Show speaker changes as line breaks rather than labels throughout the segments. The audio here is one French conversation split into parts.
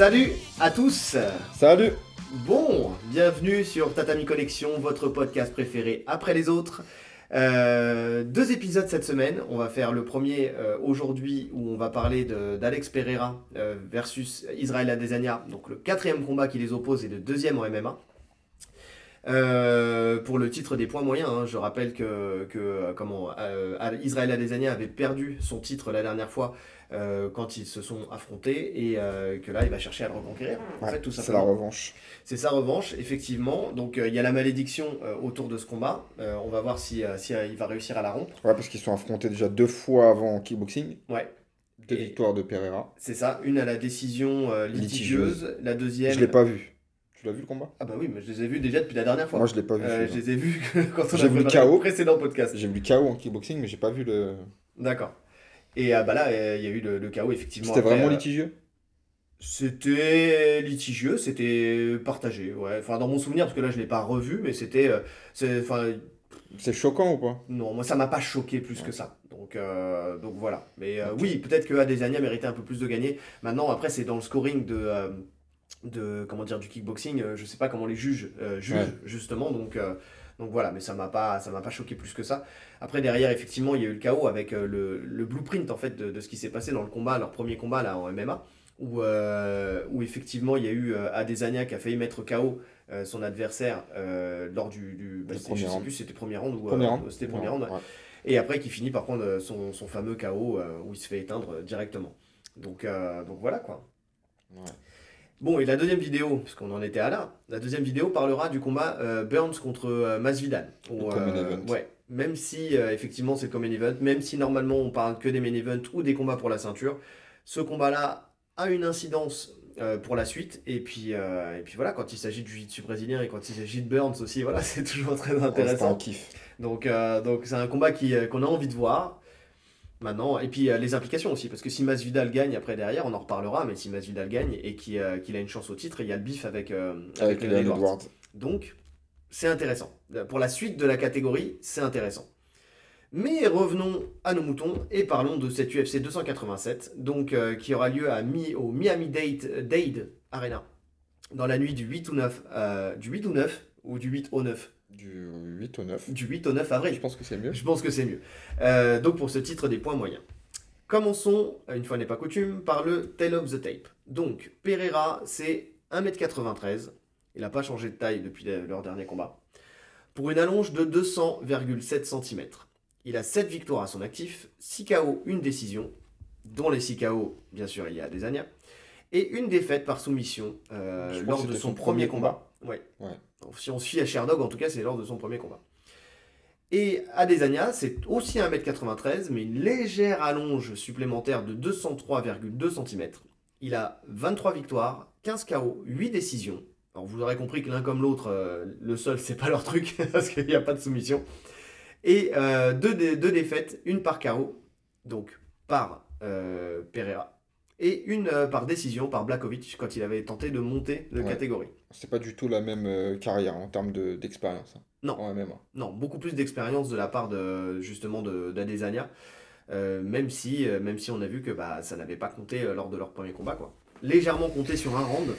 Salut à tous
Salut
Bon, bienvenue sur Tatami Collection, votre podcast préféré après les autres. Euh, deux épisodes cette semaine. On va faire le premier euh, aujourd'hui où on va parler d'Alex Pereira euh, versus Israël Adesanya. Donc le quatrième combat qui les oppose et le deuxième en MMA. Euh, pour le titre des points moyens, hein, je rappelle que, que, comment, euh, Israël Adesanya avait perdu son titre la dernière fois euh, quand ils se sont affrontés et euh, que là il va chercher à le reconquérir. En
Ouais,
fait, tout
C'est la revanche.
C'est sa revanche, effectivement. Donc euh, il y a la malédiction autour de ce combat. On va voir si, si, il va réussir à la rompre.
Ouais, parce qu'ils se sont affrontés déjà deux fois avant en kickboxing.
Ouais,
Deux
Et-
victoires de Pereira.
c'est ça. Une à la décision litigieuse, la deuxième.
Je l'ai pas vu. Tu l'as vu le combat?
Ah bah oui, mais je les ai vus déjà depuis la dernière fois.
Moi, je l'ai pas vu.
Euh, je les ai vus quand on a
vu le KO.
précédent podcast.
J'ai vu le KO en kickboxing, mais j'ai pas vu le.
D'accord. Et euh, bah là, il y a eu le, le chaos, effectivement.
C'était vraiment
euh,
litigieux?
C'était litigieux, c'était partagé. Ouais. Enfin, dans mon souvenir, parce que là, je l'ai pas revu, mais c'était. euh, c'est- Enfin,
choquant ou pas?
Non, moi ça m'a pas choqué plus que ça. Donc, euh, donc voilà. Mais euh, oui, peut-être que Adesanya méritait un peu plus de gagner. Maintenant, après, c'est dans le scoring de, euh, de comment dire du kickboxing. je sais pas comment les juges jugent
Ouais.
justement. Donc, donc voilà. Mais ça m'a pas ça m'a pas choqué plus que ça. Après derrière, effectivement, il y a eu le chaos avec euh, le, le blueprint en fait de, de ce qui s'est passé dans le combat, leur premier combat là en MMA. Où, euh, où effectivement il y a eu euh, Adesanya qui a failli mettre KO euh, son adversaire euh, lors du, du bah, je sais plus c'était premier round ou c'était premier round ouais.
Ouais.
Et après, qui finit par prendre son, son fameux KO où il se fait éteindre directement. Donc, donc voilà quoi.
Ouais.
Bon, et la deuxième vidéo, parce qu'on en était à là, la deuxième vidéo parlera du combat euh, Burns contre euh, Masvidal. Où, euh,
event.
Ouais, même si euh, effectivement c'est le common event, même si normalement on parle que des main events ou des combats pour la ceinture, ce combat-là a une incidence pour la suite. Et puis, euh, et puis voilà, quand il s'agit du jiu-jitsu brésilien et quand il s'agit de Burns aussi, voilà, c'est toujours très
C'était
intéressant.
un kiff.
Donc, euh, donc c'est un combat qui, qu'on a envie de voir maintenant. Et puis euh, les implications aussi, parce que si Masvidal gagne après derrière, on en reparlera, mais si Masvidal gagne et qu'il, euh, a une chance au titre, il y a le bif avec, euh,
Avec
Leon
Leon
Edwards.
Edwards.
Donc c'est intéressant. Pour la suite de la catégorie, c'est intéressant. Mais revenons à nos moutons et parlons de cette UFC 287, donc, euh, qui aura lieu à Mi- au Miami Dade, Dade Arena, dans la nuit du 8 ou 9, euh, du 8 ou 9, ou du 8 au 9,
Du 8 au 9.
du 8 au 9 avril.
Je pense que c'est mieux.
Je pense que c'est mieux. Euh, donc pour ce titre des points moyens. Commençons, une fois n'est pas coutume, par le Tale of the Tape. Donc Pereira, c'est 1m93. Il n'a pas changé de taille depuis le- leur dernier combat. Pour une allonge de 200,7 cm. Il a 7 victoires à son actif, 6 KO, une décision, dont les 6 KO, bien sûr, il y a des années, et une défaite par soumission euh, lors de son, premier combat. Ouais.
Ouais.
Si on se fie à Sherdog, en tout cas, c'est lors de son premier combat. Et Adesanya, c'est aussi 1m93, mais une légère allonge supplémentaire de 203,2 cm. Il a 23 victoires, 15 KO, 8 décisions. Alors vous aurez compris que l'un comme l'autre, euh, le sol, c'est pas leur truc, parce qu'il n'y a pas de soumission. Et euh, deux défaites, une par KO, donc par euh, Pereira, et une euh, par décision par Blakovic quand il avait tenté de monter de
Ouais.
catégorie.
C'est pas du tout la même euh, carrière en termes de- d'expérience. hein,
Non.
En MMA.
Non, beaucoup plus d'expérience de la part de justement de- d'Adesanya, euh, même si même si on a vu que bah ça n'avait pas compté lors de leur premier combat quoi. Légèrement compté sur un round,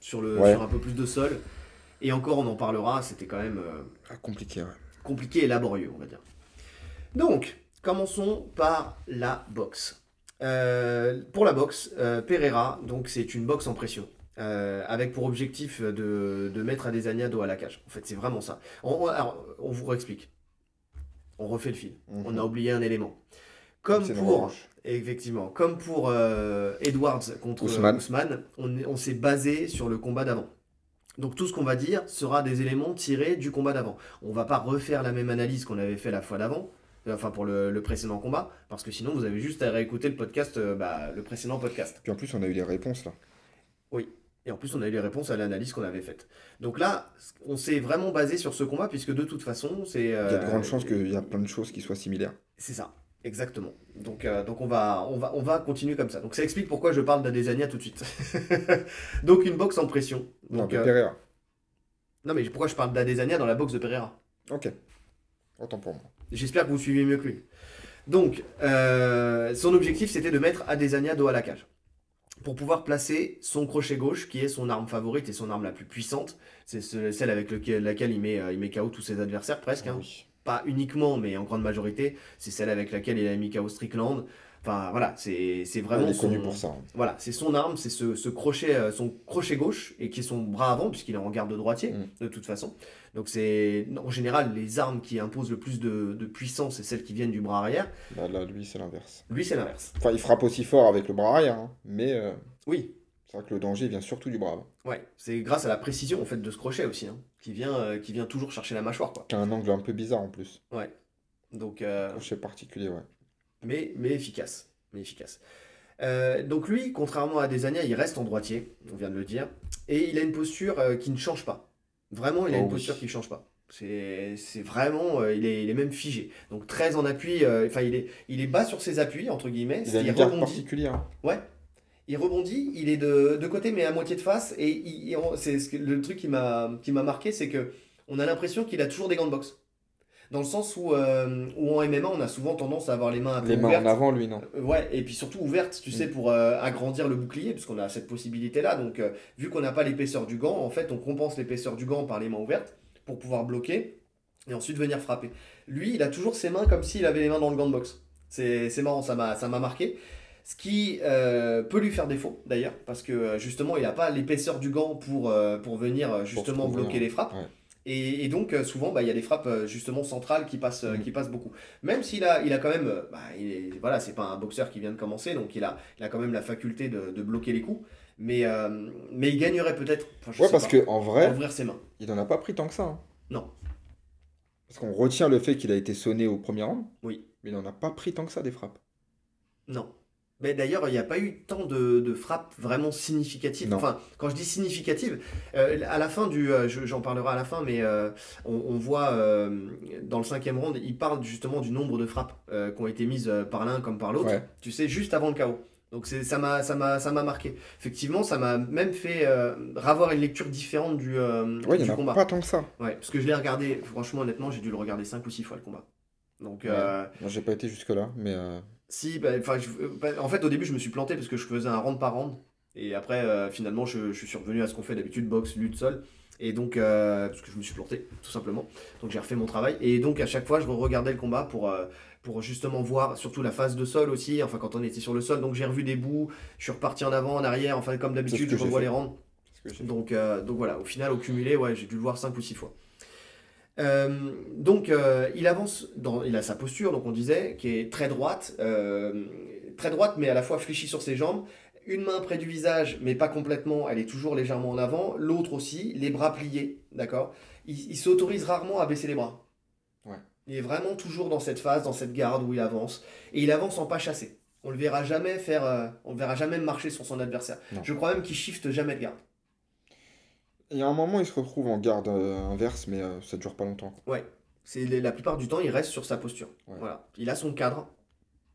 sur le
Ouais.
sur un peu plus de sol, et encore on en parlera, c'était quand même
Ah, compliqué, ouais.
compliqué et laborieux on va dire. Donc commençons par la boxe. Euh, pour la boxe, euh, Pereira, donc c'est une boxe en pression. euh, avec pour objectif de, de mettre Adesanya dos à la cage. En fait, c'est vraiment ça. On, on- alors, on vous réexplique. On refait le fil.
Mhm.
On a oublié un élément. Comme pour, effectivement, comme pour Edwards contre
Ousmane.
Ousmane, on, on s'est basé sur le combat d'avant. Donc tout ce qu'on va dire sera des éléments tirés du combat d'avant. On va pas refaire la même analyse qu'on avait fait la fois d'avant, enfin pour le, le précédent combat, parce que sinon vous avez juste à réécouter le podcast, euh, bah, le précédent podcast.
Puis en plus, on a eu les réponses là.
Et en plus, on a eu les réponses à l'analyse qu'on avait faite. Donc là, on s'est vraiment basé sur ce combat, puisque de toute façon, c'est...
Il y a de
euh,
grandes chances qu'il y a plein de choses qui soient similaires.
C'est ça, exactement. Donc, euh, donc on, va, on, va, on va continuer comme ça. Donc ça explique pourquoi je parle d'Adesanya tout de suite. donc une boxe en pression.
Non,
Donc,
de
euh,
Pereira.
non mais pourquoi je parle d'Adesanya dans la boxe de Pereira?
Ok. Autant pour moi.
J'espère que vous suivez mieux que lui. Donc, euh, son objectif, c'était de mettre Adesanya dos à la cage. pour pouvoir placer son crochet gauche, qui est son arme favorite et son arme la plus puissante. C'est ce- celle avec lequel- laquelle il met, euh, il met KO tous ses adversaires presque. hein.
Oui.
Pas uniquement, mais en grande majorité. C'est celle avec laquelle il a mis KO Strickland. Enfin voilà, c'est c'est vraiment
il est connu
son-
pour ça. hein.
Voilà, c'est son arme, c'est ce, ce crochet, euh, son crochet gauche et qui est son bras avant puisqu'il est en garde droitier
Mm.
de toute façon. Donc c'est en général les armes qui imposent le plus de, de puissance, c'est celles qui viennent du bras arrière.
Bah, là, lui, c'est l'inverse.
Lui c'est l'inverse.
Enfin, il frappe aussi fort avec le bras arrière, hein, mais euh,
Oui,
c'est vrai que le danger vient surtout du bras avant.
ouais, c'est grâce à la précision en fait de ce crochet aussi, hein, qui vient, euh, qui vient toujours chercher la mâchoire quoi.
Qui a un angle un peu bizarre en plus.
Ouais. Donc euh,
Crochet particulier, ouais.
Mais, mais efficace. Mais efficace. Euh, donc lui, contrairement à Desania, il reste en droitier, on vient de le dire, et il a une posture euh, qui ne change pas. Vraiment, il a
Oh
une
oui.
posture qui ne change pas. C'est vraiment, euh, il, est, il est même figé. Donc très en appui, enfin il, est, il est bas sur ses appuis, entre guillemets,
Il a
il
une garde
rebondit.
particulière. hein.
Ouais. Il rebondit, il est de, de côté mais à moitié de face, et il- il- c'est ce le truc qui m'a qui m'a marqué, c'est que on a l'impression qu'il a toujours des gants de boxe. Dans le sens où, euh, où en MMA, on a souvent tendance à avoir les mains un peu
Les mains
ouvertes.
en avant, lui, non.
Euh, Ouais, et puis surtout ouverte, tu sais,
Mm.
pour euh, agrandir le bouclier, puisqu'on a cette possibilité-là. Donc, euh, vu qu'on n'a pas l'épaisseur du gant, en fait, on compense l'épaisseur du gant par les mains ouvertes pour pouvoir bloquer et ensuite venir frapper. Lui, il a toujours ses mains comme s'il avait les mains dans le gant de boxe. C'est c'est marrant, ça m'a ça m'a marqué. Ce qui euh, peut lui faire défaut, d'ailleurs, parce que justement, il n'a pas l'épaisseur du gant pour, euh, pour venir justement bloquer les frappes.
ouais.
Et, et donc, euh, souvent, bah, il y a des frappes euh, justement centrales qui passent, euh,
Mm.
qui passent beaucoup. Même s'il a, il a quand même, bah, il est, voilà, c'est pas un boxeur qui vient de commencer, donc il a, il a quand même la faculté de, de bloquer les coups. Mais, euh, mais il gagnerait peut-être,
Ouais, parce
pas,
que en
à
vrai,
ouvrir ses mains.
il en a pas pris tant que ça. hein.
Non.
Parce qu'on retient le fait qu'il a été sonné au premier round,
Oui.
mais il en a pas pris tant que ça des frappes.
Non. Mais d'ailleurs, il n'y a pas eu tant de, de frappes vraiment significatives.
Non.
Enfin, quand je dis significatives, euh, à la fin du. euh, je- J'en parlerai à la fin, mais euh, on, on voit euh, dans le cinquième round, il parle justement du nombre de frappes qui ont été mises par l'un comme par l'autre.
Ouais.
Tu sais, juste avant le chaos. Donc c'est- ça m'a ça m'a ça m'a marqué. Effectivement, ça m'a même fait euh, avoir une lecture différente du, euh,
Ouais,
du
y en a
combat.
pas tant que ça.
Ouais, parce que je l'ai regardé, franchement, honnêtement, j'ai dû le regarder 5 ou 6 fois le combat. Donc,
Ouais.
euh,
j'ai pas été jusque-là, mais euh,
si, bah, je- euh, bah, en fait, au début, je me suis planté parce que je faisais un round par round. Et après, euh, finalement, je, je suis revenu à ce qu'on fait d'habitude, boxe, lutte, sol. Et donc, euh, parce que je me suis planté, tout simplement. Donc, j'ai refait mon travail. Et donc, à chaque fois, je regardais le combat pour, euh, pour justement voir, surtout la phase de sol aussi. Enfin, quand on était sur le sol. Donc, j'ai revu des bouts. Je suis reparti en avant, en arrière. Enfin, comme d'habitude, je revois les
fait.
Donc, donc voilà, au final, au cumulé, ouais, j'ai dû le voir 5 ou 6 fois. Euh, donc euh, il avance, dans, il a sa posture, donc on disait, qui est très droite, euh, très droite mais à la fois fléchie sur ses jambes, une main près du visage mais pas complètement, elle est toujours légèrement en avant, l'autre aussi, les bras pliés, d'accord? Il, il s'autorise rarement à baisser les bras.
Ouais.
Il est vraiment toujours dans cette phase, dans cette garde où il avance, et il avance en pas chassé. On le verra jamais faire, on le verra jamais marcher sur son adversaire.
Non.
Je crois même qu'il shift jamais de garde.
Il y a un moment, il se retrouve en garde euh, inverse, mais euh, ça dure pas longtemps.
Ouais, c'est la plupart du temps, il reste sur sa posture.
Ouais.
Voilà, il a son cadre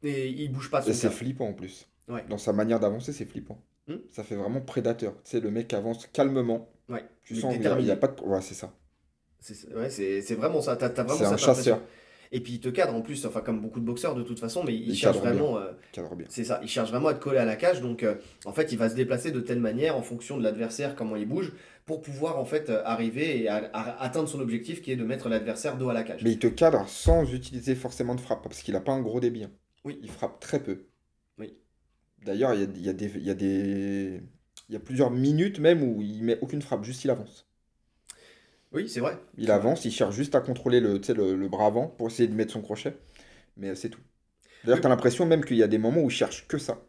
et il bouge pas son
Et c'est flippant en plus.
Ouais.
Dans sa manière d'avancer, c'est flippant.
Hmm.
Ça fait vraiment prédateur. Tu sais, le mec avance calmement.
Ouais,
Tu sens qu'il y a- pas de. Ouais, c'est ça.
C'est ouais, c'est- c'est vraiment ça. T'as vraiment
C'est un chasseur.
Et puis il te cadre en plus, enfin comme beaucoup de boxeurs de toute façon, mais il,
Il
cherche vraiment. euh, c'est ça, il cherche vraiment à te coller à la cage. Donc euh, en fait, il va se déplacer de telle manière en fonction de l'adversaire, comment il bouge, pour pouvoir en fait euh, arriver et à- à atteindre son objectif qui est de mettre l'adversaire dos à la cage.
Mais il te cadre sans utiliser forcément de frappe, parce qu'il a pas un gros débit. hein.
Oui.
Il frappe très peu.
Oui.
D'ailleurs, il y a, il y a des, il y a des. Il y a plusieurs minutes même où il met aucune frappe, juste il avance.
Oui, c'est vrai.
Il avance, il cherche juste à contrôler le, le, le bras avant pour essayer de mettre son crochet. Mais euh, c'est tout. D'ailleurs,
Oui.
tu as l'impression même qu'il y a des moments où il cherche que ça.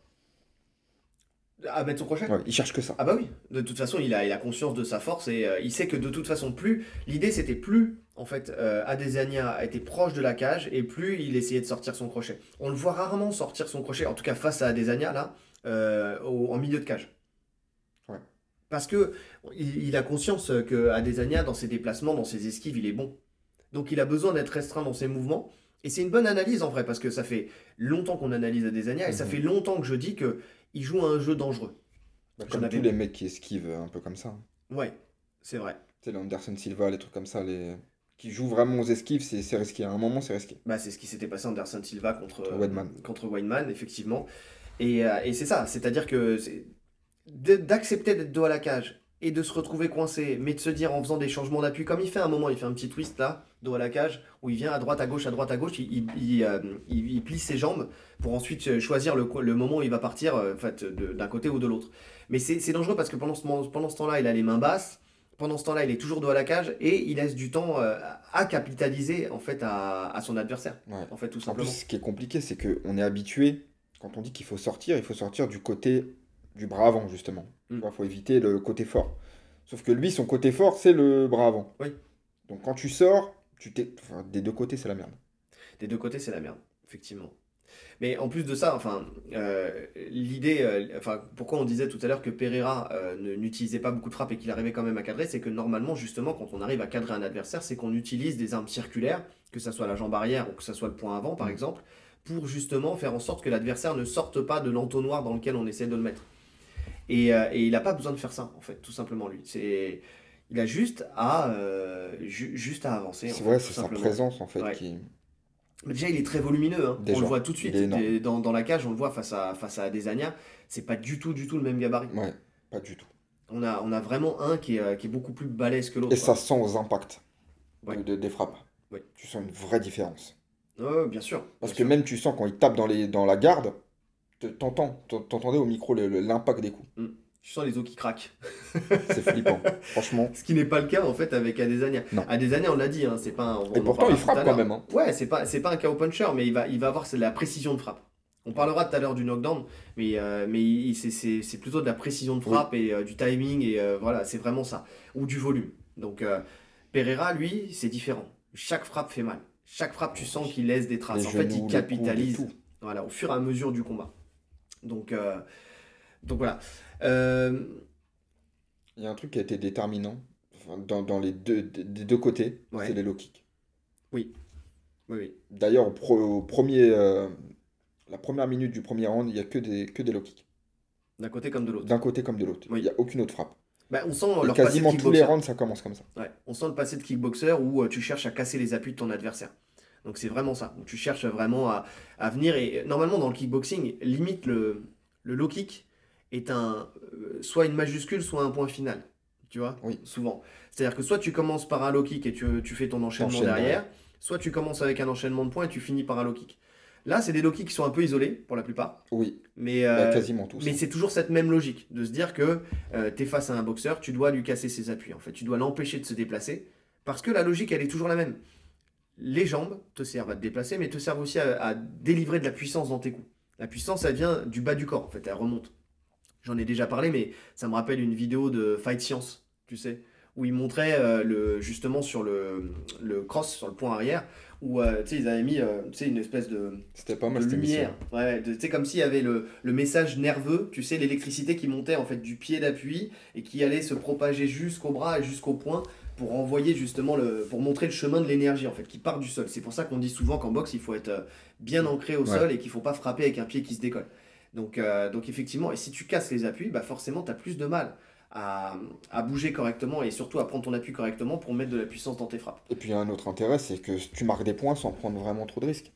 À mettre son crochet?
Ouais, il cherche que ça.
Ah bah oui, de toute façon, il a, il a conscience de sa force et euh, il sait que de toute façon, plus l'idée c'était plus en fait euh, Adesanya était proche de la cage et plus il essayait de sortir son crochet. On le voit rarement sortir son crochet, en tout cas face à Adesanya là, euh, au- en milieu de cage. Parce que il, a conscience que Adesanya dans ses déplacements, dans ses esquives, il est bon. Donc il a besoin d'être restreint dans ses mouvements. Et c'est une bonne analyse en vrai, parce que ça fait longtemps qu'on analyse Adesanya et ça
Mhm.
fait longtemps que je dis que il joue à un jeu dangereux.
Bah, comme
avais-
tous les mecs qui esquivent un peu comme ça.
Ouais, c'est vrai.
Tu sais, les Anderson Silva, les trucs comme ça, les... qui jouent vraiment aux esquives, c'est c'est risqué. À un moment, c'est risqué.
Bah, c'est ce qui s'était passé Anderson Silva contre,
Contre Weidman.
contre Weidman, effectivement. Et, euh, et c'est ça, c'est-à-dire que c'est- d'accepter d'être dos à la cage et de se retrouver coincé, mais de se dire en faisant des changements d'appui, comme il fait à un moment, il fait un petit twist là, dos à la cage, où il vient à droite, à gauche, à droite, à gauche, il, il, euh, il- il plie ses jambes pour ensuite euh, choisir le, le moment où il va partir, euh, en fait, de- d'un côté ou de l'autre. Mais c'est dangereux parce que pendant ce, pendant ce temps-là, il a les mains basses, pendant ce temps-là, il est toujours dos à la cage et il laisse du temps euh, à capitaliser en fait à, à son adversaire,
Ouais.
en fait, tout
En plus,
simplement.
ce qui est compliqué, c'est qu'on est habitué, quand on dit qu'il faut sortir, il faut sortir du côté du bras avant, justement.
Mm.
Il faut éviter le côté fort. Sauf que lui, son côté fort, c'est le bras avant.
Oui.
Donc quand tu sors, tu t'es... enfin, des deux côtés, c'est la merde.
Des deux côtés, c'est la merde, effectivement. Mais en plus de ça, enfin, euh, l'idée, euh, enfin, pourquoi on disait tout à l'heure que Pereira euh, ne- n'utilisait pas beaucoup de frappes et qu'il arrivait quand même à cadrer, c'est que normalement, justement, quand on arrive à cadrer un adversaire, c'est qu'on utilise des armes circulaires, que ça soit la jambe arrière ou que ça soit le point avant, par
Mm.
exemple, pour justement faire en sorte que l'adversaire ne sorte pas de l'entonnoir dans lequel on essaie de le mettre. Et, euh, et il n'a pas besoin de faire ça, en fait, tout simplement, lui. C'est, il a juste à, euh, ju- juste à avancer.
C'est vrai, c'est sa présence, en fait,
Ouais.
qui...
Déjà, il est très volumineux. hein. On le voit tout de suite. Dans, dans la cage, on le voit face à, face à Adesanya. C'est pas du tout, du tout le même gabarit.
Ouais, pas du tout.
On a, on a vraiment un qui est, euh, qui est beaucoup plus balèze que l'autre.
Et ça sent aux impacts de-
Ouais.
de- des frappes.
Ouais.
Tu sens une vraie différence.
Ouais, bien sûr.
Parce
bien
que
sûr.
même tu sens quand il tape dans, les, dans la garde, t'entends, t'en- t'entendais au micro l'impact des coups.
Tu sens les os qui craquent.
C'est flippant, franchement.
Ce qui n'est pas le cas en fait avec Adesanya.
Non.
Adesanya, on l'a dit, hein, c'est pas un. on
Et pourtant, il frappe quand même. hein.
Ouais, c'est pas, c'est pas un KO puncher, mais il va, il va avoir de la précision de frappe. On parlera tout à l'heure du knockdown, mais, euh, mais c'est- plutôt de la précision de frappe et euh, du timing, et euh, voilà, c'est vraiment ça. Ou du volume. Donc Pereira, lui, c'est différent. Chaque frappe fait mal. Chaque frappe, tu sens qu'il laisse des traces.
Les
en fait, il capitalise voilà, au fur et à mesure du combat. Donc, euh, donc voilà. Euh,
Il y a un truc qui a été déterminant dans, dans les deux, des deux côtés,
Ouais.
c'est les low kicks.
oui, oui.
D'ailleurs, au, pro- au premier, euh, la première minute du premier round, il n'y a que des, que des low kicks.
D'un côté comme de l'autre.
D'un côté comme de l'autre.
Oui.
Il n'y a aucune autre frappe.
Bah, on sent
Et
leur passé de
quasiment tous les rounds, ça commence comme ça.
Ouais, on sent le passé de kickboxer où euh, tu cherches à casser les appuis de ton adversaire. Donc c'est vraiment ça. tu cherches vraiment à, à venir. Et normalement, dans le kickboxing, limite le, le low kick est un, euh, soit une majuscule, soit un point final. Tu vois?
Oui.
Souvent. C'est-à-dire que soit tu commences par un low kick et tu, tu fais ton enchaînement derrière, soit tu commences avec un enchaînement de points et tu finis par un low kick. Là, c'est des low kicks qui sont un peu isolés pour la plupart.
Oui,
Mais,
bah,
euh,
quasiment tous.
mais c'est toujours cette même logique de se dire que tu es face à un boxeur, tu dois lui casser ses appuis. En fait, tu dois l'empêcher de se déplacer parce que la logique, elle est toujours la même. Les jambes te servent à te déplacer, mais te servent aussi à, à délivrer de la puissance dans tes coups. La puissance, elle vient du bas du corps, en fait, elle remonte. J'en ai déjà parlé, mais ça me rappelle une vidéo de Fight Science, tu sais, où ils montraient euh, le, justement sur le, le cross, sur le point arrière, où euh, ils avaient mis euh, une espèce de,
C'était pas mal
de lumière. Ouais, sais, comme s'il y avait le, le message nerveux, tu sais, l'électricité qui montait en fait du pied d'appui et qui allait se propager jusqu'au bras et jusqu'au point pour envoyer justement le, pour montrer le chemin de l'énergie en fait qui part du sol. C'est pour ça qu'on dit souvent qu'en boxe il faut être euh, bien ancré au
Ouais.
sol et qu'il faut pas frapper avec un pied qui se décolle. Donc, euh, donc effectivement, et si tu casses les appuis, bah forcément tu as plus de mal à, à bouger correctement et surtout à prendre ton appui correctement pour mettre de la puissance dans tes frappes.
Et puis il y a un autre intérêt, c'est que tu marques des points sans prendre vraiment trop de risques.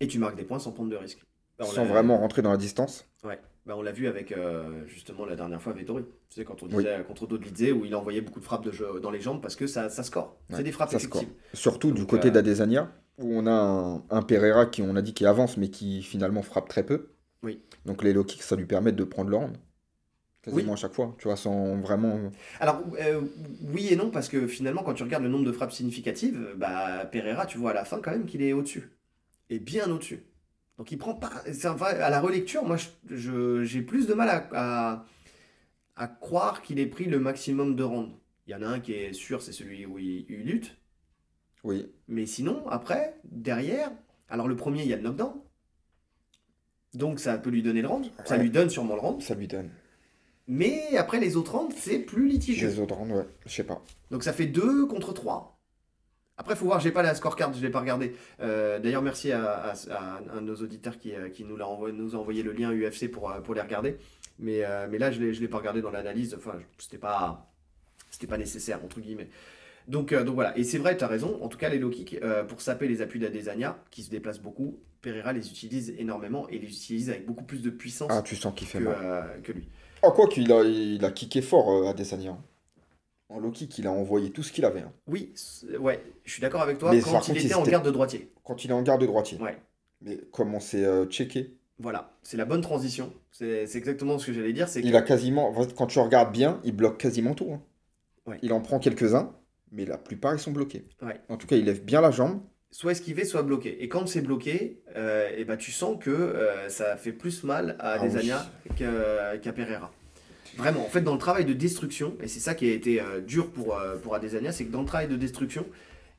Et tu marques des points sans prendre de risque. On
sans vraiment rentrer dans la distance.
Ouais, bah, on l'a vu avec euh, justement la dernière fois Vettori. Tu sais, quand on disait euh, contre Dodlidze où il envoyait beaucoup de frappes de jeu dans les jambes parce que ça, ça score.
Ouais,
c'est des frappes
score.
effectives.
Surtout du côté
euh,
d'Adesanya, où on a un, un Pereira qui, on a dit, qui avance, mais qui finalement frappe très peu.
Oui.
Donc les low kicks, ça lui permet de prendre le round. Quasiment
Oui.
à chaque fois, tu vois, sans vraiment.
Alors, euh, oui et non, parce que finalement, quand tu regardes le nombre de frappes significatives, bah, Pereira, tu vois à la fin quand même qu'il est au-dessus. Et bien au-dessus. Donc, il prend pas. vrai- à la relecture, moi, je- je- j'ai plus de mal à, à, à croire qu'il ait pris le maximum de rounds. Il y en a un qui est sûr, c'est celui où il, il lutte.
Oui,
Mais sinon, après, derrière, alors le premier, il y a le knockdown. Donc ça peut lui donner le round. Ça lui donne sûrement le round.
ça lui donne.
Mais après, les autres rounds, c'est plus litigieux.
Les autres rounds, ouais, je sais pas.
Donc ça fait 2 contre 3. Après, faut voir, j'ai pas la scorecard, je l'ai pas regardé. Euh, D'ailleurs, merci à, à- à un de nos auditeurs qui, euh, qui nous, l'a envoyé, nous a envoyé le lien UFC pour, euh, pour les regarder. Mais, euh, mais là, je l'ai, je l'ai pas regardé dans l'analyse. Enfin, c'était pas, c'était pas nécessaire, entre guillemets. Donc, euh, donc voilà. Et c'est vrai, tu as raison. En tout cas, les low kicks, pour saper les appuis d'Adesanya, qui se déplacent beaucoup, Pereira les utilise énormément et les utilise avec beaucoup plus de puissance
Ah, tu sens qu'il fait
que,
mal.
que lui.
Oh, quoi qu'il a, il a kické fort Adesanya. En low kick, il a envoyé tout ce qu'il avait. hein.
Oui, ouais, je suis d'accord avec toi
Mais
quand il
contre,
était en garde de droitier.
Quand il est en garde droitier.
Ouais.
Mais comment c'est euh, checké
Voilà, c'est la bonne transition. C'est exactement ce que j'allais dire. Que
Il a quasiment. Quand tu regardes bien, il bloque quasiment tout. hein.
Ouais.
Il en prend quelques-uns, mais la plupart ils sont bloqués.
Ouais.
En tout cas, il lève bien la jambe.
soit esquivé, soit bloqué. Et quand c'est bloqué, euh, et ben, tu sens que euh, ça fait plus mal à
Ah
Adesanya qu'à qu'à Pereira. Vraiment, en fait, dans le travail de destruction, et c'est ça qui a été euh, dur pour, euh, pour Adesanya, c'est que dans le travail de destruction,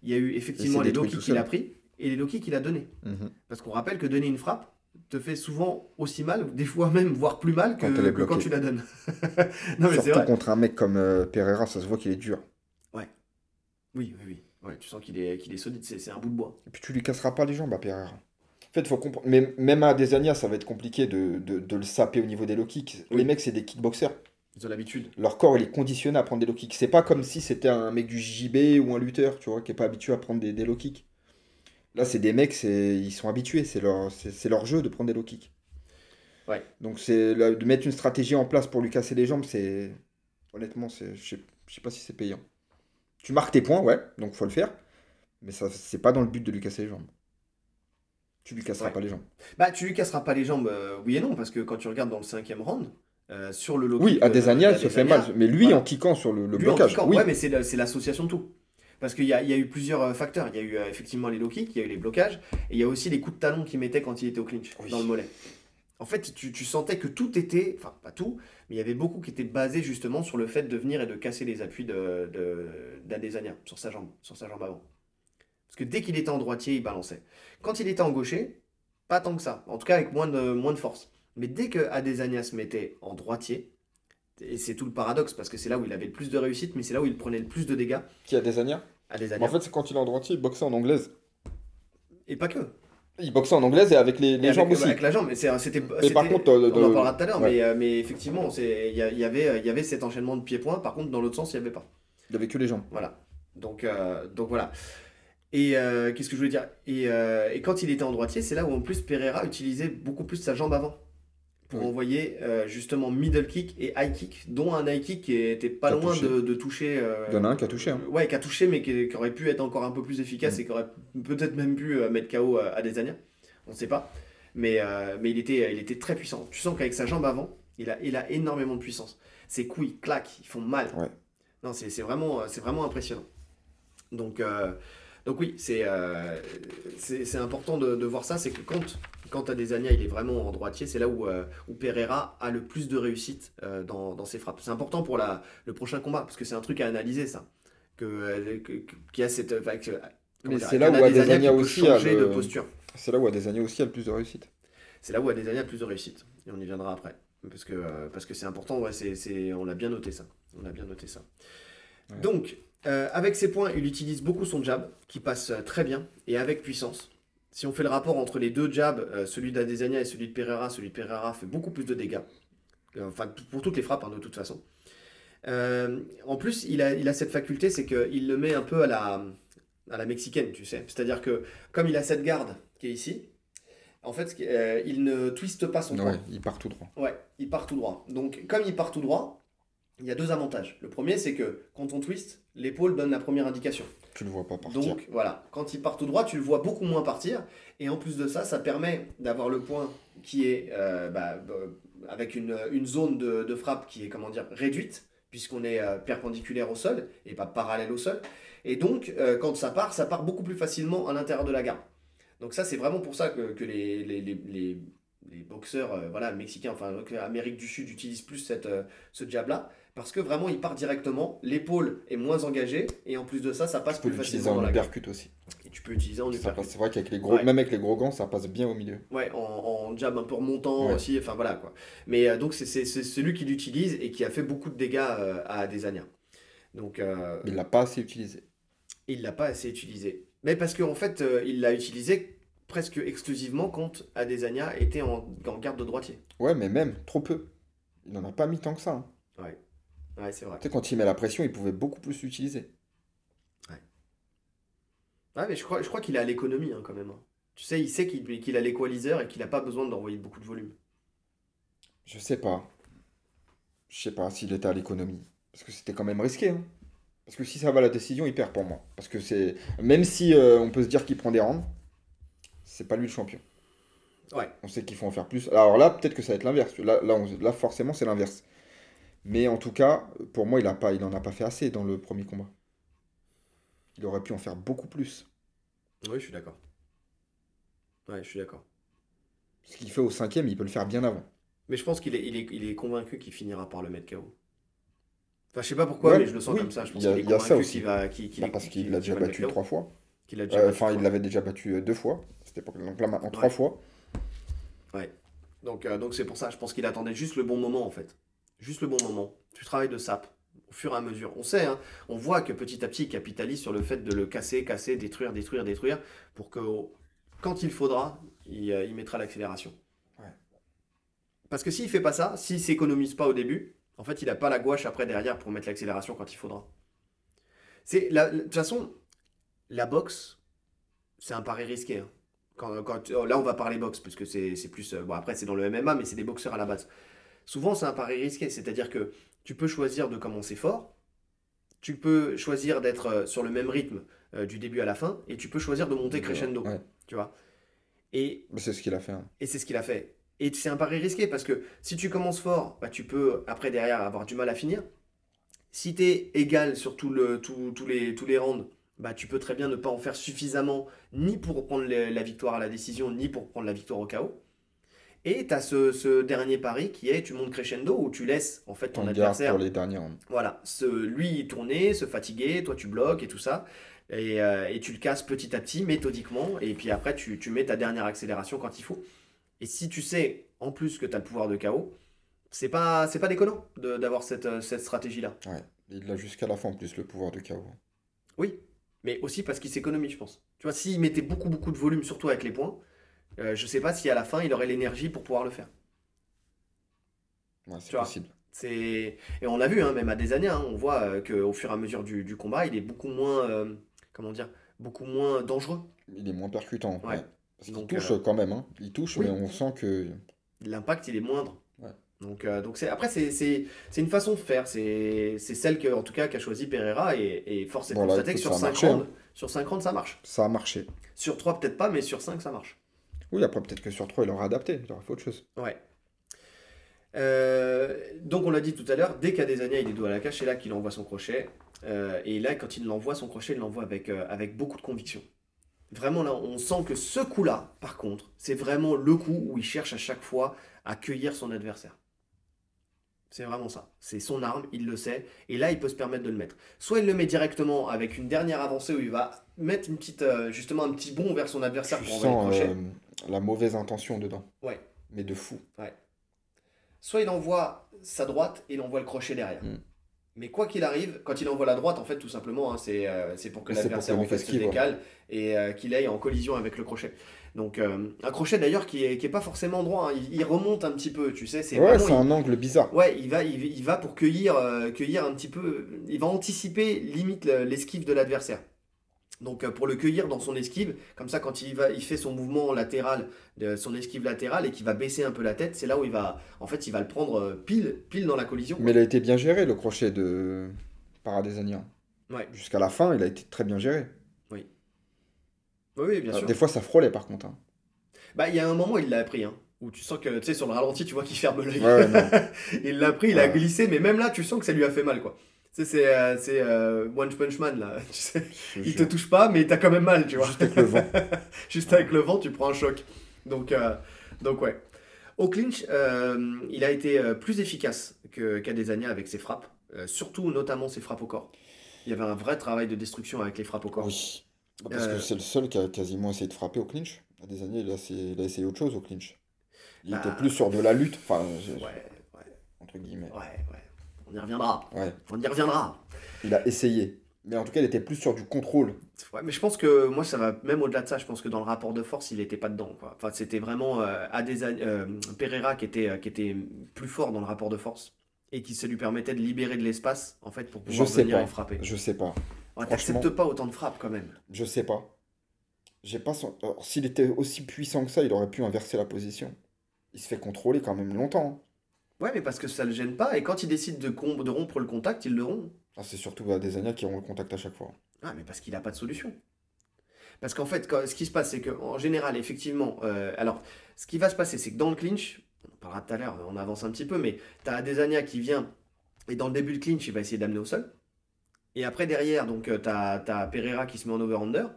il y a eu effectivement les low
tout
qu'il a pris et les low kicks qu'il a donnés. Parce qu'on rappelle que donner une frappe te fait souvent aussi mal, des fois même, voire plus mal que
Quand
que tu la donnes. non, mais
Surtout
vrai.
contre un mec comme euh, Pereira, ça se voit qu'il est dur.
Oui, oui, oui. Ouais, tu sens qu'il est, qu'il est solide, c'est c'est un bout de bois.
Et puis tu lui casseras pas les jambes à Pereira. En fait, faut comprendre. Mais même à Adesanya, ça va être compliqué de, de, de le saper au niveau des low kicks.
Oui.
Les mecs, c'est des kickboxers.
Ils ont l'habitude.
Leur corps, il est conditionné à prendre des low kicks. C'est pas comme si c'était un mec du JB ou un lutteur, tu vois, qui est pas habitué à prendre des, des low kicks. Là, c'est des mecs, ils sont habitués, c'est leur, jeu de prendre des low kicks.
Ouais.
Donc, c'est de mettre une stratégie en place pour lui casser les jambes, c'est. Honnêtement, je sais, je sais pas si c'est payant. Tu marques tes points, ouais, donc faut le faire. Mais ça, c'est pas dans le but de lui casser les jambes. Tu lui casseras
Ouais.
pas les jambes.
Bah, tu lui casseras pas les jambes, euh, oui et non, parce que quand tu regardes dans le cinquième round, euh, sur le low
Oui,
kick,
Adesanya,
euh,
il se fait
d'Adesanya,
mal. Mais lui,
voilà.
en kickant sur le, le
lui, en
blocage,
kickant,
oui.
ouais, mais c'est la- c'est l'association de tout. Parce qu'il y y a eu plusieurs euh, facteurs. Il y a eu euh, effectivement les low kicks, il y a eu les blocages, et il y a aussi les coups de talon qu'il mettait quand il était au clinch,
Oui.
dans le mollet. En fait, tu, tu sentais que tout était, enfin pas tout, mais il y avait beaucoup qui était basé justement sur le fait de venir et de casser les appuis de, de, d'Adesanya sur sa jambe, sur sa jambe avant. Parce que dès qu'il était en droitier, il balançait. Quand il était en gaucher, pas tant que ça. En tout cas, avec moins de, moins de force. Mais dès que Adesanya se mettait en droitier, et c'est tout le paradoxe, parce que c'est là où il avait le plus de réussite, mais c'est là où il prenait le plus de dégâts,
Qui Adesanya?
Adesanya.
En fait, c'est quand il est en droitier, il boxait en anglaise.
et pas que.
Il boxait en anglaise et avec les, les
Et avec,
jambes aussi.
avec la jambe, mais c'était.
par
c'était-
contre, euh,
on en parlera tout à l'heure,
ouais.
mais, euh, mais effectivement, il y, avait, y avait cet enchaînement de pieds-points, par contre, dans l'autre sens, il n'y avait pas.
Il avait que les jambes.
Voilà. Donc, euh, donc voilà. Et euh, qu'est-ce que je voulais dire? Et, euh, et quand il était en droitier, c'est là où en plus Pereira utilisait beaucoup plus sa jambe avant pour
Oui.
envoyer euh, justement middle kick et high kick, dont un high kick qui était pas
Qui
loin de, de toucher.
Il y en a un qui a touché. hein.
Ouais, qui a touché, mais qui, qui aurait pu être encore un peu plus efficace
Mm.
et qui aurait peut-être même pu mettre KO à, Adesanya. On ne sait pas. Mais, mais il, était, il était très puissant. Tu sens qu'avec sa jambe avant, il a, il a énormément de puissance. Ses coups, ils claquent, ils font mal.
Ouais.
Non, c'est vraiment, vraiment impressionnant. Donc, donc oui, c'est euh, c'est important de, de voir ça. C'est que quand, quand Adesanya il est vraiment en droitier, c'est là où, euh, où Pereira a le plus de réussite euh, dans, dans ses frappes. C'est important pour la, le prochain combat, parce que c'est un truc à analyser, ça. Que, a cette. enfin, que- comment
Mais
dire,
c'est là où
Adesanya
aussi a le-
de posture.
C'est là où Adesanya aussi a le plus de réussite.
C'est là où Adesanya a le plus de réussite. Et on y viendra après. Parce que parce que c'est important, ouais, c'est, on l'a bien noté ça. On a bien noté ça.
Ouais.
Donc, euh, avec ses points, il utilise beaucoup son jab, qui passe euh, très bien, et avec puissance. Si on fait le rapport entre les deux jabs, euh, celui d'Adesanya et celui de Pereira, celui de Pereira fait beaucoup plus de dégâts. Enfin, pour toutes les frappes, hein, de toute façon. Euh, en plus, il a, il a cette faculté, c'est qu'il le met un peu à la, à la mexicaine, tu sais. C'est-à-dire que, comme il a cette garde qui est ici, en fait, il ne twiste pas son poing.
Ouais, il part tout droit.
Ouais, il part tout droit. Donc, comme il part tout droit, il y a deux avantages. Le premier, c'est que quand on twist, l'épaule donne la première indication.
Tu le vois pas partir.
Donc, voilà, quand il part tout droit, tu le vois beaucoup moins partir. Et en plus de ça, ça permet d'avoir le point qui est euh, bah, euh, avec une, une zone de, de frappe qui est, comment dire, réduite, puisqu'on est euh, perpendiculaire au sol et pas parallèle au sol. Et donc, euh, quand ça part, ça part beaucoup plus facilement à l'intérieur de la garde. Donc ça, c'est vraiment pour ça que, que les, les, les, les- les boxeurs voilà, mexicains, enfin que Amérique du Sud utilisent plus cette, ce jab-là, parce que vraiment, il part directement, l'épaule est moins engagée, et en plus de ça, ça passe
Tu peux
plus facilement
en uppercut aussi.
Et tu peux utiliser en uppercut.
C'est vrai qu'avec les gros,
Ouais.
même avec les gros gants, ça passe bien au milieu.
Ouais, en, en jab un peu remontant
Ouais.
aussi, enfin voilà quoi. Mais euh, donc c'est celui qui l'utilise et qui a fait beaucoup de dégâts euh, à Adesanya. Donc euh,
il l'a pas assez utilisé.
il l'a pas assez utilisé. Mais parce qu'en fait, euh, il l'a utilisé presque exclusivement quand Adesanya était en, en garde de droitier.
Ouais, mais même, trop peu. Il n'en a pas mis tant que ça. hein.
Ouais, c'est vrai.
Sais, quand il met la pression, il pouvait beaucoup plus l'utiliser.
Ouais, mais je crois, je crois qu'il est à l'économie hein, quand même. hein. Tu sais, il sait qu'il a l'équaliseur et qu'il n'a pas besoin d'envoyer beaucoup de volume.
Je sais pas. Je sais pas s'il était à l'économie. Parce que c'était quand même risqué. hein. Parce que si ça va à la décision, il perd pour moi. Parce que c'est. Même si euh, on peut se dire qu'il prend des rounds, c'est pas lui le champion.
Ouais.
On sait qu'il faut en faire plus. Alors là, peut-être que ça va être l'inverse. Là, là, on- là, forcément, c'est l'inverse. Mais en tout cas, pour moi, il a pas, il en a pas fait assez dans le premier combat. Il aurait pu en faire beaucoup plus.
Oui, je suis d'accord. Ouais, je suis d'accord.
Ce qu'il fait au cinquième, il peut le faire bien avant.
Mais je pense qu'il est, il est, il est convaincu qu'il finira par le mettre KO. Enfin, je sais pas pourquoi,
Ouais,
mais je le sens
oui.
comme ça. Je pense
Il y a-
qu'il est convaincu
aussi.
qu'il va,
Bah, parce
qu'il-
l'a déjà
le
battu trois fois. Euh, Enfin, il l'avait déjà battu euh, deux fois. C'était pas... Donc là, maintenant, trois
Ouais.
fois.
Donc, euh, donc c'est pour ça, je pense qu'il attendait juste le bon moment en fait. Juste le bon moment. Tu travailles de sap au fur et à mesure. On sait, hein, on voit que petit à petit, il capitalise sur le fait de le casser, casser, détruire, détruire, détruire, pour que quand il faudra, il, euh, il mettra l'accélération.
Ouais.
Parce que s'il fait pas ça, s'il s'économise pas au début, en fait, il n'a pas la gouache après derrière pour mettre l'accélération quand il faudra. C'est de toute façon, la boxe, c'est un pari risqué. hein. Quand, quand- oh, là, on va parler boxe, parce que c'est c'est plus. euh, bon, après, c'est dans le MMA, mais c'est des boxeurs à la base. Souvent, c'est un pari risqué, c'est-à-dire que tu peux choisir de commencer fort, tu peux choisir d'être euh, sur le même rythme euh, du début à la fin, et tu peux choisir de monter crescendo,
Ouais.
tu vois. Et
C'est ce qu'il a fait. hein.
et c'est ce qu'il a fait. Et c'est un pari risqué parce que si tu commences fort, bah, tu peux après derrière avoir du mal à finir. Si tu es égal sur tout le, tout- tous les, tous les rounds, bah, tu peux très bien ne pas en faire suffisamment ni pour prendre la victoire à la décision, ni pour prendre la victoire au chaos. Et tu as ce, ce dernier pari qui est tu montes crescendo où tu laisses en fait ton
On
adversaire
pour les derniers
voilà, se, lui tourner, se fatiguer, toi tu bloques et tout ça. Et, euh, et tu le casses petit à petit, méthodiquement. Et puis après, tu, tu mets ta dernière accélération quand il faut. Et si tu sais en plus que tu as le pouvoir de KO, c'est pas, c'est pas déconnant d'avoir cette, euh, cette stratégie-là.
Ouais. Il a jusqu'à la fin en plus le pouvoir de KO.
Oui, mais aussi parce qu'il s'économise, je pense. Tu vois, s'il mettait beaucoup, beaucoup de volume, surtout avec les points, euh, je sais pas si à la fin il aurait l'énergie pour pouvoir le faire.
Ouais, c'est possible.
C'est... Et on a vu, hein, même à des années, hein, on voit euh, qu'au fur et à mesure du, du combat, il est beaucoup moins, euh, comment dire, beaucoup moins dangereux.
Il est moins percutant.
Ouais.
ouais. Parce qu'il touche
euh,
quand même. hein. Il touche,
oui.
mais on sent que.
L'impact, il est moindre.
Ouais.
Donc, euh, donc c'est... après, c'est, une façon de faire. C'est, c'est celle que, en tout cas, qu'a choisi Pereira. Et, et force est de
Bon, là,
constater que sur
ça a
5
marché,
rounds, sur 5 rounds, ça marche.
Ça a marché.
Sur 3, peut-être pas, mais sur 5, ça marche.
Oui, après, peut-être que sur 3, il aura adapté. Il aura fait autre chose.
Ouais. Euh, donc on l'a dit tout à l'heure, dès qu'Adesanya il est dos à la cage, c'est là qu'il envoie son crochet. Euh, et là, quand il l'envoie, son crochet, il l'envoie avec, euh, avec beaucoup de conviction. Vraiment, là, on sent que ce coup-là, par contre, c'est vraiment le coup où il cherche à chaque fois à cueillir son adversaire. C'est vraiment ça. C'est son arme, il le sait. Et là, il peut se permettre de le mettre. Soit il le met directement avec une dernière avancée où il va mettre une petite, justement un petit bond vers son adversaire
Tu
pour envoyer le crochet.
La mauvaise intention dedans.
Ouais.
Mais de fou.
soit il envoie sa droite et il envoie le crochet derrière.
Mm.
Mais quoi qu'il arrive, quand il envoie la droite, en fait, tout simplement, hein, c'est euh, c'est pour que l'adversaire en fait, se
ouais.
décale et euh, qu'il aille en collision avec le crochet. Donc, euh, un crochet d'ailleurs qui est, qui est pas forcément droit, hein, il, il remonte un petit peu, tu sais. C'est
Ouais, un angle bizarre.
Ouais, il va, il, il va pour cueillir, cueillir un petit peu. Il va anticiper limite le- l'esquive de l'adversaire. Donc euh, pour le cueillir dans son esquive, comme ça quand il va, il fait son mouvement latéral, de son esquive latérale et qu'il va baisser un peu la tête, c'est là où il va, en fait, il va le prendre euh, pile, pile dans la collision.
Mais il a été bien géré, le crochet de Paradesania.
Ouais.
Jusqu'à la fin, il a été très bien géré.
Oui, oui, bien
Euh,
sûr.
Des fois, ça frôlait par contre. hein.
Bah il y a un moment il l'a appris, hein, où tu sens que tu sais sur le ralenti tu vois qu'il ferme l'œil.
Ouais,
il l'a pris, il a glissé, mais même là tu sens que ça lui a fait mal quoi. Sais, c'est euh, euh, One Punch Man là. Tu sais, il te touche pas, mais t'as quand même mal, tu vois.
Juste avec le vent.
Juste avec le vent, tu prends un choc. Donc, euh, donc ouais. Au clinch, il a été plus efficace que qu'Adesanya avec ses frappes, surtout notamment ses frappes au corps. Il y avait un vrai travail de destruction avec les frappes au corps.
Oui. Parce que c'est le seul qui a quasiment essayé de frapper au clinch. À des années, il a essayé, il a essayé autre chose au clinch. Il
Bah,
était plus sur de la lutte, enfin,
Ouais, ouais,
entre guillemets.
ouais, ouais. On y reviendra.
Ouais.
On y reviendra.
Il a essayé. Mais en tout cas, il était plus sur du contrôle.
Ouais, mais je pense que moi, ça va même au-delà de ça. Je pense que dans le rapport de force, il n'était pas dedans. Quoi. Enfin, c'était vraiment euh, euh, Pereira qui était, euh, qui était plus fort dans le rapport de force et qui se lui permettait de libérer de l'espace en fait pour pouvoir
Je sais
venir
pas.
frapper.
Je sais pas.
Ouais, T'acceptes pas autant de frappes quand même.
Je sais pas. J'ai pas son... S'il était aussi puissant que ça, il aurait pu inverser la position. Il se fait contrôler quand même longtemps.
Ouais, mais parce que ça le gêne pas, et quand il décide de, rompre le contact, il le rompt.
Ah, c'est surtout bah, des Adesanya qui auront le contact à chaque fois.
Ah, mais parce qu'il n'a pas de solution. Parce qu'en fait, quand- ce qui se passe, c'est qu'en général, effectivement, euh, alors, ce qui va se passer, c'est que dans le clinch, on parlera tout à l'heure, on avance un petit peu, mais tu as Adesanya qui vient, et dans le début de clinch, il va essayer d'amener au sol. Et après, derrière, donc, tu as, Pereira qui se met en over-under,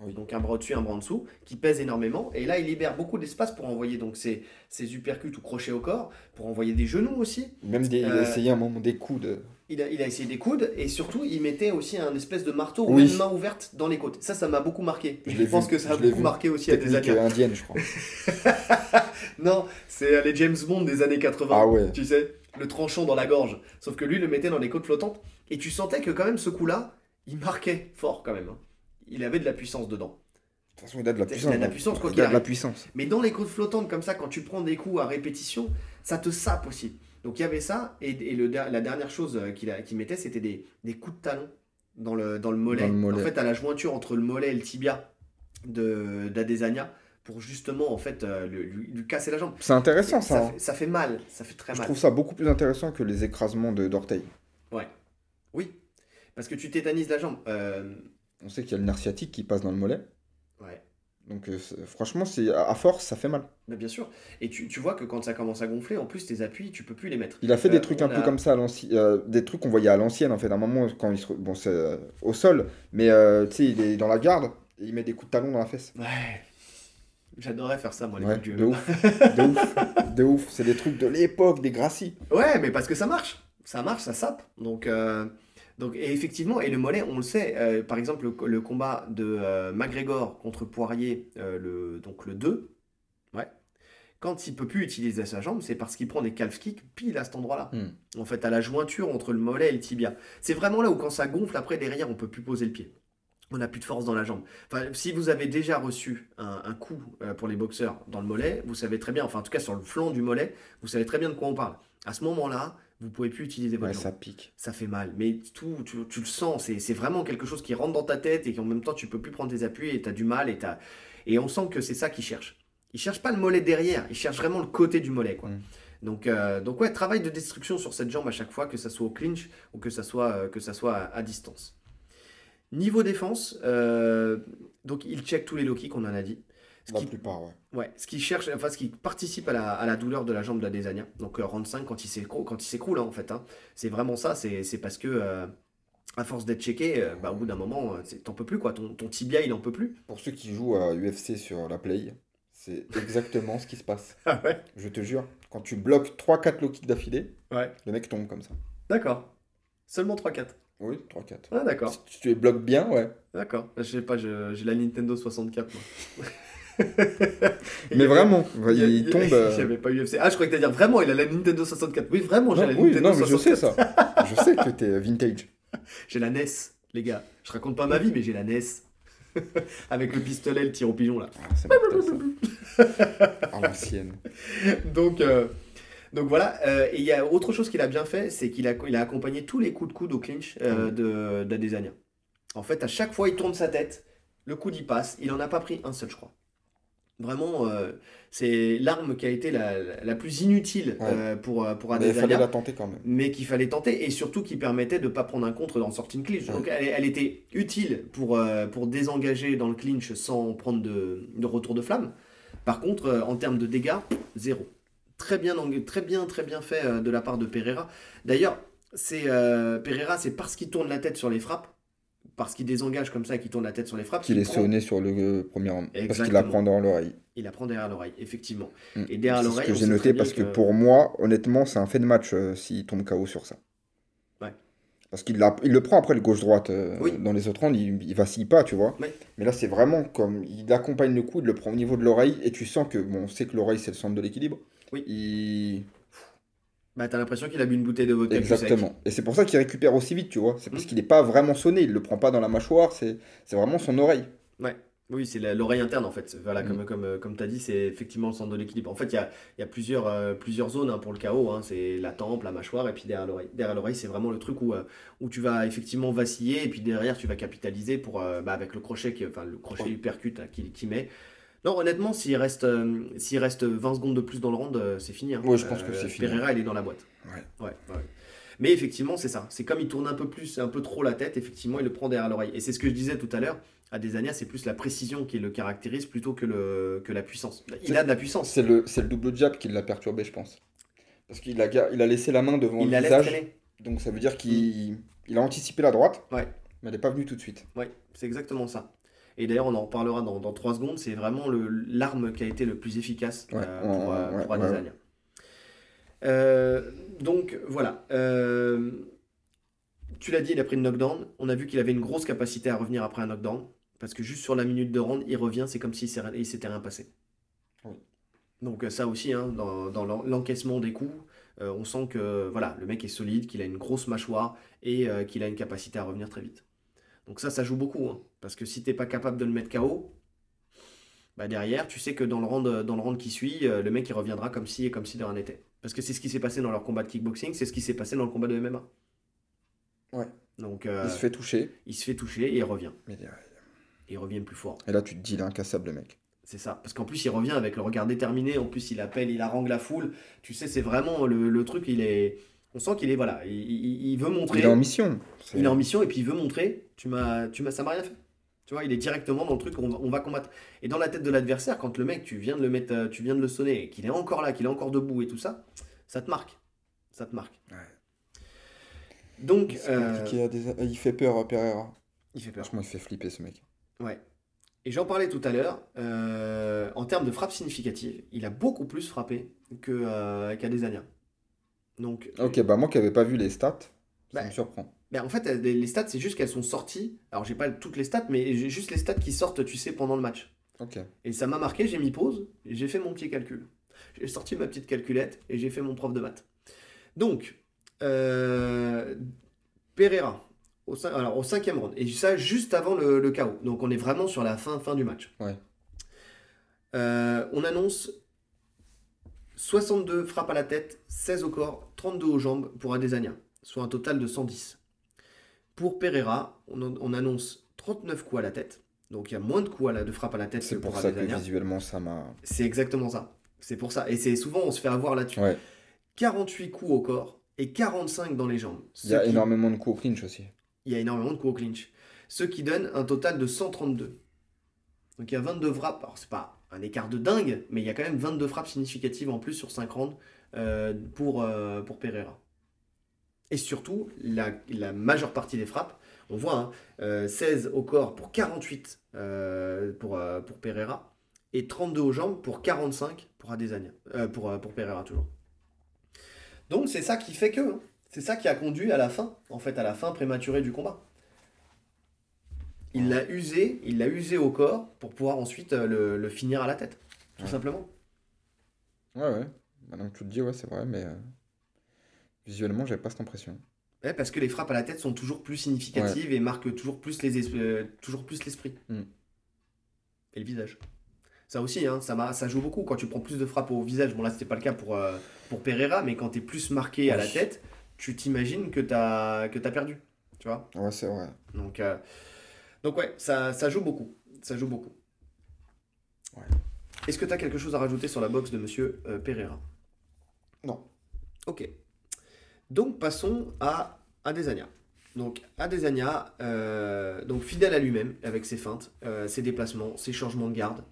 Oui.
donc un bras au-dessus, un bras en dessous, qui pèse énormément. Et là, il libère beaucoup d'espace pour envoyer donc ses, ses uppercuts ou crochets au corps, pour envoyer des genoux aussi.
Même des, il a
Euh,
essayé un moment des coups de.
Il a, il a essayé des coudes et surtout il mettait aussi un espèce de marteau ou une main ouverte dans les côtes. Ça, ça m'a beaucoup marqué.
Je
Je, pense
vu,
que ça a beaucoup
vu.
marqué aussi à des
Technique
années.
indienne, je crois.
Non, c'est euh, les James Bond des années 80.
Ah ouais.
Tu sais, le tranchant dans la gorge. Sauf que lui le mettait dans les côtes flottantes et tu sentais que quand même ce coup-là, il marquait fort quand même. hein. Il avait de la puissance dedans.
De toute façon, il a de la
Il a de
puissance.
la
hein.
puissance, quoi
Il a de la puissance.
Mais dans les côtes flottantes comme ça, quand tu prends des coups à répétition, ça te sape aussi. Donc il y avait ça, et, et le, la dernière chose euh, qu'il mettait, c'était des, des coups de talon dans le, dans le mollet.
Dans le mollet.
En fait, à la jointure entre le mollet et le tibia de- d'Adesanya, pour justement en fait euh, le- lui, lui casser la jambe.
C'est intéressant ça.
Ça
hein.
fait, ça fait mal, ça fait très
Je
mal.
trouve ça beaucoup plus intéressant que les écrasements de- d'orteils.
Oui, parce que tu tétanises la jambe. Euh,
On sait qu'il y a le nerf sciatique qui passe dans le mollet.
ouais.
Donc euh, franchement, c'est à force, ça fait mal.
Mais bien sûr. Et tu, tu vois que quand ça commence à gonfler, en plus tes appuis, tu peux plus les mettre.
Il a fait
Euh,
des trucs
on
un peu comme ça à l'ancienne, des trucs qu'on voyait à l'ancienne en fait. À un moment, quand il se, bon, c'est euh, au sol, mais euh, tu sais, il est dans la garde et il met des coups de talon dans la fesse.
Ouais. J'adorais faire ça, moi, les
Ouais,
coups de
ouf, de ouf, de ouf. C'est des trucs de l'époque, des Gracie.
Ouais, mais parce que ça marche. Ça marche, ça sape. Donc, euh, donc et effectivement, et le mollet, on le sait. euh, par exemple, le, le combat de euh, McGregor contre Poirier, euh, le, donc le 2, ouais. Quand il peut plus utiliser sa jambe, c'est parce qu'il prend des calf kicks pile à cet endroit-là.
Hmm.
En fait, à la jointure entre le mollet et le tibia. C'est vraiment là où quand ça gonfle, après derrière, on peut plus poser le pied. On n'a plus de force dans la jambe. Enfin, si vous avez déjà reçu un, un coup euh, pour les boxeurs dans le mollet, vous savez très bien, enfin en tout cas sur le flanc du mollet, vous savez très bien de quoi on parle. À ce moment-là, vous pouvez plus utiliser votre
Ouais, ça pique.
Ça fait mal, mais tout, tu, tu le sens, c'est vraiment quelque chose qui rentre dans ta tête et qu'en même temps tu peux plus prendre tes appuis et tu as du mal et, t'as- et on sent que c'est ça qu'il cherche. Il cherche pas le mollet derrière, il cherche vraiment le côté du mollet. Quoi.
Mm.
Donc, euh, donc ouais, travail de destruction sur cette jambe à chaque fois, que ça soit au clinch ou que ça soit, euh, que ça soit à, à distance. Niveau défense, euh, donc il check tous les low kicks, on en a dit. Ce
La
qui,
plupart, ouais.
Ouais, ce qui cherche, enfin ce qui participe à la, à la douleur de la jambe d'Adesanya. Donc euh, round 5 quand il s'écroule, quand il s'écroule hein, en fait. hein. C'est vraiment ça, c'est c'est parce que euh, à force d'être checké, euh, bah, au bout d'un moment, euh, c'est- t'en peux plus quoi. Ton, ton tibia il en peut plus.
Pour ceux qui jouent à UFC sur la Play, c'est exactement ce qui se passe.
Ah ouais?
Je te jure, quand tu bloques 3-4 low kicks d'affilée,
Ouais.
le mec tombe comme ça.
D'accord. Seulement 3-4.
Oui, 3-4.
Ah d'accord.
Si tu les bloques bien, ouais.
D'accord. Je sais pas, je- j'ai la Nintendo 64 moi.
Mais vraiment,
Il
tombe. euh,
J'avais pas UFC. Ah, je croyais que t'allais dire vraiment, il a la Nintendo 64. Oui, vraiment, j'ai la
oui,
Nintendo
non, mais je
64.
sais ça. Je sais que t'es vintage.
J'ai la NES, les gars. Je raconte pas ma vie, mais j'ai la NES. Avec le pistolet, le tir au pigeon là.
Ah, ça. À l'ancienne.
Donc, euh, donc voilà. Euh, et il y a autre chose qu'il a bien fait, c'est qu'il a, il a accompagné tous les coups de coude au clinch euh, de d'Adesanya. En fait, à chaque fois, il tourne sa tête, le coude y passe. Il en a pas pris un seul, je crois. Vraiment, euh, c'est l'arme qui a été la, la- plus inutile
Ouais.
euh, pour, euh, pour
Mais il fallait
Adesanya.
la tenter quand même.
mais qu'il fallait tenter et surtout qui permettait de ne pas prendre un contre dans le sortie de clinch. Donc elle, elle était utile pour, euh, pour désengager dans le clinch sans prendre de, de retour de flamme. Par contre, en termes de dégâts, zéro. Très bien, très bien, très bien fait de la part de Pereira. D'ailleurs, c'est Pereira, c'est parce qu'il tourne la tête sur les frappes, parce qu'il désengage comme ça et qu'il tourne la tête sur les frappes,
Qu'il
qu'il
est
prend-
sonné sur le euh, premier round. Parce qu'il la prend dans l'oreille.
il la prend derrière l'oreille, effectivement.
Mm.
Et derrière
C'est
l'oreille,
ce que j'ai noté parce que
que-
pour moi, honnêtement, c'est un fait de match euh, s'il tombe KO sur ça.
Ouais.
Parce qu'il l'a- il le prend après le gauche-droite. euh,
Oui.
Dans les autres rounds, il, il vacille pas, tu vois. Mais là, c'est vraiment comme. Il accompagne le coup, il le prend au niveau de l'oreille et tu sens que, bon, on sait que l'oreille, c'est le centre de l'équilibre.
Oui.
Il...
Bah, t'as l'impression qu'il a bu une bouteille de vodka. sec.
Exactement. Et c'est pour ça qu'il récupère aussi vite, tu vois. C'est parce
Mm.
qu'il n'est pas vraiment sonné, il le prend pas dans la mâchoire, c'est c'est vraiment son oreille.
Oui, c'est la- l'oreille interne en fait. Voilà,
Mm.
comme, comme, comme tu as dit, c'est effectivement le centre de l'équilibre. En fait, il y a, y a plusieurs, euh, plusieurs zones hein, pour le KO. hein. C'est la tempe, la mâchoire et puis derrière l'oreille. Derrière l'oreille, c'est vraiment le truc où, euh, où tu vas effectivement vaciller et puis derrière, tu vas capitaliser pour, euh, bah, avec le crochet, qui, enfin le crochet uppercut hein, qu'il qu'il met. Non, honnêtement, s'il reste, euh, s'il reste 20 secondes de plus dans le round, euh, c'est fini. hein.
Ouais, je pense que c'est fini.
Pereira, il est dans la boîte.
Ouais.
Ouais, ouais. Mais effectivement, c'est ça. C'est comme il tourne un peu plus, un peu trop la tête, effectivement, il le prend derrière l'oreille. Et c'est ce que je disais tout à l'heure. À Desania, c'est plus la précision qui le caractérise plutôt que, le, que la puissance. Il a de la puissance.
C'est le, double jab qui l'a perturbé, je pense. Parce qu'il a, ga- il a laissé la main devant
Il
le visage.
traîner.
Donc ça veut dire qu'il il a anticipé la droite,
Ouais.
mais elle n'est pas venue tout de suite.
Ouais, c'est exactement ça. Et d'ailleurs, on en reparlera dans, dans 3 secondes. C'est vraiment l'arme qui a été le plus efficace
Ouais,
euh, pour,
ouais,
Adesanya. Euh, donc voilà. Euh, tu l'as dit, il a pris le knockdown. On a vu qu'il avait une grosse capacité à revenir après un knockdown. Parce que juste sur la minute de round, il revient, c'est comme s'il s'était rien passé.
Oui.
Donc euh, ça aussi, hein, dans, dans l'en- l'encaissement des coups, euh, on sent que voilà, le mec est solide, qu'il a une grosse mâchoire et qu'il a une capacité à revenir très vite. Donc ça, ça joue beaucoup. hein, parce que si t'es pas capable de le mettre KO, bah derrière, tu sais que dans le round, dans le round qui suit, euh, le mec il reviendra comme si, comme si de rien n'était. Parce que c'est ce qui s'est passé dans leur combat de kickboxing, c'est ce qui s'est passé dans le combat de MMA.
Ouais.
Donc euh,
Il se fait toucher.
il se fait toucher et il revient.
mais
Et il revient plus fort.
Et là, tu te dis, il est incassable, le mec.
C'est ça. Parce qu'en plus, il revient avec le regard déterminé. En plus, il appelle, il harangue la foule. Tu sais, c'est vraiment le, le truc. Il est. On sent qu'il est voilà. Il, il- il veut montrer.
Il est en mission.
Il est en mission et puis il veut montrer. Tu m'as, tu m'as, ça m'a rien fait. Tu vois, il est directement dans le truc. On va, on va combattre. Et dans la tête de l'adversaire, quand le mec, tu viens de le mettre, euh, tu viens de le sonner, et qu'il est encore là, qu'il est encore debout et tout ça, ça te marque. Ça te marque.
Ouais.
Donc, euh,
compliqué à des- Il fait peur à Pereira.
il fait peur.
Franchement, il fait flipper, ce mec.
Ouais. Et j'en parlais tout à l'heure, euh, en termes de frappe significative, il a beaucoup plus frappé que, euh, qu'Adesanya. Donc,
Ok, bah moi qui n'avais pas vu les stats, ça
Bah,
me surprend.
ben, en fait, les stats, c'est juste qu'elles sont sorties. Alors, j'ai pas toutes les stats, mais j'ai juste les stats qui sortent, tu sais, pendant le match.
Ok.
Et ça m'a marqué, j'ai mis pause, j'ai fait mon petit calcul. J'ai sorti ma petite calculette et j'ai fait mon prof de maths. Donc, euh, Pereira, au, cin- alors, au cinquième round, et ça juste avant le, le KO. Donc on est vraiment sur la fin, fin du match.
Ouais.
Euh, on annonce 62 frappes à la tête, 16 au corps, 32 aux jambes pour Adesanya, soit un total de 110. Pour Pereira, on, on annonce 39 coups à la tête, donc il y a moins de coups à la, de frappes à la tête
C'est pour
pour
ça que visuellement, ça m'a.
C'est exactement ça. C'est pour ça. Et c'est souvent, on se fait avoir là-dessus.
Ouais.
48 coups au corps et 45 dans les jambes.
Il y a
qui-
énormément de coups au clinch aussi.
il y a énormément de coups au clinch. Ce qui donne un total de 132. Donc il y a 22 frappes. Alors c'est pas un écart de dingue, mais il y a quand même 22 frappes significatives en plus sur 5 rounds euh, pour, euh, pour Pereira. Et surtout, la, la majeure partie des frappes, on voit hein, euh, 16 au corps pour 48 euh, pour, pour Pereira et 32 aux jambes pour 45 pour Adesanya. Pour, pour Pereira toujours. Donc c'est ça qui fait que. c'est ça qui a conduit à la fin, en fait, à la fin prématurée du combat. Il l'a usé, il l'a usé au corps pour pouvoir ensuite euh, le, le finir à la tête, tout
Ouais.
simplement.
Ouais, ouais. Maintenant que tu le dis, ouais, c'est vrai, mais euh, visuellement, j'avais pas cette impression.
Ouais, parce que les frappes à la tête sont toujours plus significatives et marquent toujours plus les es- euh, toujours plus l'esprit.
Mm.
Et le visage. Ça aussi, hein, ça, m'a- ça joue beaucoup. Quand tu prends plus de frappes au visage, bon là c'était pas le cas pour, euh, pour Pereira, mais quand tu es plus marqué à la tête, tu t'imagines que tu as, que as perdu. Tu vois?
Ouais, c'est vrai.
Donc, donc ouais, ça, ça joue beaucoup. Ça joue beaucoup.
Ouais.
Est-ce que tu as quelque chose à rajouter sur la boxe de Monsieur euh, Pereira?
Non.
Ok. Donc passons à Adesanya. Donc Adesanya, euh, donc fidèle à lui-même avec ses feintes, euh, ses déplacements, ses changements de garde.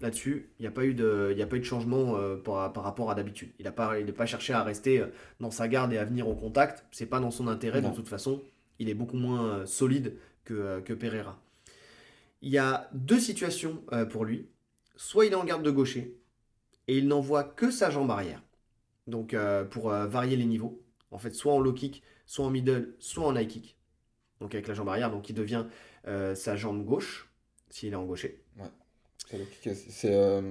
Là-dessus, il n'y a pas eu de, y a pas eu de changement par, par rapport à d'habitude. Il n'a pas, il n'a pas cherché à rester dans sa garde et à venir au contact. C'est pas dans son intérêt
Non.
de toute façon. Il est beaucoup moins solide que, euh, que Pereira. Il y a deux situations euh, pour lui. Soit il est en garde de gaucher et il n'envoie que sa jambe arrière. Donc euh, pour varier les niveaux. En fait, soit en low kick, soit en middle, soit en high kick. Donc avec la jambe arrière, donc il devient sa jambe gauche s'il est en gaucher.
Kick, c'est,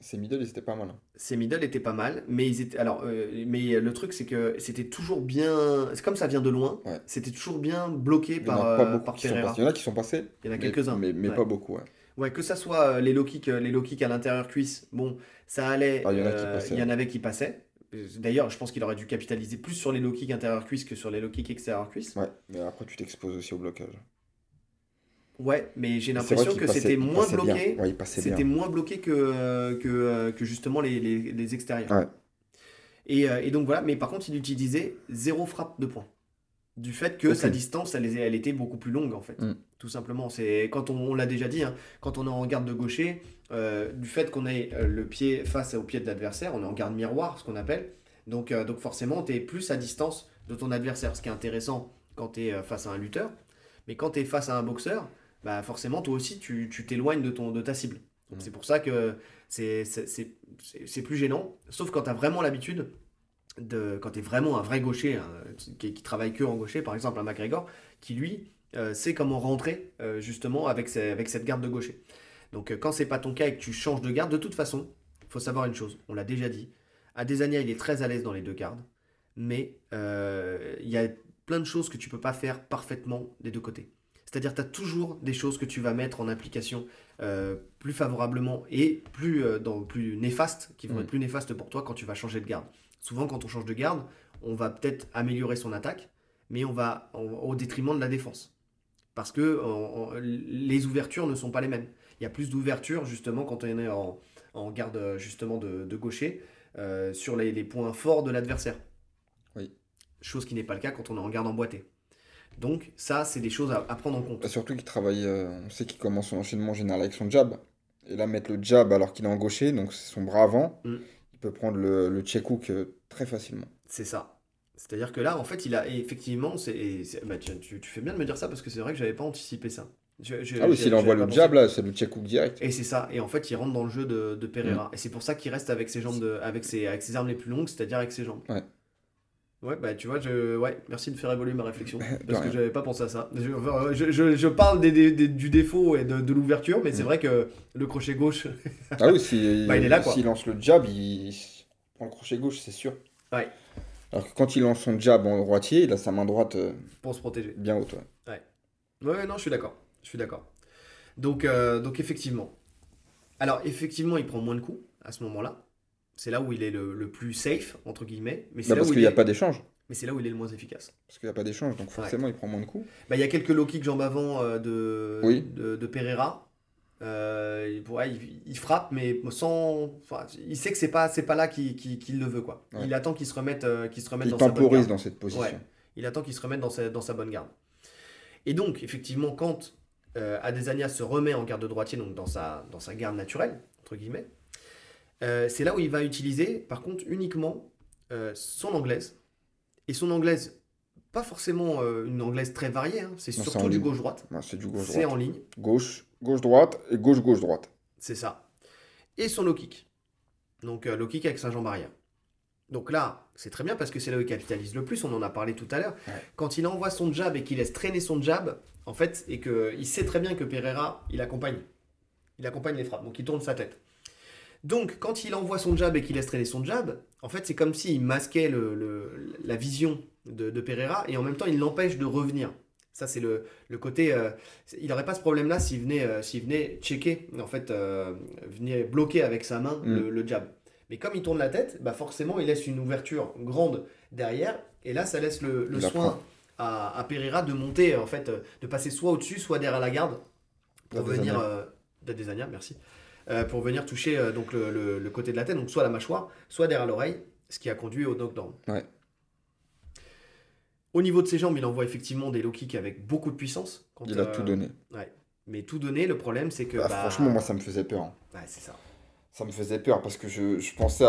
ces middle, ils étaient pas mal. hein.
Ses middle étaient pas mal, mais ils étaient alors euh, mais le truc c'est que c'était toujours bien c'est comme ça vient de loin,
Ouais.
c'était toujours bien bloqué
Il y en
par,
a pas beaucoup
par
qui sont
Pereira.
passés. Il y en a qui sont passés.
Il y en a
mais-
quelques-uns.
Mais, mais
Ouais.
pas beaucoup, ouais.
Ouais, que ça soit euh, les low kicks, euh, les low kicks à l'intérieur cuisse, bon, ça allait.
Ah, il y en a qui passaient.
il y en avait qui passaient. D'ailleurs, je pense qu'il aurait dû capitaliser plus sur les low kicks intérieur cuisse que sur les low kicks extérieur cuisse.
Ouais, mais après, tu t'exposes aussi au blocage.
Ouais, mais j'ai l'impression que c'était moins bloqué.
Ouais.
C'était moins bloqué que, que, euh, que justement les, les, les extérieurs.
Ouais.
Et, euh, et donc voilà, mais par contre, il utilisait zéro frappe de poing. Du fait que sa distance, elle, elle était beaucoup plus longue en fait.
Mm.
Tout simplement. C'est quand on, on l'a déjà dit, hein, quand on est en garde de gaucher, euh, du fait qu'on ait le pied face au pied de l'adversaire, on est en garde miroir, ce qu'on appelle. Donc, euh, donc forcément, tu es plus à distance de ton adversaire, ce qui est intéressant quand tu es face à un lutteur. Mais quand tu es face à un boxeur, bah forcément, toi aussi, tu t'éloignes de, ton, de ta cible. Donc
Mm.
c'est pour ça que c'est c'est- c'est- c'est- c'est plus gênant. Sauf quand tu as vraiment l'habitude, de, quand tu es vraiment un vrai gaucher, hein, qui, qui travaille que en gaucher, par exemple un McGregor, qui lui euh, sait comment rentrer euh, justement avec, ses- avec cette garde de gaucher. Donc euh, quand c'est pas ton cas et que tu changes de garde, de toute façon, il faut savoir une chose, on l'a déjà dit, Adesanya il est très à l'aise dans les deux gardes, mais euh, il y a plein de choses que tu peux pas faire parfaitement des deux côtés. C'est-à-dire tu as toujours des choses que tu vas mettre en application euh, plus favorablement et plus, euh, dans, plus néfastes, qui vont
Mm.
être plus néfastes pour toi quand tu vas changer de garde. Souvent quand on change de garde, on va peut-être améliorer son attaque, mais on va au détriment de la défense. Parce que les ouvertures ne sont pas les mêmes. Il y a plus d'ouverture justement quand on est en, en garde justement de, de gaucher euh, sur les, les points forts de l'adversaire.
Oui.
Chose qui n'est pas le cas quand on est en garde emboîtée. Donc ça, c'est des choses à, à prendre en compte.
Bah, Surtout qu'il travaille, euh, on sait qu'il commence son enchaînement en général avec son jab. Et là, mettre le jab alors qu'il est en gaucher, donc c'est son bras avant,
Mm.
il peut prendre le, le check hook euh, très facilement.
C'est ça. C'est-à-dire que là, en fait, il a et effectivement, c'est, bah, tu, tu- tu fais bien de me dire ça parce que c'est vrai que j'avais pas anticipé ça. Je- je-
Ah oui, s'il envoie le jab, là, c'est le check hook direct.
Et c'est ça. Et en fait, il rentre dans le jeu de, de
Mm.
Pereira. Et c'est pour ça qu'il reste avec ses jambes, de, avec ses, avec ses armes les plus longues, c'est-à-dire avec ses jambes.
Ouais.
Ouais, bah tu vois, je, ouais, merci de faire évoluer ma réflexion. Parce que
rien.
j'avais pas pensé à ça. Je, enfin, je, je- je parle des, des- des- du défaut et de, de l'ouverture, mais c'est
Mm.
vrai que le crochet gauche.
Ah oui, s'il
Bah, il est là, quoi.
s'il lance le jab, il prend le crochet gauche, c'est sûr.
Ouais.
Alors que quand il lance son jab en droitier, il a sa main droite euh,
pour se protéger.
bien haute. ouais.
Ouais, non, je suis d'accord. Je suis d'accord. Donc, euh, donc effectivement. Alors, effectivement, il prend moins de coups à ce moment-là. C'est là où il est le, le plus safe, entre guillemets. Mais c'est
Bah,
là,
parce
où
qu'il
il
n'y a
est-
pas d'échange.
mais c'est là où il est le moins efficace.
Parce qu'il n'y a pas d'échange, donc forcément, il prend moins de coups.
Bah, il y a quelques low kicks jambes avant euh, de,
Oui.
de, de Pereira. Euh, il- ouais, il, il frappe, mais sans. enfin, il sait que c'est pas, c'est pas là qu'il le veut, quoi.
Ouais.
Il attend qu'il se remette, euh, qu'il se remette
Il
dans sa bonne
temporise
garde.
dans cette position.
Il attend qu'il se remette dans sa, dans sa bonne garde. Et donc, effectivement, quand euh, Adesanya se remet en garde de droitier, donc dans sa, dans sa garde naturelle, entre guillemets, euh, c'est là où il va utiliser, par contre, uniquement euh, son anglaise. Et son anglaise, pas forcément euh, une anglaise très variée, hein, c'est surtout du gauche-droite.
C'est du
C'est
gauche-droite.
en ligne,
Gauche, gauche-droite et gauche-gauche-droite.
c'est ça. Et son low kick. Donc, low kick avec sa jambe arrière. Donc là, c'est très bien parce que c'est là où il capitalise le plus, on en a parlé tout à l'heure.
Ouais.
Quand il envoie son jab et qu'il laisse traîner son jab, en fait, et qu'il sait très bien que Pereira, il accompagne. Il accompagne les frappes, donc il tourne sa tête. Donc, quand il envoie son jab et qu'il laisse traîner son jab, en fait, c'est comme s'il masquait le- le- la vision de, de Pereira et en même temps, il l'empêche de revenir. Ça, c'est le, le côté. euh, il n'aurait pas ce problème-là s'il venait, euh, s'il venait checker, en fait, euh, venait bloquer avec sa main
Mm.
le, jab. Mais comme il tourne la tête, bah forcément, il laisse une ouverture grande derrière. Et là, ça laisse le, soin à, à Pereira de monter, en fait, de passer soit au-dessus, soit derrière la garde pour venir. D'Adesanya, merci. Euh, pour venir toucher euh, donc le, le- le côté de la tête, donc soit la mâchoire, soit derrière l'oreille, ce qui a conduit au knockdown.
Ouais.
Au niveau de ses jambes, il envoie effectivement des low kicks avec beaucoup de puissance. quand,
Il a
euh,
tout donné.
Mais tout donné, le problème c'est que.
Ah,
bah,
Franchement, moi, ça me faisait peur. hein.
Ouais, c'est ça.
Ça me faisait peur parce que je, je pensais à,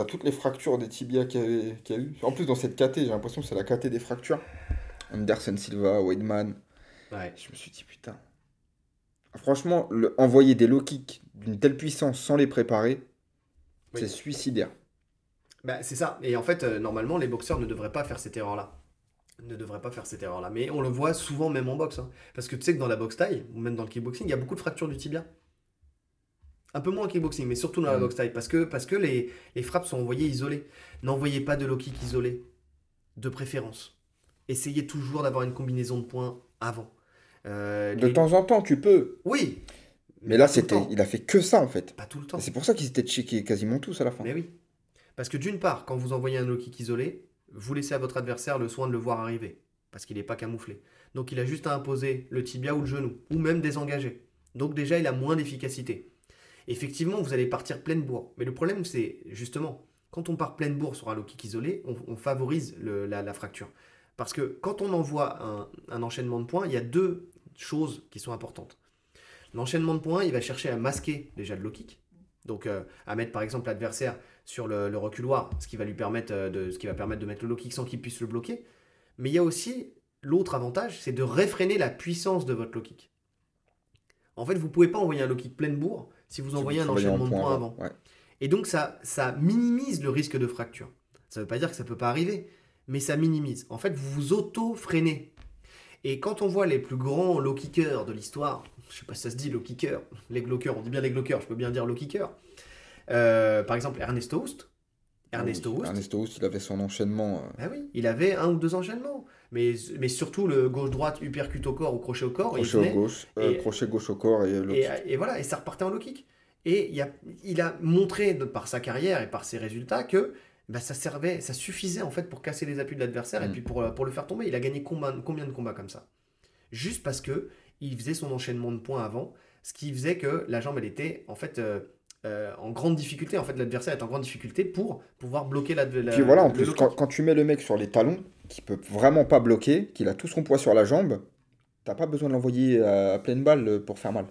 à toutes les fractures des tibias qu'il y, avait- qu'il y a eu. En plus, dans cette KT, j'ai l'impression que c'est la KT des fractures. Anderson Silva, Weidman.
Ouais.
Je me suis dit, putain. Franchement, le, envoyer des low kicks d'une telle puissance sans les préparer,
Oui.
c'est suicidaire.
Bah, c'est ça. Et en fait, euh, normalement, les boxeurs ne devraient pas faire cette erreur-là. Ne devraient pas faire cette erreur-là. Mais on le voit souvent même en boxe. hein. Parce que tu sais que dans la boxe taille, ou même dans le kickboxing, il y a beaucoup de fractures du tibia. Un peu moins en kickboxing, mais surtout dans la
Mhm.
boxe taille. Parce que, parce que les, les frappes sont envoyées isolées. N'envoyez pas de low kick isolé. De préférence. Essayez toujours d'avoir une combinaison de points avant. Euh,
De
les-
temps en temps, tu peux.
Oui.
Mais là, c'était, il a fait que ça, en fait.
Pas tout le temps.
C'est pour ça qu'ils étaient checkés quasiment tous à la fin.
Mais oui. Parce que d'une part, quand vous envoyez un low kick isolé, vous laissez à votre adversaire le soin de le voir arriver. parce qu'il n'est pas camouflé. Donc il a juste à imposer le tibia ou le genou, ou même désengager. Donc déjà, il a moins d'efficacité. Effectivement, vous allez partir pleine bourre. Mais le problème, c'est justement, quand on part pleine bourre sur un low kick isolé, on, favorise la, fracture. Parce que quand on envoie un, un enchaînement de points, il y a deux choses qui sont importantes. L'enchaînement de points, il va chercher à masquer déjà le low kick. Donc euh, à mettre par exemple l'adversaire sur le, reculoir, ce qui va lui permettre euh, de, ce qui va permettre de mettre le low kick sans qu'il puisse le bloquer. Mais il y a aussi l'autre avantage, c'est de réfréner la puissance de votre low kick. En fait, vous ne pouvez pas envoyer un low kick pleine bourre si vous envoyez un enchaînement de points avant. Et donc ça, ça minimise le risque de fracture. Ça ne veut pas dire que ça ne peut pas arriver, mais ça minimise. En fait, vous vous auto-freinez. Et quand on voit les plus grands low kickers de l'histoire, je sais pas si ça se dit low kicker, les glockers, on dit bien les glockers, je peux bien dire low kicker. Euh, par exemple, Ernesto Houst.
Ernesto Houst. Ernesto Houst, il avait son enchaînement.
Euh. Ah oui, il avait un ou deux enchaînements. Mais, mais surtout le gauche-droite, uppercut au corps ou crochet au corps.
Crochet au gauche, euh, crochet gauche au corps et,
et, et, voilà, et ça repartait en low kick. Et il a, il a montré par sa carrière et par ses résultats que bah, ça servait, ça suffisait en fait pour casser les appuis de l'adversaire et mm. puis pour, pour le faire tomber. Il a gagné combien, combien de combats comme ça? Juste parce que il faisait son enchaînement de points avant, ce qui faisait que la jambe, elle était en fait euh, euh, en grande difficulté. En fait, l'adversaire est en grande difficulté pour pouvoir bloquer la.
Puis voilà, en plus, quand, tu mets le mec sur les talons, qui peut vraiment pas bloquer, qu'il a tout son poids sur la jambe, t'as pas besoin de l'envoyer à, pleine balle pour faire mal.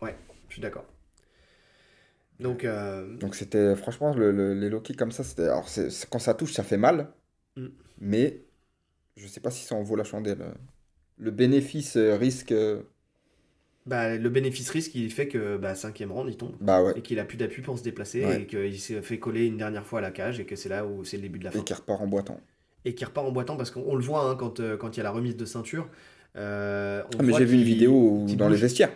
Ouais, je suis d'accord. Donc, euh,
Donc c'était franchement le, les low comme ça, c'était alors quand ça touche, ça fait mal, mm. mais je sais pas si ça en vaut la chandelle. Le bénéfice risque
bah, le bénéfice-risque, il fait que bah, cinquième round, il tombe.
Bah ouais.
Et qu'il a plus d'appui pour se déplacer et qu'il s'est fait coller une dernière fois à la cage et que c'est là où c'est le début de la fin.
Et qu'il repart en boitant.
Et qu'il repart en boitant parce qu'on le voit hein, quand euh, quand il y a la remise de ceinture. Euh,
ah, mais j'ai vu une vidéo dans les vestiaires.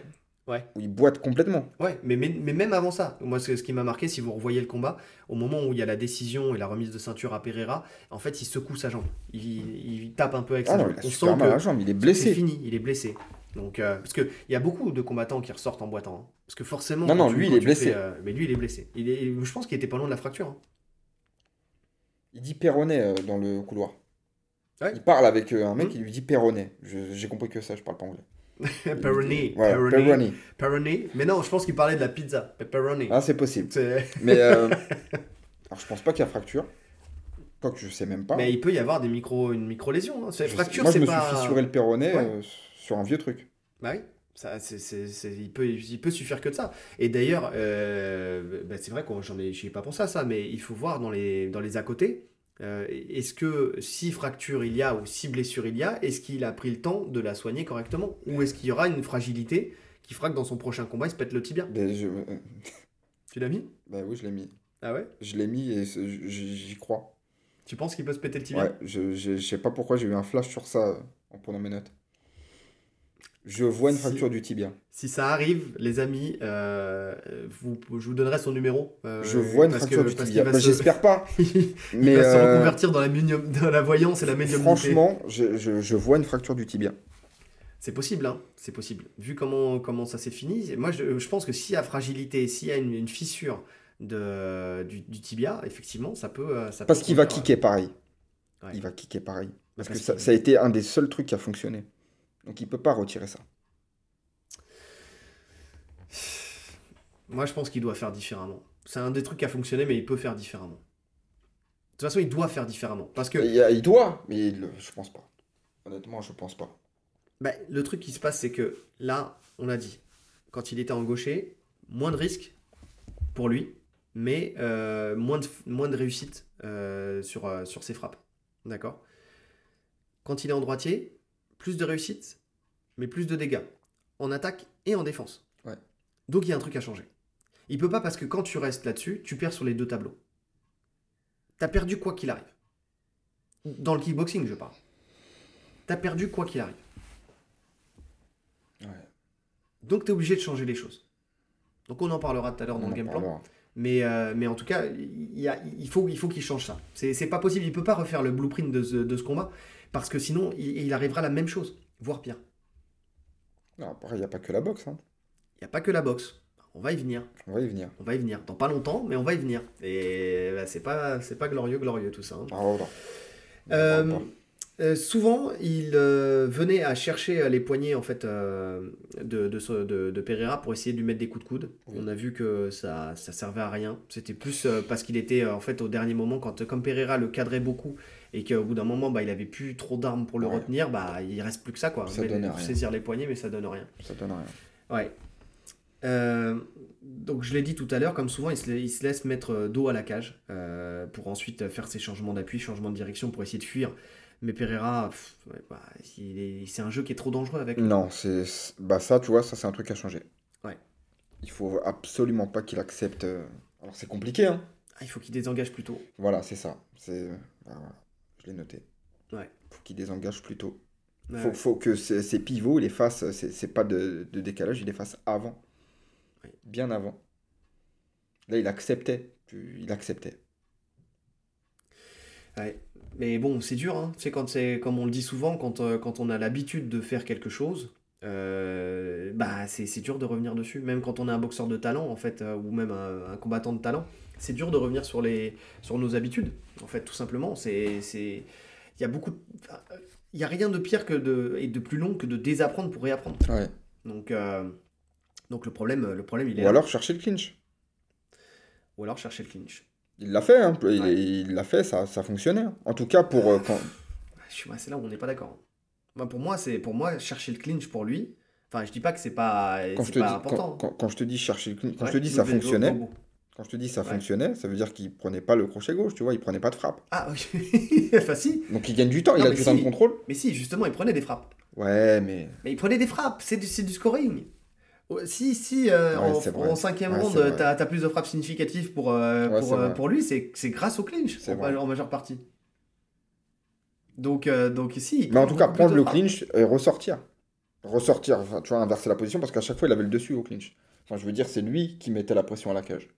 Ouais.
Où il boite complètement.
Ouais, mais, mais, mais même avant ça, moi ce, qui m'a marqué, si vous revoyez le combat, au moment où il y a la décision et la remise de ceinture à Pereira, en fait il secoue sa jambe. Il, il tape un peu avec
ah
sa jambe.
Il On sent que la jambe, il est blessé.
C'est fini, il est blessé. Donc, euh, parce qu'il y a beaucoup de combattants qui ressortent en boitant. Hein. Parce que forcément.
Non, non, lui, il est blessé.
Euh, mais lui, il est blessé. Il est, je pense qu'il était pas loin de la fracture. Hein.
Il dit Perronnet euh, dans le couloir. Il parle avec un mec, qui hmm. lui dit Perronnet. J'ai compris que ça, je parle pas anglais.
Pepperoni.
Pepperoni.
Mais non, je pense qu'il parlait de la pizza. Pepperoni.
Ah, c'est possible. Mais alors, je pense pas qu'il y a fracture. Quoique je sais même pas.
Mais il peut y avoir des micro, une micro-lésion. Hein. Fracture,
Moi, je me suis fissuré le Perronnet sur un vieux truc.
Bah oui. Ça, il, peut, il peut suffire que de ça. Et d'ailleurs, euh, bah c'est vrai que j'en ai, ai pas pensé à ça, mais il faut voir dans les, dans les à côté. Euh, est-ce que si fracture il y a ou si blessure il y a, est-ce qu'il a pris le temps de la soigner correctement Ou est-ce qu'il y aura une fragilité qui fera que dans son prochain combat il se pète le tibia?
Ben, je...
Tu l'as mis?
Bah oui, je l'ai mis.
Ah ouais?
Je l'ai mis et j'y crois.
Tu penses qu'il peut se péter le tibia?
Ouais, je, je, je sais pas pourquoi j'ai eu un flash sur ça en prenant mes notes. Je vois une fracture du tibia.
Si ça arrive, les amis, euh, vous, je vous donnerai son numéro.
Euh, je vois une fracture du tibia. Bah, J'espère pas.
mais il va se euh, reconvertir dans la, dans la voyance et la médiumnité.
Franchement, je, je, je, vois une fracture du tibia.
C'est possible, hein c'est possible. Vu comment, comment ça s'est fini, moi je, je, pense que s'il y a fragilité, s'il y a une, une fissure de, du, du, tibia, effectivement, ça peut. Ça
parce qu'il va kicker pareil. Il va kicker pareil. Parce, parce que ça, ça, a été un des seuls trucs qui a fonctionné. Donc il peut pas retirer ça.
Moi, je pense qu'il doit faire différemment. C'est un des trucs qui a fonctionné, mais il peut faire différemment. De toute façon, il doit faire différemment. Parce que...
Il, doit, mais il, je pense pas. Honnêtement, je pense pas.
Bah, le truc qui se passe, c'est que là, on a dit, quand il était en gaucher, moins de risques pour lui, mais euh, moins, de, moins de réussite euh, sur, euh, sur ses frappes. D'accord? Quand il est en droitier, plus de réussite, mais plus de dégâts, en attaque et en défense. Donc il y a un truc à changer. Il peut pas parce que quand tu restes là-dessus, tu perds sur les deux tableaux. T'as perdu quoi qu'il arrive. Dans le kickboxing, je parle. T'as perdu quoi qu'il arrive. Donc tu es obligé de changer les choses. Donc on en parlera tout à l'heure dans le game plan. Mais, euh, mais en tout cas, il, y a, il faut qu'il faut qu'il change ça. C'est pas possible. Il peut pas refaire le blueprint de ce, de ce combat. Parce que sinon, il, arrivera la même chose, voire pire.
Non, il n'y a pas que la boxe. Hein.
Il n'y a pas que la boxe. On va y venir.
On va y venir.
On va y venir. Dans pas longtemps, mais on va y venir. Et bah, c'est pas, c'est pas glorieux, glorieux tout ça. Hein.
Ah,
euh, Euh, souvent, il euh, venait à chercher euh, les poignets en fait de, de, ce- de- de Pereira pour essayer de lui mettre des coups de coude.
Oui.
On a vu que ça, ça servait à rien. C'était plus parce qu'il était en fait au dernier moment quand comme Pereira le cadrait beaucoup et qu'au bout d'un moment bah, il avait plus trop d'armes pour le
Ouais.
retenir, bah il reste plus que ça quoi.
Ça
Mais-
donnait rien.
saisir les poignets mais ça donne rien.
Ça donne rien.
Ouais. Euh, donc je l'ai dit tout à l'heure, comme souvent, il se, la- il se laisse mettre dos à la cage euh, pour ensuite faire ses changements d'appui, changements de direction pour essayer de fuir. Mais Pereira, ouais, bah, c'est un jeu qui est trop dangereux avec. lui.
Non, c'est bah ça, tu vois, ça c'est un truc à changer.
Ouais.
Il faut absolument pas qu'il accepte. euh, Alors c'est compliqué, hein.
Ah, il faut qu'il désengage plus tôt.
Voilà, c'est ça. C'est bah, voilà. Je l'ai noté.
Ouais.
Faut qu'il désengage plus tôt.
Ouais,
Faut,
ouais.
faut que ces, pivots, il les fasse. C'est pas de, de décalage, il les fasse avant.
Ouais.
Bien avant. Là, il acceptait. Il acceptait.
Ouais. Mais bon, c'est dur, hein. Tu sais, quand c'est, comme on le dit souvent, quand, euh, quand on a l'habitude de faire quelque chose, euh, bah, c'est, c'est dur de revenir dessus. Même quand on est un boxeur de talent, en fait, euh, ou même un, un combattant de talent, c'est dur de revenir sur, les, sur nos habitudes, en fait, tout simplement. C'est, c'est... Il y a beaucoup Il y a rien de pire que de, et de plus long que de désapprendre pour réapprendre.
Ouais.
Donc, donc le, problème, le problème, il est
Ou
là.
alors chercher le clinch.
Ou alors chercher le clinch.
Il l'a fait, hein. Il
Ouais.
l'a fait, ça, ça fonctionnait. hein. En tout cas, pour euh, quand.
Ouais, c'est là où on n'est pas d'accord. Moi, pour moi, c'est pour moi chercher le clinch pour lui. Enfin, je dis pas que c'est pas,
Quand je, te
pas
dis,
important.
quand, quand- quand je te dis chercher le clinch, quand
Ouais,
je te dis ça fonctionnait, quand je te dis ça
Ouais.
fonctionnait, ça veut dire qu'il prenait pas le crochet gauche, tu vois, il prenait pas de frappe.
Ah, oui. enfin, si.
Donc il gagne du temps, il a du temps de contrôle.
Mais si, justement, il prenait des frappes.
Ouais, mais
Mais il prenait des frappes. C'est du, c'est du scoring. Si, si euh,
Ouais,
en, cinquième
Ouais, vrai.
t'as as plus de frappes significatives pour, euh,
Ouais,
pour, euh, pour lui, c'est grâce au clinch en, majeure partie. Donc, donc ici. il
Mais en tout cas, prendre le clinch et ressortir. Ressortir, enfin, tu vois, inverser la position parce qu'à chaque fois, il avait le dessus au clinch. Enfin, je veux dire, c'est lui qui mettait la pression à la cage.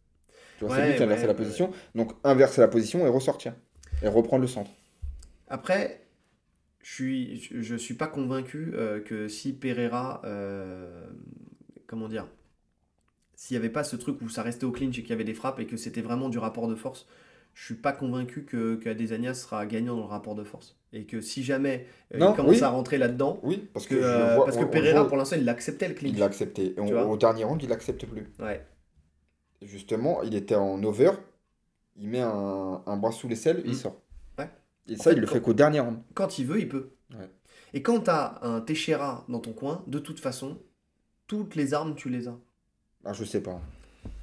Tu vois, c'est lui qui inversait la position. Donc, inverser la position et ressortir. Et reprendre le centre.
Après, je suis, je, je suis pas convaincu euh, que si Pereira, euh, comment dire, s'il n'y avait pas ce truc où ça restait au clinch et qu'il y avait des frappes et que c'était vraiment du rapport de force, je suis pas convaincu que, que Adesanya sera gagnant dans le rapport de force. Et que si jamais euh,
Non,
il commence
oui.
à rentrer là-dedans,
Oui, parce
que, euh,
vois-
parce que
on- on
Pereira,
voit-
pour l'instant, il acceptait le clinch.
il l'a accepté. Et on-
Tu vois
au dernier round, il l'accepte plus.
Ouais.
Justement, il était en over. Il met un, un bras sous l'aisselle,
Mm.
il sort.
Ouais.
Et
En
ça,
fait,
il le
quand-
fait qu'au dernier round.
Quand il veut, il peut.
Ouais.
Et quand tu as un Teixeira dans ton coin, de toute façon, toutes les armes, tu les as.
Ah, je sais pas.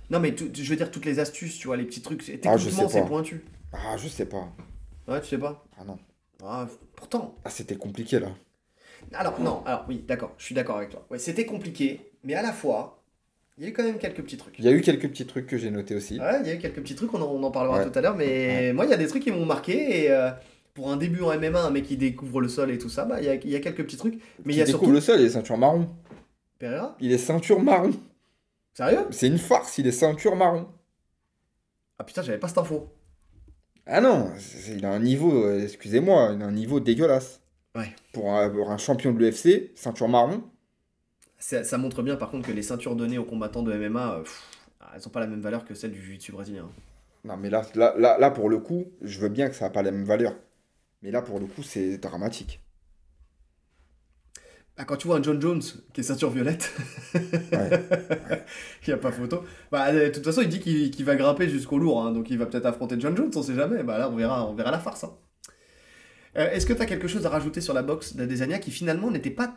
Non, mais tout- je veux dire, toutes les astuces, tu vois, les petits trucs.
Ah, je
Techniquement,
sais
c'est
pas.
pointu.
Ah, je sais pas.
Ouais, tu sais pas.
Ah non.
Ah, pourtant.
Ah, c'était compliqué là.
Alors, non, alors oui, d'accord, je suis d'accord avec toi. Ouais, c'était compliqué, mais à la fois, il y a eu quand même quelques petits trucs.
Il y a eu quelques petits trucs que j'ai notés aussi.
Ouais, il y a eu quelques petits trucs, on en, on en parlera
Ouais.
tout à l'heure, mais moi, il y a des trucs qui m'ont marqué, et euh, pour un début en MMA, un mec qui découvre le sol et tout ça, bah, il y a, il y a quelques petits trucs. Mais il y a
découvre
surtout.
le sol, il est ceinture marron.
Pereira
Il est ceinture marron.
Sérieux?
C'est une farce, il est ceinture marron.
Ah putain, j'avais pas cette info.
Ah non, il a un niveau, euh, excusez-moi, il a un niveau dégueulasse.
Ouais.
Pour un, pour un champion de l'UFC, ceinture marron,
Ça, ça montre bien par contre que les ceintures données aux combattants de MMA, euh, pff, elles ont pas la même valeur que celles du jiu-jitsu brésilien.
non mais là, là, là, là, pour le coup, je veux bien que ça n'a pas la même valeur. Mais là pour le coup, c'est dramatique.
Ah, quand tu vois un John Jones qui est ceinture violette, il n'y a pas photo. Bah, euh, de toute façon, il dit qu'il va grimper jusqu'au lourd, hein, donc il va peut-être affronter John Jones, on sait jamais. Bah là, on verra, on verra la farce. hein. Euh, Est-ce que tu as quelque chose à rajouter sur la boxe d'Adesanya qui finalement n'était pas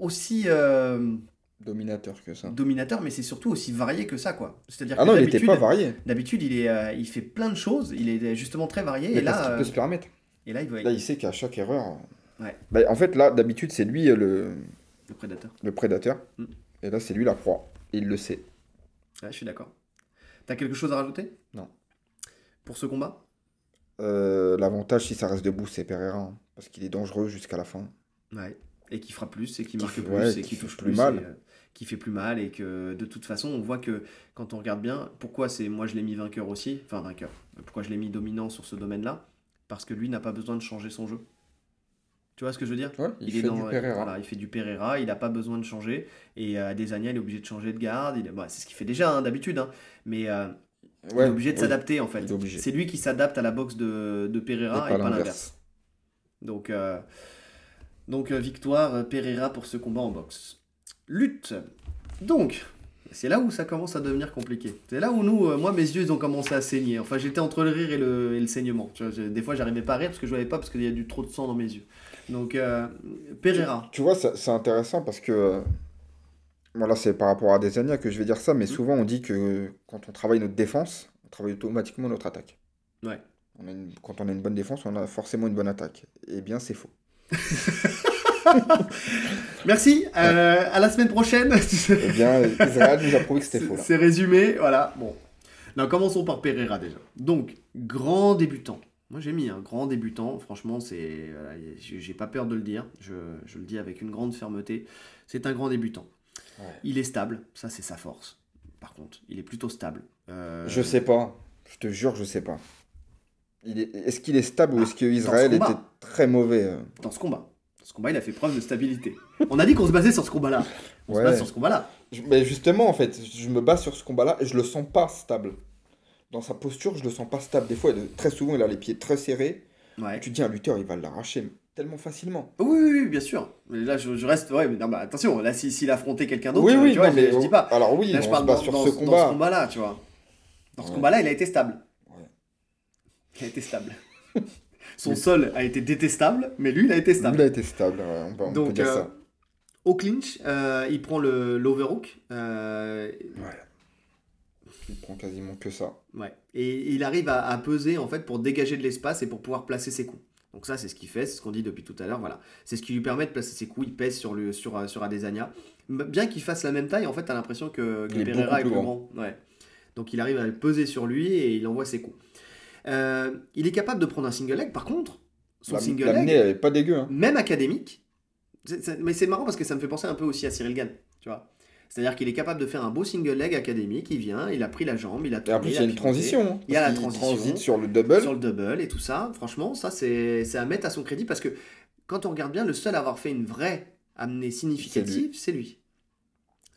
aussi euh,
Dominateur que ça.
dominateur, mais c'est surtout aussi varié que ça, quoi. C'est-à-dire
Ah non, il n'était pas varié.
d'habitude, il, est, euh, il fait plein de choses, il est justement très varié,
Mais
et là, euh,
peut se permettre.
et là, il va
Là, il sait qu'à chaque erreur.
Ouais.
Bah, en fait, là, d'habitude, c'est lui euh, le,
le prédateur.
le prédateur.
Mm.
Et là, c'est lui la proie. Et il le sait.
Ouais, je suis d'accord. T'as quelque chose à rajouter?
Non.
Pour ce combat?
Euh, L'avantage, si ça reste debout, c'est Pereira. hein, parce qu'il est dangereux jusqu'à la fin.
Ouais. Et qui frappe plus, et qui marque plus,
ouais,
et
qui
touche
plus
plus,
mal.
et, euh, qui fait plus mal, et que de toute façon, on voit que quand on regarde bien, pourquoi c'est moi je l'ai mis vainqueur aussi, enfin vainqueur, pourquoi je l'ai mis dominant sur ce domaine-là? Parce que lui n'a pas besoin de changer son jeu. Tu vois ce que je veux dire
Ouais, il,
est
fait
dans-
du Pereira.
voilà, il fait du Pereira, il n'a pas besoin de changer. Et euh, Adesanya, il est obligé de changer de garde. Il, bah, c'est ce qu'il fait déjà hein, d'habitude. hein. Mais euh, il est obligé de
oui.
s'adapter en fait.
Est.
C'est lui qui s'adapte à la boxe de, de Pereira
Et pas l'inverse.
Donc, euh, donc victoire Pereira pour ce combat en boxe. Lutte. Donc, c'est là où ça commence à devenir compliqué. C'est là où nous, euh, moi, mes yeux, ils ont commencé à saigner. Enfin, j'étais entre le rire et le, et le saignement. Tu vois, j'ai- des fois, j'arrivais pas à rire parce que je voyais pas parce qu'il y a du trop de sang dans mes yeux. Donc, euh, Pereira.
Tu vois, c'est intéressant parce que. euh, Bon, là, c'est par rapport à Adesanya que je vais dire ça, mais
Mhm.
souvent on dit que quand on travaille notre défense, on travaille automatiquement notre attaque.
Ouais.
On a une- Quand on a une bonne défense, on a forcément une bonne attaque. Eh bien, c'est faux.
Merci. euh, à la semaine prochaine.
Eh bien, Israël nous a prouvé que c'était faux.
C'est résumé, voilà. Bon. Non, commençons par Pereira déjà. Donc, grand débutant. Moi j'ai mis un grand débutant, franchement, c'est. voilà, j'ai pas peur de le dire, je, je le dis avec une grande fermeté. C'est un grand débutant.
Ouais.
Il est stable, ça c'est sa force. Par contre, il est plutôt stable. Euh,
Je sais pas. Je te jure, je sais pas. Il est... Est-ce qu'il est stable ou est-ce que
dans
Israël
ce combat.
était très mauvais euh
Dans ce combat. Dans ce combat, il a fait preuve de stabilité. On a dit qu'on se basait sur ce combat-là. On
Ouais.
se base sur ce combat-là.
Mais justement, en fait, je me base sur ce combat-là et je le sens pas stable. Dans sa posture, je le sens pas stable. Des fois, il- très souvent, il a les pieds très serrés.
Ouais.
Tu te dis, un lutteur, il va l'arracher tellement facilement.
Oui, oui, oui, bien sûr. Mais là, je, je reste. Ouais, mais non, bah, attention, là, si- s'il affrontait quelqu'un d'autre,
Oui,
euh,
oui,
tu vois,
non, mais
je dis pas.
Alors oui,
Là, je
on
parle
se
dans,
sur
dans-
ce
dans combat-là, tu vois. Dans ce combat-là, il a été stable.
Ouais.
Il a été stable. Son sol a été détestable, mais lui, il a été
Il
stable.
a été stable, ouais, on peut, on peut
Donc,
dire
euh,
ça.
au clinch, euh, il prend le l'overhook. euh.
Il prend quasiment que ça.
ouais. Et il arrive à, à peser en fait pour dégager de l'espace et pour pouvoir placer ses coups. Donc ça, c'est ce qu'il fait, c'est ce qu'on dit depuis tout à l'heure. Voilà, c'est ce qui lui permet de placer ses coups. Il pèse sur le sur euh, sur Adesanya. Bien qu'il fasse la même taille, en fait, t'as l'impression que, Pereira est plus grand. Ouais. Donc il arrive à le peser sur lui et il envoie ses coups. Euh, il est capable de prendre un single leg. Par contre, son
La-
single leg,
elle est pas dégueu. Hein.
même académique, mais c'est marrant parce que ça me fait penser un peu aussi à Cyril Gann, tu vois. C'est-à-dire qu'il est capable de faire un beau single leg académique, il vient, il a pris la jambe, il a
Et
tourné,
en plus, il y
a
a une
pivoté,
transition. hein,
Il y a la transition.
transite sur le double.
sur le double et tout ça. Franchement, ça c'est à mettre à son crédit parce que quand on regarde bien, le seul à avoir fait une vraie amenée significative, c'est lui.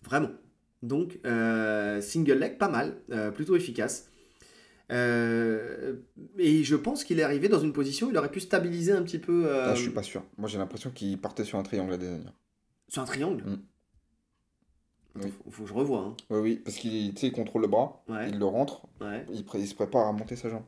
Vraiment. Donc, euh, single leg, pas mal, euh, plutôt efficace. Euh, et je pense qu'il est arrivé dans une position où il aurait pu stabiliser un petit peu
Ah, je suis pas sûr. Moi, j'ai l'impression qu'il partait sur un triangle à Adesanya.
sur un triangle?
Mm.
Faut, faut que je revoie. hein.
Oui, oui, parce qu'il tu il contrôle le bras,
Ouais,
il le rentre,
ouais.
il, se prépare à monter sa jambe.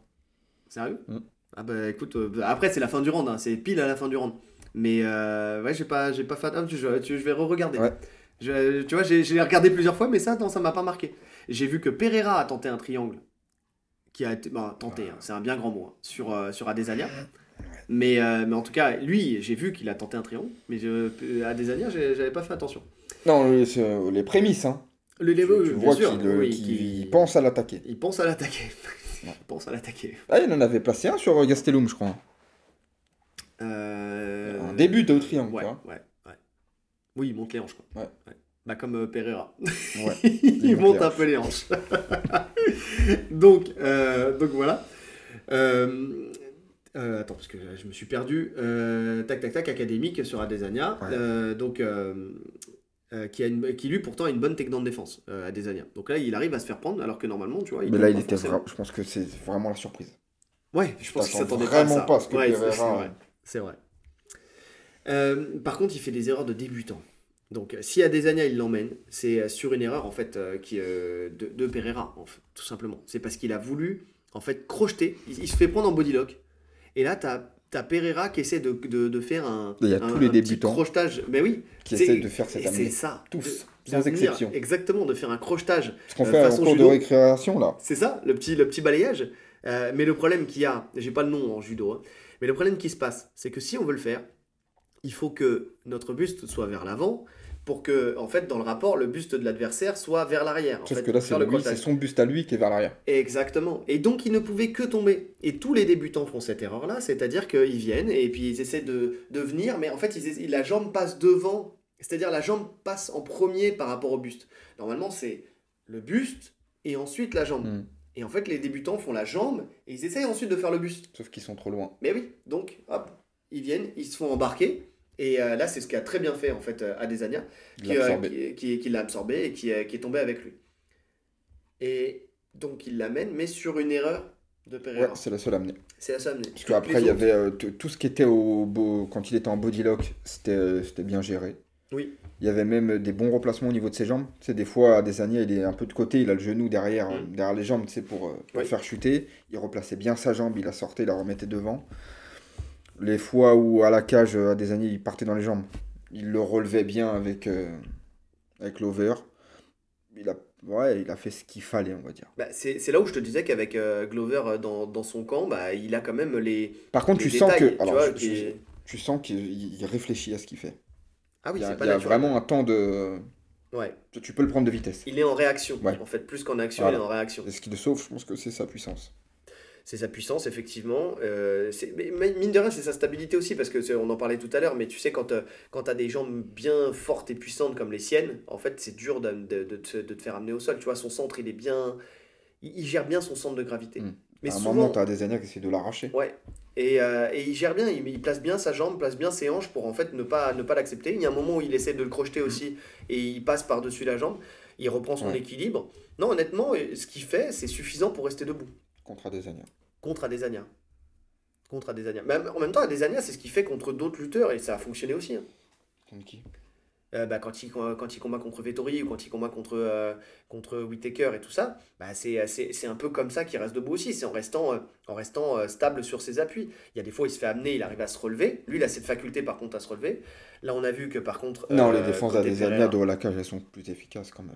Sérieux?
Mm.
Ah bah écoute, euh, après c'est la fin du round, hein, c'est pile à la fin du round. Mais euh, ouais, j'ai pas, j'ai pas fait. ah, je, je- je vais re-regarder.
Ouais.
Je- tu vois, j'ai regardé plusieurs fois, mais ça, non, ça m'a pas marqué. J'ai vu que Pereira a tenté un triangle, qui a été, bah, tenté, hein, c'est un bien grand mot, hein, sur euh, sur Adesanya. Mais, euh, mais en tout cas, lui, j'ai vu qu'il a tenté un triangle, mais je, Adesanya, j'avais pas fait attention.
Non, les, les prémices, hein.
Le
Tu,
level,
tu
bien
vois
sûr,
qu'il euh,
oui,
pense à l'attaquer.
Il pense à l'attaquer. Il pense à l'attaquer.
Ah, il en avait placé un sur euh, Gastelum, je crois.
Euh,
Un début de triangle,
Ouais,
tu vois.
ouais, ouais. Oui, il monte les hanches, quoi.
Ouais.
Bah, comme euh, Pereira.
Ouais.
il
monte
monte
les
un peu les hanches. donc, euh, donc voilà. Attends, parce que je me suis perdu. Tac, tac, tac, académique sur Adesanya.
Ouais.
Donc, euh, euh, qui, a une, qui lui pourtant a une bonne technique de défense, euh, Adesanya. Donc là, il arrive à se faire prendre, alors que normalement, tu vois.
Mais là, il était vra- Je pense que c'est vraiment la surprise.
Ouais, je pense qu'il s'attendait
vraiment
pas à ça.
pas à ce que
Ouais,
Pereira-
c'est- vrai. C'est vrai. Euh, par contre, il fait des erreurs de débutant. Donc, euh, si Adesanya il l'emmène, c'est euh, sur une erreur en fait euh, qui, euh, de, de Pereira, en fait, tout simplement. C'est parce qu'il a voulu en fait crocheter. Il, il se fait prendre en body lock. Et là, t'as as Pereira qui essaie de, de, de faire un,
Il y a
un-
tous les débutants
crochetage. Mais oui,
qui essaient de faire cette
et c'est ça.
Tous,
de-
sans exception.
Exactement, de faire un crochetage
Ce qu'on
Euh,
fait en cours de
judo.
récréation, là.
c'est ça, le petit, le petit balayage. Euh, mais le problème qu'il y a, j'ai pas le nom en judo, hein, mais le problème qui se passe, c'est que si on veut le faire, il faut que notre buste soit vers l'avant pour que, en fait, dans le rapport, le buste de l'adversaire soit vers l'arrière. en
Sauf
fait,
que là, c'est son buste à lui qui est vers l'arrière.
Exactement. Et donc, il ne pouvait que tomber. Et tous les débutants font cette erreur-là, c'est-à-dire qu'ils viennent et puis ils essaient de, de venir, mais en fait, ils la jambe passe devant. C'est-à-dire la jambe passe en premier par rapport au buste. Normalement, c'est le buste et ensuite la jambe.
Mm.
Et en fait, les débutants font la jambe et ils essayent ensuite de faire le buste.
Sauf qu'ils sont trop loin.
Mais oui, donc, hop, ils viennent, ils se font embarquer. Et euh, là, c'est ce qu'a très bien fait, en fait, euh, Adesanya, qui, euh,
absorbé.
qui, qui- qui l'a absorbé et qui, qui est tombé avec lui. Et donc, il l'amène, mais sur une erreur de
Ouais,
Pereira.
c'est la seule à amener.
C'est la seule amenée.
Parce qu'après, il y avait euh, tout ce qui était au beau- quand il était en body lock, c'était euh, c'était bien géré.
Oui.
Il y avait même des bons replacements au niveau de ses jambes. Sais, des fois, à des années, il est un peu de côté, il a le genou derrière, derrière les jambes, sais, pour, pour
Oui.
faire chuter. Il replaçait bien sa jambe, il la sortait, il la remettait devant. Les fois où, à la cage, euh, à des années, il partait dans les jambes, il le relevait bien avec, euh, avec l'over. Il a, ouais, il a fait ce qu'il fallait, on va dire.
Bah, c'est c'est là où je te disais qu'avec euh, Glover euh, dans, dans son camp, bah, il a quand même les,
Par contre,
les
tu sens que.
tu
Alors,
vois,
sens qu'il il réfléchit à ce qu'il fait.
Ah oui,
il y a,
c'est pas
il y a vraiment un temps de.
Ouais.
Tu tu peux le prendre de vitesse.
Il est en réaction.
Ouais.
En fait, plus qu'en action,
Voilà.
il est en réaction.
Et ce qui le sauve, je pense que c'est sa puissance.
C'est sa puissance, effectivement. Euh, mais, mine de rien, c'est sa stabilité aussi, parce que on en parlait tout à l'heure, mais tu sais, quand, euh, quand tu as des jambes bien fortes et puissantes comme les siennes, en fait, c'est dur de, de, de te, de te faire amener au sol. Tu vois, son centre, il est bien. Il, il gère bien son centre de gravité.
Mm.
Mais
à un
souvent.
moment, tu as des années qui essaient de l'arracher.
Ouais. Et, euh, et il gère bien, il, il place bien sa jambe, place bien ses hanches pour en fait ne pas, ne pas l'accepter. Il y a un moment où il essaie de le crocheter aussi et il passe par-dessus la jambe, il reprend son
Ouais.
équilibre. Non, honnêtement, ce qu'il fait, c'est suffisant pour rester debout
Contre Adesanya.
Contre Adesanya. Contre Adesanya. Mais en même temps, Adesanya, c'est ce qu'il fait contre d'autres lutteurs et ça a fonctionné aussi. hein.
Contre qui?
Euh, bah, quand, il, quand il combat contre Vettori ou quand il combat contre, euh, contre Whittaker et tout ça, bah, c'est c'est- c'est un peu comme ça qu'il reste debout aussi. C'est en restant, euh, en restant stable sur ses appuis. Il y a des fois, il se fait amener, il arrive à se relever. Lui, il a cette faculté par contre à se relever. Là, on a vu que par contre.
Non, les défenses d'Adesanya de la cage, elles sont plus efficaces quand même.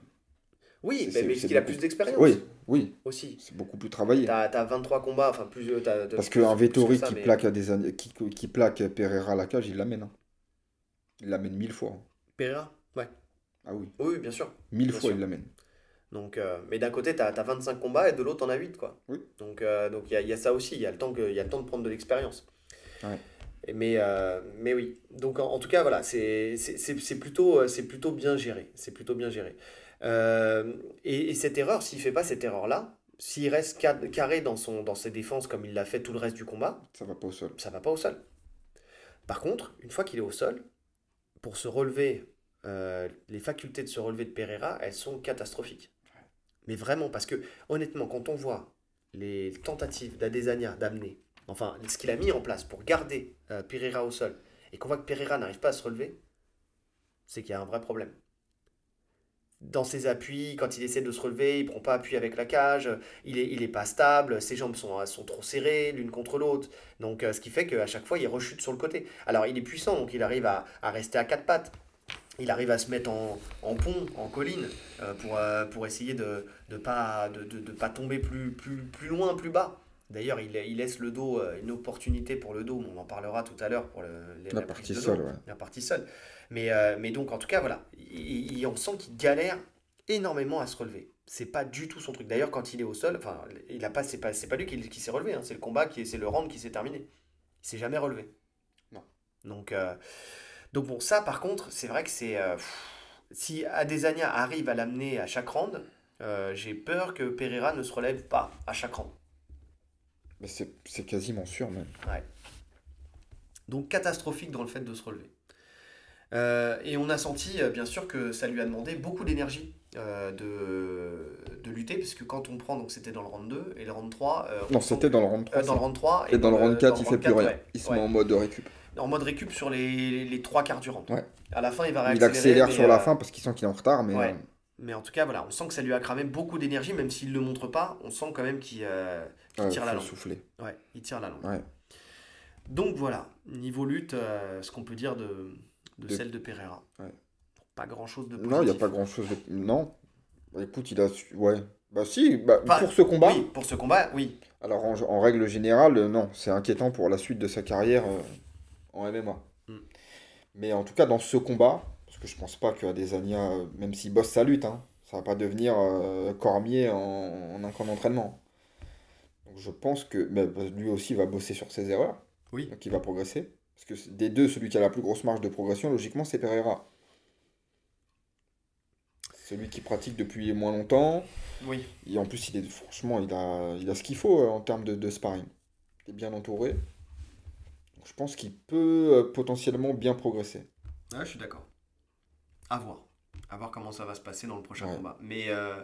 Oui, mais, mais qu'il a plus d'expérience
Oui, oui,
aussi.
c'est beaucoup plus travaillé.
T'as as 23 combats, enfin plus. euh, t'as- t'as
Parce qu'un Vettori qui,
mais-
plaque Adesanya- qui, qui plaque Pereira à la cage, il l'amène. hein. Il l'amène mille fois.
Pereira? Ouais.
Ah oui,
Oui, bien sûr.
mille
Bien
fois
sûr.
il l'amène.
Donc, euh, mais d'un côté, tu as, 25 combats et de l'autre, tu en as 8. Quoi.
Oui.
Donc euh, donc il y, a- il y a ça aussi, il y, a le temps que- il y a le temps de prendre de l'expérience.
Ouais.
Mais, euh, mais oui, donc en, en tout cas, voilà, c'est c'est- c'est- c'est plutôt, c'est plutôt bien géré. C'est plutôt bien géré. Euh, et, et cette erreur, s'il fait pas cette erreur-là, s'il reste ca- carré dans, son, dans ses défenses comme il l'a fait tout le reste du combat,
Ça va pas au sol.
ça va pas au sol. Par contre, une fois qu'il est au sol, pour se relever, euh, les facultés de se relever de Pereira, elles sont catastrophiques. Mais vraiment, parce que honnêtement, quand on voit les tentatives d'Adesanya d'amener, enfin, ce qu'il a mis en place pour garder euh, Pereira au sol, et qu'on voit que Pereira n'arrive pas à se relever, c'est qu'il y a un vrai problème. Dans ses appuis, quand il essaie de se relever, il prend pas appui avec la cage, il est, il est pas stable, ses jambes sont, sont trop serrées l'une contre l'autre. Donc, euh, ce qui fait qu'à chaque fois, il rechute sur le côté. Alors, il est puissant, donc il arrive à, à rester à quatre pattes. Il arrive à se mettre en, en pont, en colline, euh, pour, euh, pour essayer de ne pas, de, de, de pas tomber plus, plus, plus loin, plus bas. D'ailleurs, il, il laisse le dos, une opportunité pour le dos, on en parlera tout à l'heure pour le, les
La partie
de
ouais.
la partie seule. Mais, euh, mais donc, en tout cas, voilà, il, il- on sent qu'il galère énormément à se relever. C'est pas du tout son truc. D'ailleurs, quand il est au sol, enfin, il a pas, c'est pas, c'est pas lui qui, qui s'est relevé, hein, c'est le combat, qui est- c'est le round qui s'est terminé. Il s'est jamais relevé.
Non.
Donc, euh, donc bon, ça par contre, c'est vrai que c'est. euh, si Adesanya arrive à l'amener à chaque round, euh, j'ai peur que Pereira ne se relève pas à chaque round.
Mais c'est c'est quasiment sûr même.
Donc catastrophique dans le fait de se relever. Euh, et on a senti, euh, bien sûr, que ça lui a demandé beaucoup d'énergie euh, de, de lutter, puisque quand on prend, donc c'était dans le round 2 et le round 3. euh, on
Non, c'était dans le round 3.
euh, dans le round 3
Et dans le round 4, il
dans
fait plus
round
rien.
4, ouais.
Il se
Ouais.
met en mode de récup.
En mode récup sur les, les trois quarts du round.
Ouais.
À la fin, il va
Il
réaccélérer.
accélère
mais,
sur la fin parce qu'il sent qu'il est en retard, mais
Mais en tout cas, voilà, on sent que ça lui a cramé beaucoup d'énergie, même s'il ne le montre pas, on sent quand même qu'il tire la langue.
souffler.
Ouais, il tire la langue. Donc voilà, niveau lutte, ce qu'on peut dire de, de,
De-
celle de Pereira.
Ouais.
Pas grand chose de
Non, il n'y a pas grand chose de. Non. Bah, écoute, il a. Ouais. Bah si, bah,
Enfin,
pour ce combat.
Oui, pour ce combat, oui.
Alors en, en règle générale, euh, non, c'est inquiétant pour la suite de sa carrière euh, en MMA.
Mm.
Mais en tout cas, dans ce combat, parce que je pense pas que Adesanya, euh, même s'il bosse sa lutte, hein, ça va pas devenir euh, Cormier en, en un camp d'entraînement. Donc je pense que bah, lui aussi va bosser sur ses erreurs,
Oui.
donc il va progresser. Parce que des deux, celui qui a la plus grosse marge de progression, logiquement, c'est Pereira. Celui qui pratique depuis moins longtemps.
Oui.
Et en plus, il est, franchement, il a, il a ce qu'il faut euh, en termes de, de sparring. Il est bien entouré. Donc, je pense qu'il peut euh, potentiellement bien progresser.
Ouais, je suis d'accord. À voir. À voir comment ça va se passer dans le prochain
Ouais.
combat. Mais, euh,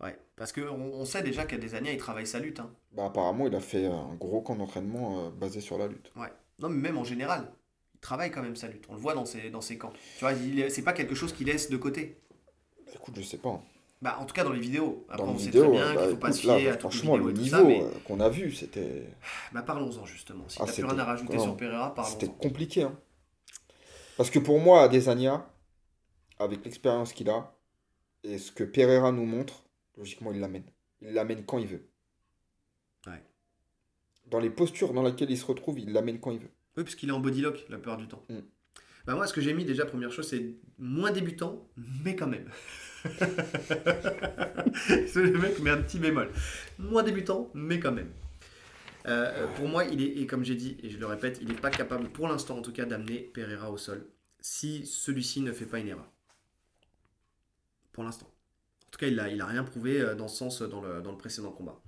Ouais, parce qu'on on sait déjà qu'Adesanya, il travaille sa lutte. Hein.
Bah, apparemment, il a fait un gros camp d'entraînement euh, basé sur la lutte.
Ouais. Non, mais même en général, il travaille quand même sa lutte. On le voit dans ses, dans ses camps. Tu vois, c'est pas quelque chose qu'il laisse de côté.
Écoute, je sais pas.
Bah, en tout cas, dans les vidéos. Après,
Dans
on
les
sait
vidéos,
très bien
bah,
qu'il faut pas se
là,
fier à
franchement, le niveau
mais
euh, qu'on a vu, c'était
bah, parlons-en justement. Si
Ah,
t'as plus
c'était-
rien à rajouter
non.
sur Pereira,
c'était
parlons-en.
compliqué. hein. Parce que pour moi, Adesanya, avec l'expérience qu'il a, et ce que Pereira nous montre, logiquement, il l'amène. Il l'amène quand il veut. Dans les postures dans lesquelles il se retrouve, il l'amène quand il veut.
Oui, parce qu'il est en body lock la plupart du temps.
Mm.
Bah, moi, ce que j'ai mis déjà, première chose, c'est moins débutant, mais quand même. le mec met un petit bémol. Moins débutant, mais quand même. Euh, euh, pour moi, il est, et comme j'ai dit, et je le répète, il n'est pas capable, pour l'instant en tout cas, d'amener Pereira au sol si celui-ci ne fait pas une erreur. Pour l'instant. En tout cas, il n'a il a rien prouvé euh, dans ce sens dans le, dans le précédent combat.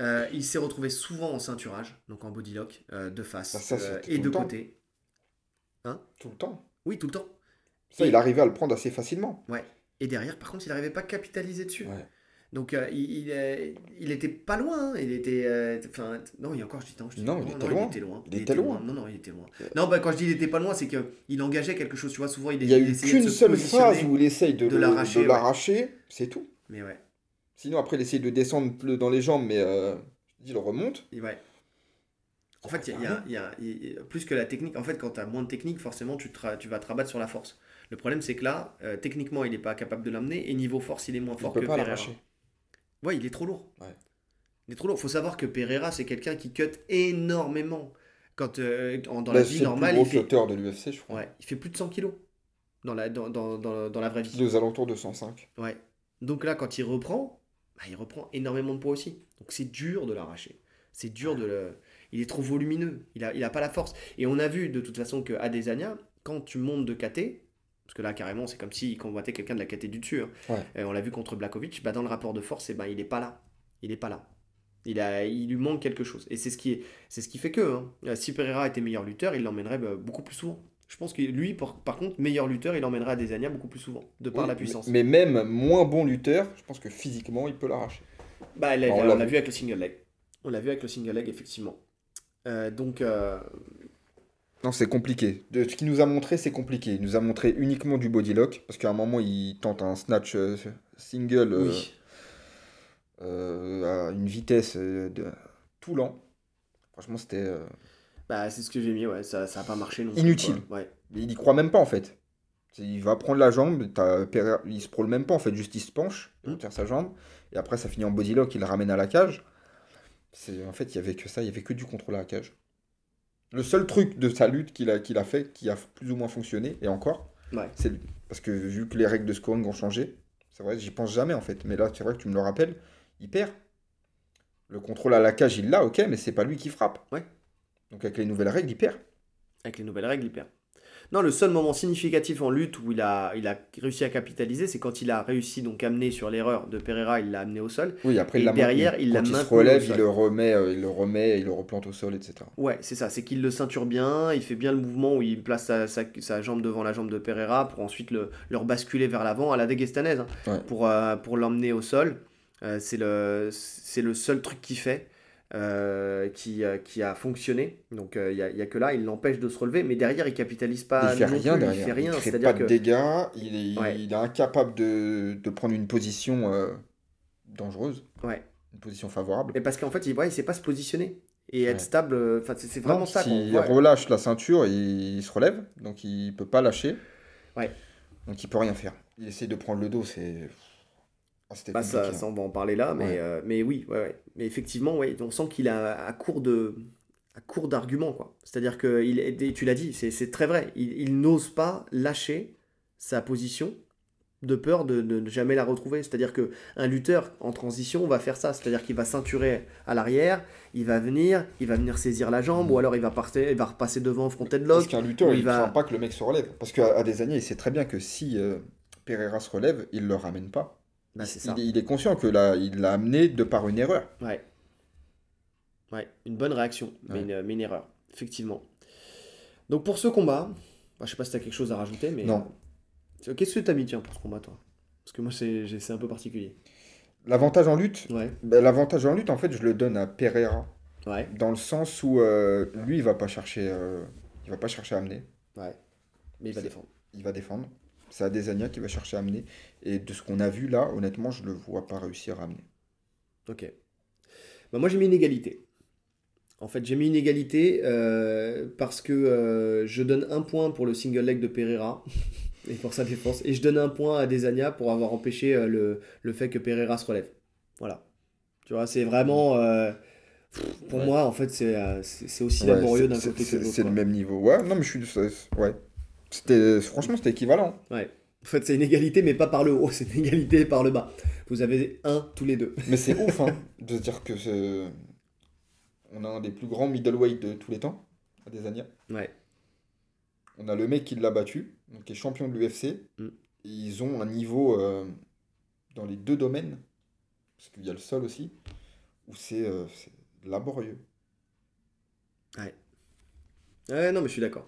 Euh, il s'est retrouvé souvent en ceinturage, donc en body lock, euh, de face
Bah, ça,
euh, et de côté.
Tout le temps.
Oui, tout le temps.
Ça,
Et-
il arrivait à le prendre assez facilement.
Ouais. Et derrière, par contre, il n'arrivait pas à capitaliser dessus.
Ouais.
Donc, euh, il, il, il était pas loin. hein. Il était. Enfin, non, il y a encore, je dis non. Je dis,
Non, il était loin.
Il était loin.
Il était loin.
Non, non, il était loin. Non, bah, quand je dis il était pas loin, c'est qu'il engageait quelque chose. Tu vois, souvent, il,
Il y a eu qu'une
se
seule phase où il essaye de,
de ouais.
l'arracher, c'est tout.
Mais ouais.
Sinon, après, il essaye de descendre plus dans les jambes, mais euh, il remonte.
Et ouais. En fait, il y a, il y a- il y a- il y a- plus que la technique. En fait, quand tu as moins de technique, forcément, tu, te ra- tu vas te rabattre sur la force. Le problème, c'est que là, euh, techniquement, il n'est pas capable de l'amener. Et niveau force, il est moins
Il
fort
peut
que
pas
Pereira.
l'arracher.
Ouais, il est trop lourd.
Ouais.
Il est trop lourd. faut savoir que Pereira, c'est quelqu'un qui cut énormément. Quand, euh, en- dans
Bah,
la
c'est
vie
le
normale,
plus
il
gros
fait,
cutter de l'UFC, je crois.
ouais, il fait plus de 100 kilos dans la, dans, dans, dans, dans la vraie vie.
Deux alentours de 105.
Ouais. Donc là, quand il reprend, bah, il reprend énormément de poids aussi. Donc c'est dur de l'arracher. C'est dur de le. Il est trop volumineux. Il a, il a pas la force. Et on a vu de toute façon que Adesanya, quand tu montes de KT, parce que là carrément c'est comme s'il combattait quelqu'un de la KT du dessus. hein.
Ouais.
Euh, on l'a vu contre Blakovic. Bah, dans le rapport de force, eh ben, il est pas là. Il est pas là. Il, a, il lui manque quelque chose. Et c'est ce qui, est, c'est ce qui fait que hein, euh, si Pereira était meilleur lutteur, il l'emmènerait bah, beaucoup plus souvent. Je pense que lui, par, par contre, meilleur lutteur, il emmènerait Adesanya beaucoup plus souvent, de par
Oui,
la puissance.
Mais mais même moins bon lutteur, je pense que physiquement, il peut l'arracher.
Bah,
On
on
l'a vu.
avec le single leg. On l'a vu avec le single leg, effectivement. Euh, donc, euh,
Non, c'est compliqué. De ce qu'il nous a montré, c'est compliqué. Il nous a montré uniquement du body lock, parce qu'à un moment, il tente un snatch euh, single euh,
oui.
à une vitesse de tout lent. Franchement, c'était.
Bah, c'est ce que j'ai mis, ouais. Ça n'a pas marché non
Inutile.
quoi. Ouais.
Il y croit même pas en fait. Il va prendre la jambe, il se prôle même pas en fait, juste il se penche, il
Mm.
retire sa jambe, et après ça finit en body lock, il le ramène à la cage. C'est En fait, il y avait que ça, il y avait que du contrôle à la cage. Le seul truc de sa lutte qu'il a, qu'il a fait, qui a plus ou moins fonctionné, et encore,
Ouais.
c'est lui. Parce que vu que les règles de scoring ont changé, c'est vrai, j'y pense jamais en fait, mais là, c'est vrai que tu me le rappelles, il perd. Le contrôle à la cage, il l'a, ok, mais c'est pas lui qui frappe.
Ouais.
Donc avec les nouvelles règles, il perd.
Avec les nouvelles règles, il perd. Non, le seul moment significatif en lutte où il a, il a réussi à capitaliser, c'est quand il a réussi donc à amener sur l'erreur de Pereira, il l'a amené au sol.
Oui, après
Et
il l'a
derrière, il l'a
il se relève, il le remet, euh, il le remet, il le replante au sol, etc.
Ouais, c'est ça, c'est qu'il le ceinture bien, il fait bien le mouvement où il place sa, sa- sa jambe devant la jambe de Pereira pour ensuite le, le rebasculer vers l'avant à la déguestanaise hein,
Ouais.
pour, euh, pour l'emmener au sol. Euh, c'est le, c'est le seul truc qu'il fait euh, qui, euh, qui a fonctionné. Donc il n'y a, que là, il l'empêche de se relever, mais derrière il capitalise pas.
il fait rien
plus,
derrière.
Il fait rien,
crée
c'est-à-dire
pas
que.
de dégâts. Il est,
Ouais.
il est incapable de, de prendre une position euh, dangereuse,
Ouais.
une position favorable.
Mais parce qu'en fait, il ne sait pas se positionner et être
Ouais.
stable. euh, Enfin, c'est vraiment
Non,
ça. voit.
relâche la ceinture, il, il se relève, donc il peut pas lâcher.
Ouais.
Donc il peut rien faire. Il essaie de prendre le dos, c'est. Ah,
Bah, ça,
compliqué,
ça,
hein.
on va en parler là, mais,
Ouais.
euh, mais oui, ouais, ouais. Mais effectivement, ouais, on sent qu'il a à court de à court d'arguments, quoi. C'est-à-dire que il tu l'as dit, c'est très vrai. Il, il n'ose pas lâcher sa position de peur de, de ne jamais la retrouver. C'est-à-dire que un lutteur en transition va faire ça. C'est-à-dire qu'il va ceinturer à l'arrière, il va venir, il va venir saisir la jambe, ou alors il va, partir, il va repasser devant fronted
Parce
lock.
qu'un lutteur, il
il va-
pas que le mec se relève. Parce qu'à des années, il sait très bien que si euh, Pereira se relève, il le ramène pas.
Bah,
il, il est conscient que là, il l'a amené de par une erreur.
Ouais. Ouais, une bonne réaction, mais,
Ouais.
une, mais une erreur, effectivement. Donc pour ce combat, bah, je sais pas si tu as quelque chose à rajouter, mais.
Non.
euh, Qu'est-ce que tu as mis, tiens, pour ce combat, toi? Parce que moi, c'est un peu particulier.
L'avantage en lutte,
Ouais.
ben, l'avantage en lutte, en fait, je le donne à Pereira.
Ouais.
Dans le sens où euh, lui, il va pas chercher, euh, il va pas chercher à amener.
Ouais. Mais il va défendre.
Il va défendre. C'est Adesanya qui va chercher à amener. Et de ce qu'on a vu là, honnêtement, je le vois pas réussir à amener.
Ok. Bah, moi, j'ai mis une égalité. En fait, j'ai mis une égalité euh, parce que euh, je donne un point pour le single leg de Pereira et pour sa défense. Et je donne un point à Desania pour avoir empêché euh, le, le fait que Pereira se relève. Voilà. Tu vois, c'est vraiment. euh, pour
Ouais.
moi, en fait, c'est aussi laborieux d'un
c'est-
côté que
c'est-
de l'autre.
C'est le même niveau. Ouais, non, mais je suis. Ouais. C'était, franchement, c'était équivalent.
Ouais. En fait, c'est une égalité, mais pas par le haut, c'est une égalité par le bas. Vous avez un tous les deux.
Mais c'est ouf, hein, de se dire que c'est... on a un des plus grands middleweight de tous les temps, Adesanya.
Ouais.
On a le mec qui l'a battu, donc qui est champion de l'UFC.
Mm.
Et Ils ont un niveau euh, dans les deux domaines, parce qu'il y a le sol aussi, où c'est euh, c'est laborieux.
Ouais, non, mais je suis d'accord.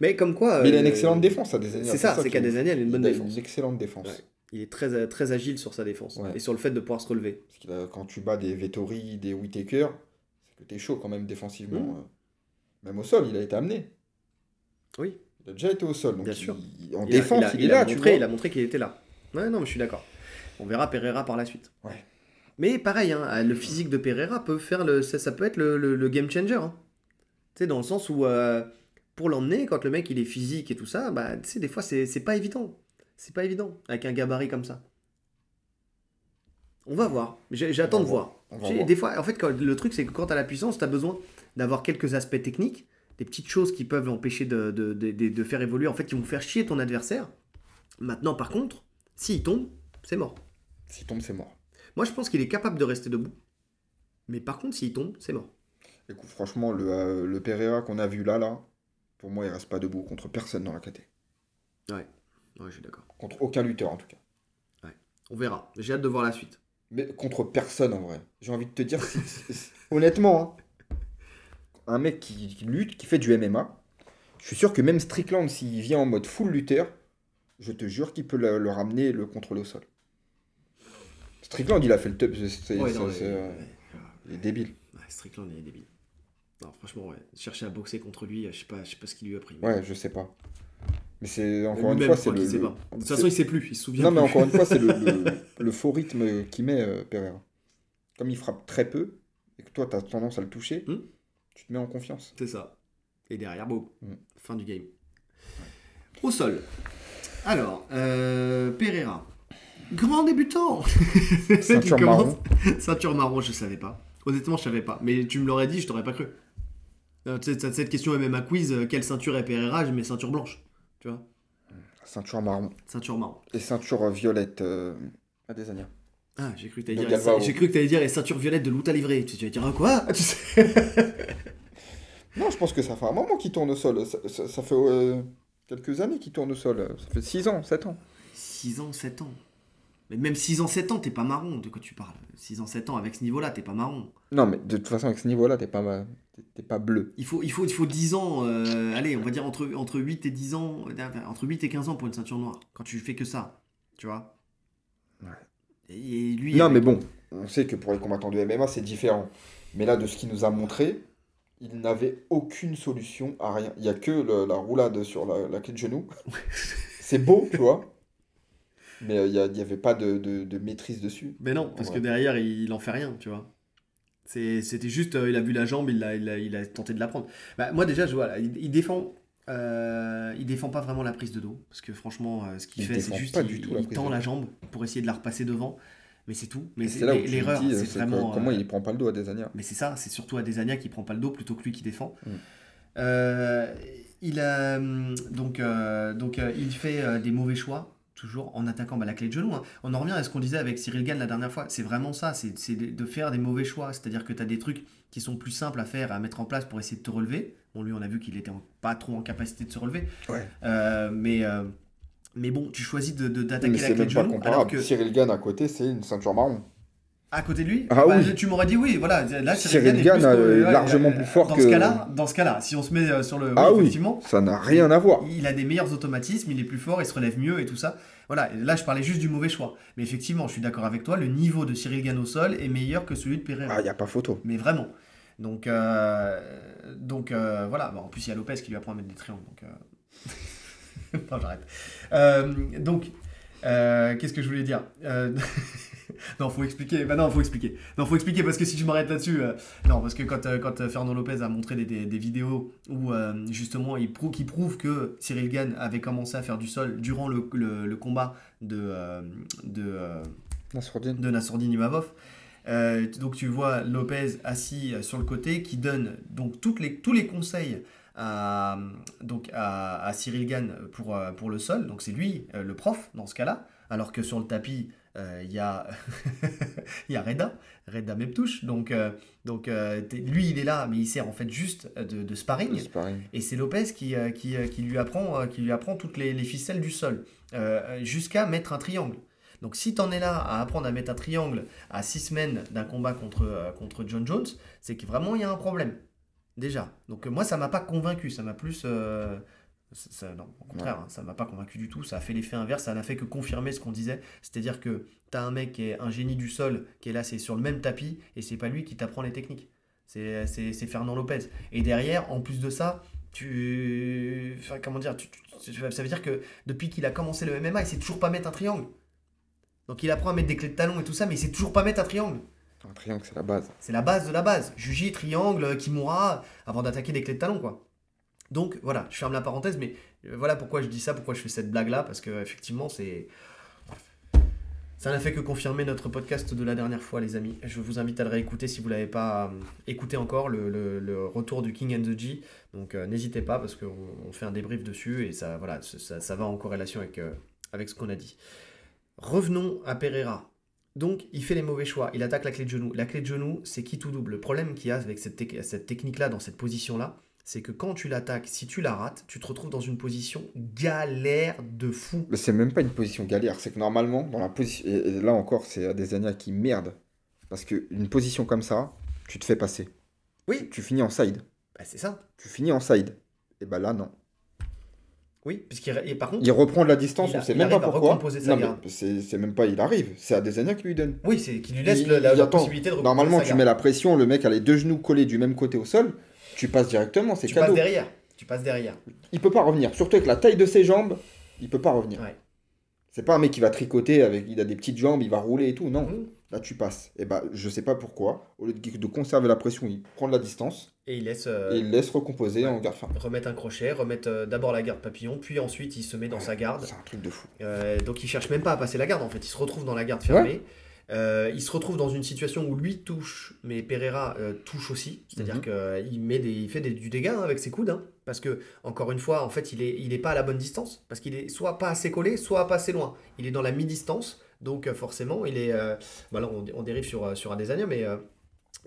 Mais comme quoi.
Mais il a une
euh,
excellente défense, Adesanya.
C'est ça, c'est
qui-
qu'Adesanya, il a une bonne
il a
défense.
une excellente défense.
Ouais. Il est très, très agile sur sa défense
Ouais.
et sur le fait de pouvoir se relever.
Parce a- quand tu bats des Vettori, des Whitaker, c'est que t'es chaud quand même défensivement.
Mm.
euh. Même au sol, il a été amené.
Oui.
Il a déjà été au sol. Donc
Bien
il-
sûr.
il- en
Il a-
défense,
il, a,
il,
il
est là, tu vois.
il a montré qu'il était là. Ouais, non, mais je suis d'accord. On verra Pereira par la suite.
Ouais.
Mais pareil, hein, le physique de Pereira peut faire le, ça, ça peut être le, le- le game changer. hein. Tu sais, dans le sens où euh, pour l'emmener, quand le mec il est physique et tout ça, bah, tu sais, des fois c'est pas évident. C'est pas évident avec un gabarit comme ça. On va voir. J'attends de voir.
Voir.
Des fois, en fait, quand- le truc, c'est que quand tu as la puissance, tu as besoin d'avoir quelques aspects techniques, des petites choses qui peuvent empêcher de, de, de- de- de faire évoluer, en fait, qui vont faire chier ton adversaire. Maintenant, par contre, s'il tombe, c'est mort.
S'il tombe, c'est mort.
Moi, je pense qu'il est capable de rester debout. Mais par contre, s'il tombe, c'est mort.
Écoute, franchement, le, euh, le Pereira qu'on a vu là, là, pour moi, il reste pas debout contre personne dans la KT.
Ouais, je suis d'accord.
Contre aucun lutteur, en tout cas.
On verra. J'ai hâte de voir la suite.
Mais contre personne, en vrai. J'ai envie de te dire, si- honnêtement, hein, un mec qui, qui lutte, qui fait du MMA, je suis sûr que même Strickland, s'il vient en mode full lutteur, je te jure qu'il peut le, le ramener et le contrôler au sol. Strickland, il a fait le top. c'est-
Ouais,
euh, il est débile.
Ouais, Strickland, il est débile. Non, franchement, ouais. Chercher à boxer contre lui, je sais pas, je sais pas ce qu'il lui a pris.
Ouais, je sais pas. Mais c'est encore une fois, c'est le. le-.
De toute façon, il sait plus, il se souvient
Non, mais encore une fois, c'est le, le, le faux rythme qu'il met euh, Pereira. Comme il frappe très peu, et que toi, tu as tendance à le toucher,
Hmm.
tu te mets en confiance.
C'est ça. Et derrière, boum.
Mm.
Fin du game. Au sol. Alors, euh, Pereira. Grand débutant
Ceinture marron.
Ceinture marron, je savais pas. Honnêtement, je savais pas. Mais tu me l'aurais dit, je t'aurais pas cru. Euh, cette- question MMA quiz, euh, quelle ceinture est Pereira Je mets ceinture blanche. Tu vois
Ceinture marron.
Ceinture marron.
Et ceinture violette euh, à des années.
Ah, j'ai cru que t'allais dire, j'ai cru que t'allais dire les ceintures violettes de Louta Livré. Tu tu vas dire ah, quoi? Tu sais
Non, je pense que ça fait un moment qu'il tourne au sol. Ça, ça- ça fait euh, quelques années qu'il tourne au sol. Ça fait 6 ans, 7 ans.
6 ans, 7 ans. Mais même 6 ans, 7 ans, t'es pas marron. De quoi tu parles? 6 ans, 7 ans, avec ce niveau-là, t'es pas marron.
Non, mais de toute façon, avec ce niveau-là, t'es pas, t'es- pas bleu.
Il faut, il faut, il faut 10 ans, euh, allez, on va dire entre, entre 8 et 10 ans, euh, entre 8 et 15 ans pour une ceinture noire, quand tu fais que ça, tu vois.
Ouais.
Et lui,
Non, mais bon, on sait que pour les combattants de MMA, c'est différent. Mais là, de ce qu'il nous a montré, il n'avait aucune solution à rien. Il n'y a que le- la roulade sur la, la clé de genou. c'est beau, tu vois. Mais euh, il n'y avait pas de, de- de maîtrise dessus.
Mais non, parce que derrière, il, il en fait rien, tu vois. C'était juste, euh, il a vu la jambe, il a, il a, il a tenté de la prendre. Bah, moi, déjà, je vois, là, il, il défend. euh, il défend pas vraiment la prise de dos parce que franchement euh, ce qu'il
Il
fait c'est juste
du tout
il tend la jambe pour essayer de la repasser devant mais c'est tout mais c'est l'erreur c'est vraiment
que- comment il prend pas le dos à des années.
mais c'est ça, c'est surtout Adesanya qui prend pas le dos plutôt que lui qui défend.
Mm.
Il a hum, donc donc il fait des mauvais choix toujours en attaquant bah, la clé de genou. hein. On en revient à ce qu'on disait avec Cyril Gann la dernière fois. C'est vraiment ça, c'est de de faire des mauvais choix. C'est-à-dire que tu as des trucs qui sont plus simples à faire, à mettre en place pour essayer de te relever. Bon, lui, on a vu qu'il était en- pas trop en capacité de se relever.
Ouais.
Euh, mais, euh, mais bon, tu choisis de- de- d'attaquer la
c'est
clé de genou alors que
Cyril Gann à côté, c'est une ceinture marron.
À côté de lui
Ah
Bah,
oui.
Tu m'aurais dit oui, voilà. Là,
Cyril
est
Gann,
plus,
euh, largement
euh,
plus fort
dans
que-
Ce cas-là, dans ce cas-là, si on se met euh, sur le.
Ah
oui, effectivement.
Ça n'a rien à voir.
Il a des meilleurs automatismes, il est plus fort, il se relève mieux et tout ça. Voilà, là je parlais juste du mauvais choix. Mais effectivement, je suis d'accord avec toi, le niveau de Cyril Gann au sol est meilleur que celui de Pereira.
Ah, il n'y a pas photo.
Mais vraiment. Donc, euh, donc euh, voilà. Bon, en plus, il y a Lopez qui lui apprend à mettre des triangles. Donc, euh, non, j'arrête. Donc, qu'est-ce que je voulais dire Non, faut expliquer. Bah non, faut expliquer. Non, faut expliquer parce que si je m'arrête là-dessus, euh, non, parce que quand, euh, quand euh, Fernand Lopez a montré des, des- des vidéos où euh, justement il prouve, qui prouve que Cyril Gann avait commencé à faire du sol durant le, le- le combat de, de,
Nassourdine.
de Nassourdine Imavov. Donc tu vois Lopez assis sur le côté qui donne donc toutes les, tous les conseils à, donc à, à Cyril Gann pour, pour le sol. Donc c'est lui le prof dans ce cas-là. Alors que sur le tapis, il y, a il y a Reda, Reda Meptouche. Donc, euh, donc euh, lui il est là, mais il sert en fait juste de, de sparring. Et c'est Lopez qui, euh, qui, euh, qui lui apprend, euh, qui lui apprend toutes les, les ficelles du sol, euh, jusqu'à mettre un triangle. Donc si tu en es là à apprendre à mettre un triangle à six semaines d'un combat contre, euh, contre John Jones, c'est que vraiment il y a un problème. Déjà. Donc euh, moi ça m'a pas convaincu, ça m'a plus... euh, ça- ça- non, au contraire, hein, ça m'a pas convaincu du tout, ça a fait l'effet inverse, ça n'a fait que confirmer ce qu'on disait, c'est-à-dire que tu as un mec qui est un génie du sol, qui est là, c'est sur le même tapis, et c'est pas lui qui t'apprend les techniques. C'est c'est- c'est Fernand Lopez. Et derrière, en plus de ça, tu. Enfin, comment dire tu- tu- Ça veut dire que depuis qu'il a commencé le MMA, il sait toujours pas mettre un triangle. Donc il apprend à mettre des clés de talon et tout ça, mais il sait toujours pas mettre un triangle.
Un triangle, c'est la base.
C'est la base de la base. Juji, triangle, Kimura, avant d'attaquer des clés de talon, quoi. Donc voilà, je ferme la parenthèse, mais euh, voilà pourquoi je dis ça, pourquoi je fais cette blague-là, parce que effectivement, c'est. Ça n'a fait que confirmer notre podcast de la dernière fois, les amis. Je vous invite à le réécouter si vous ne l'avez pas euh, écouté encore, le, retour du King and the G. Donc euh, n'hésitez pas, parce qu'on on fait un débrief dessus, et ça, voilà, ça, va en corrélation avec, ce qu'on a dit. Revenons à Pereira. Donc, il fait les mauvais choix. Il attaque la clé de genou. La clé de genou, c'est qui tout double? Le problème qu'il y a avec cette technique-là, dans cette position-là, c'est que quand tu l'attaques, si tu la rates, tu te retrouves dans une position galère de fou.
Mais c'est même pas une position galère. C'est que normalement, dans la position. Et, là encore, c'est Adesanya qui merde. Parce qu'une position comme ça, tu te fais passer.
Oui,
Tu finis en side.
bah, c'est ça.
Tu finis en side. Et bah là, non.
Oui, puisqu'il et par contre,
Il reprend de la distance, on sait
il
même pas pourquoi. c'est même pas il arrive. C'est Adesanya qui lui donne.
oui, c'est qui lui laisse
Il-
la,
il
la
attend.
possibilité de recomposer
Normalement, tu mets la pression, le mec a les deux genoux collés du même côté au sol, tu passes directement, c'est
Tu
cadeau.
passes derrière. Tu passes derrière.
Il peut pas revenir, surtout avec la taille de ses jambes, il peut pas revenir.
Ouais.
C'est pas un mec qui va tricoter avec, il a des petites jambes, il va rouler et tout, non. Là, tu passes. Et bah, je sais pas pourquoi, au lieu de, de conserver la pression, il prend de la distance
Et il laisse euh,
et il laisse recomposer
ouais.
en garde fermée.
remettre un crochet, remettre euh, d'abord la garde papillon, puis ensuite il se met dans sa garde.
C'est un truc de fou.
Euh, donc il cherche même pas à passer la garde en fait, il se retrouve dans la garde fermée. Euh, il se retrouve dans une situation où lui touche, mais Pereira euh, touche aussi. C'est-à-dire
Mhm.
qu'il met des, il fait des- du dégât hein, avec ses coudes. hein. parce que, encore une fois, en fait, il est, il est pas à la bonne distance. Parce qu'il est soit pas assez collé, soit pas assez loin. Il est dans la mi-distance. Donc euh, forcément, il est... Euh, bah là, on, on dérive sur, euh, sur Adesanya, mais, euh,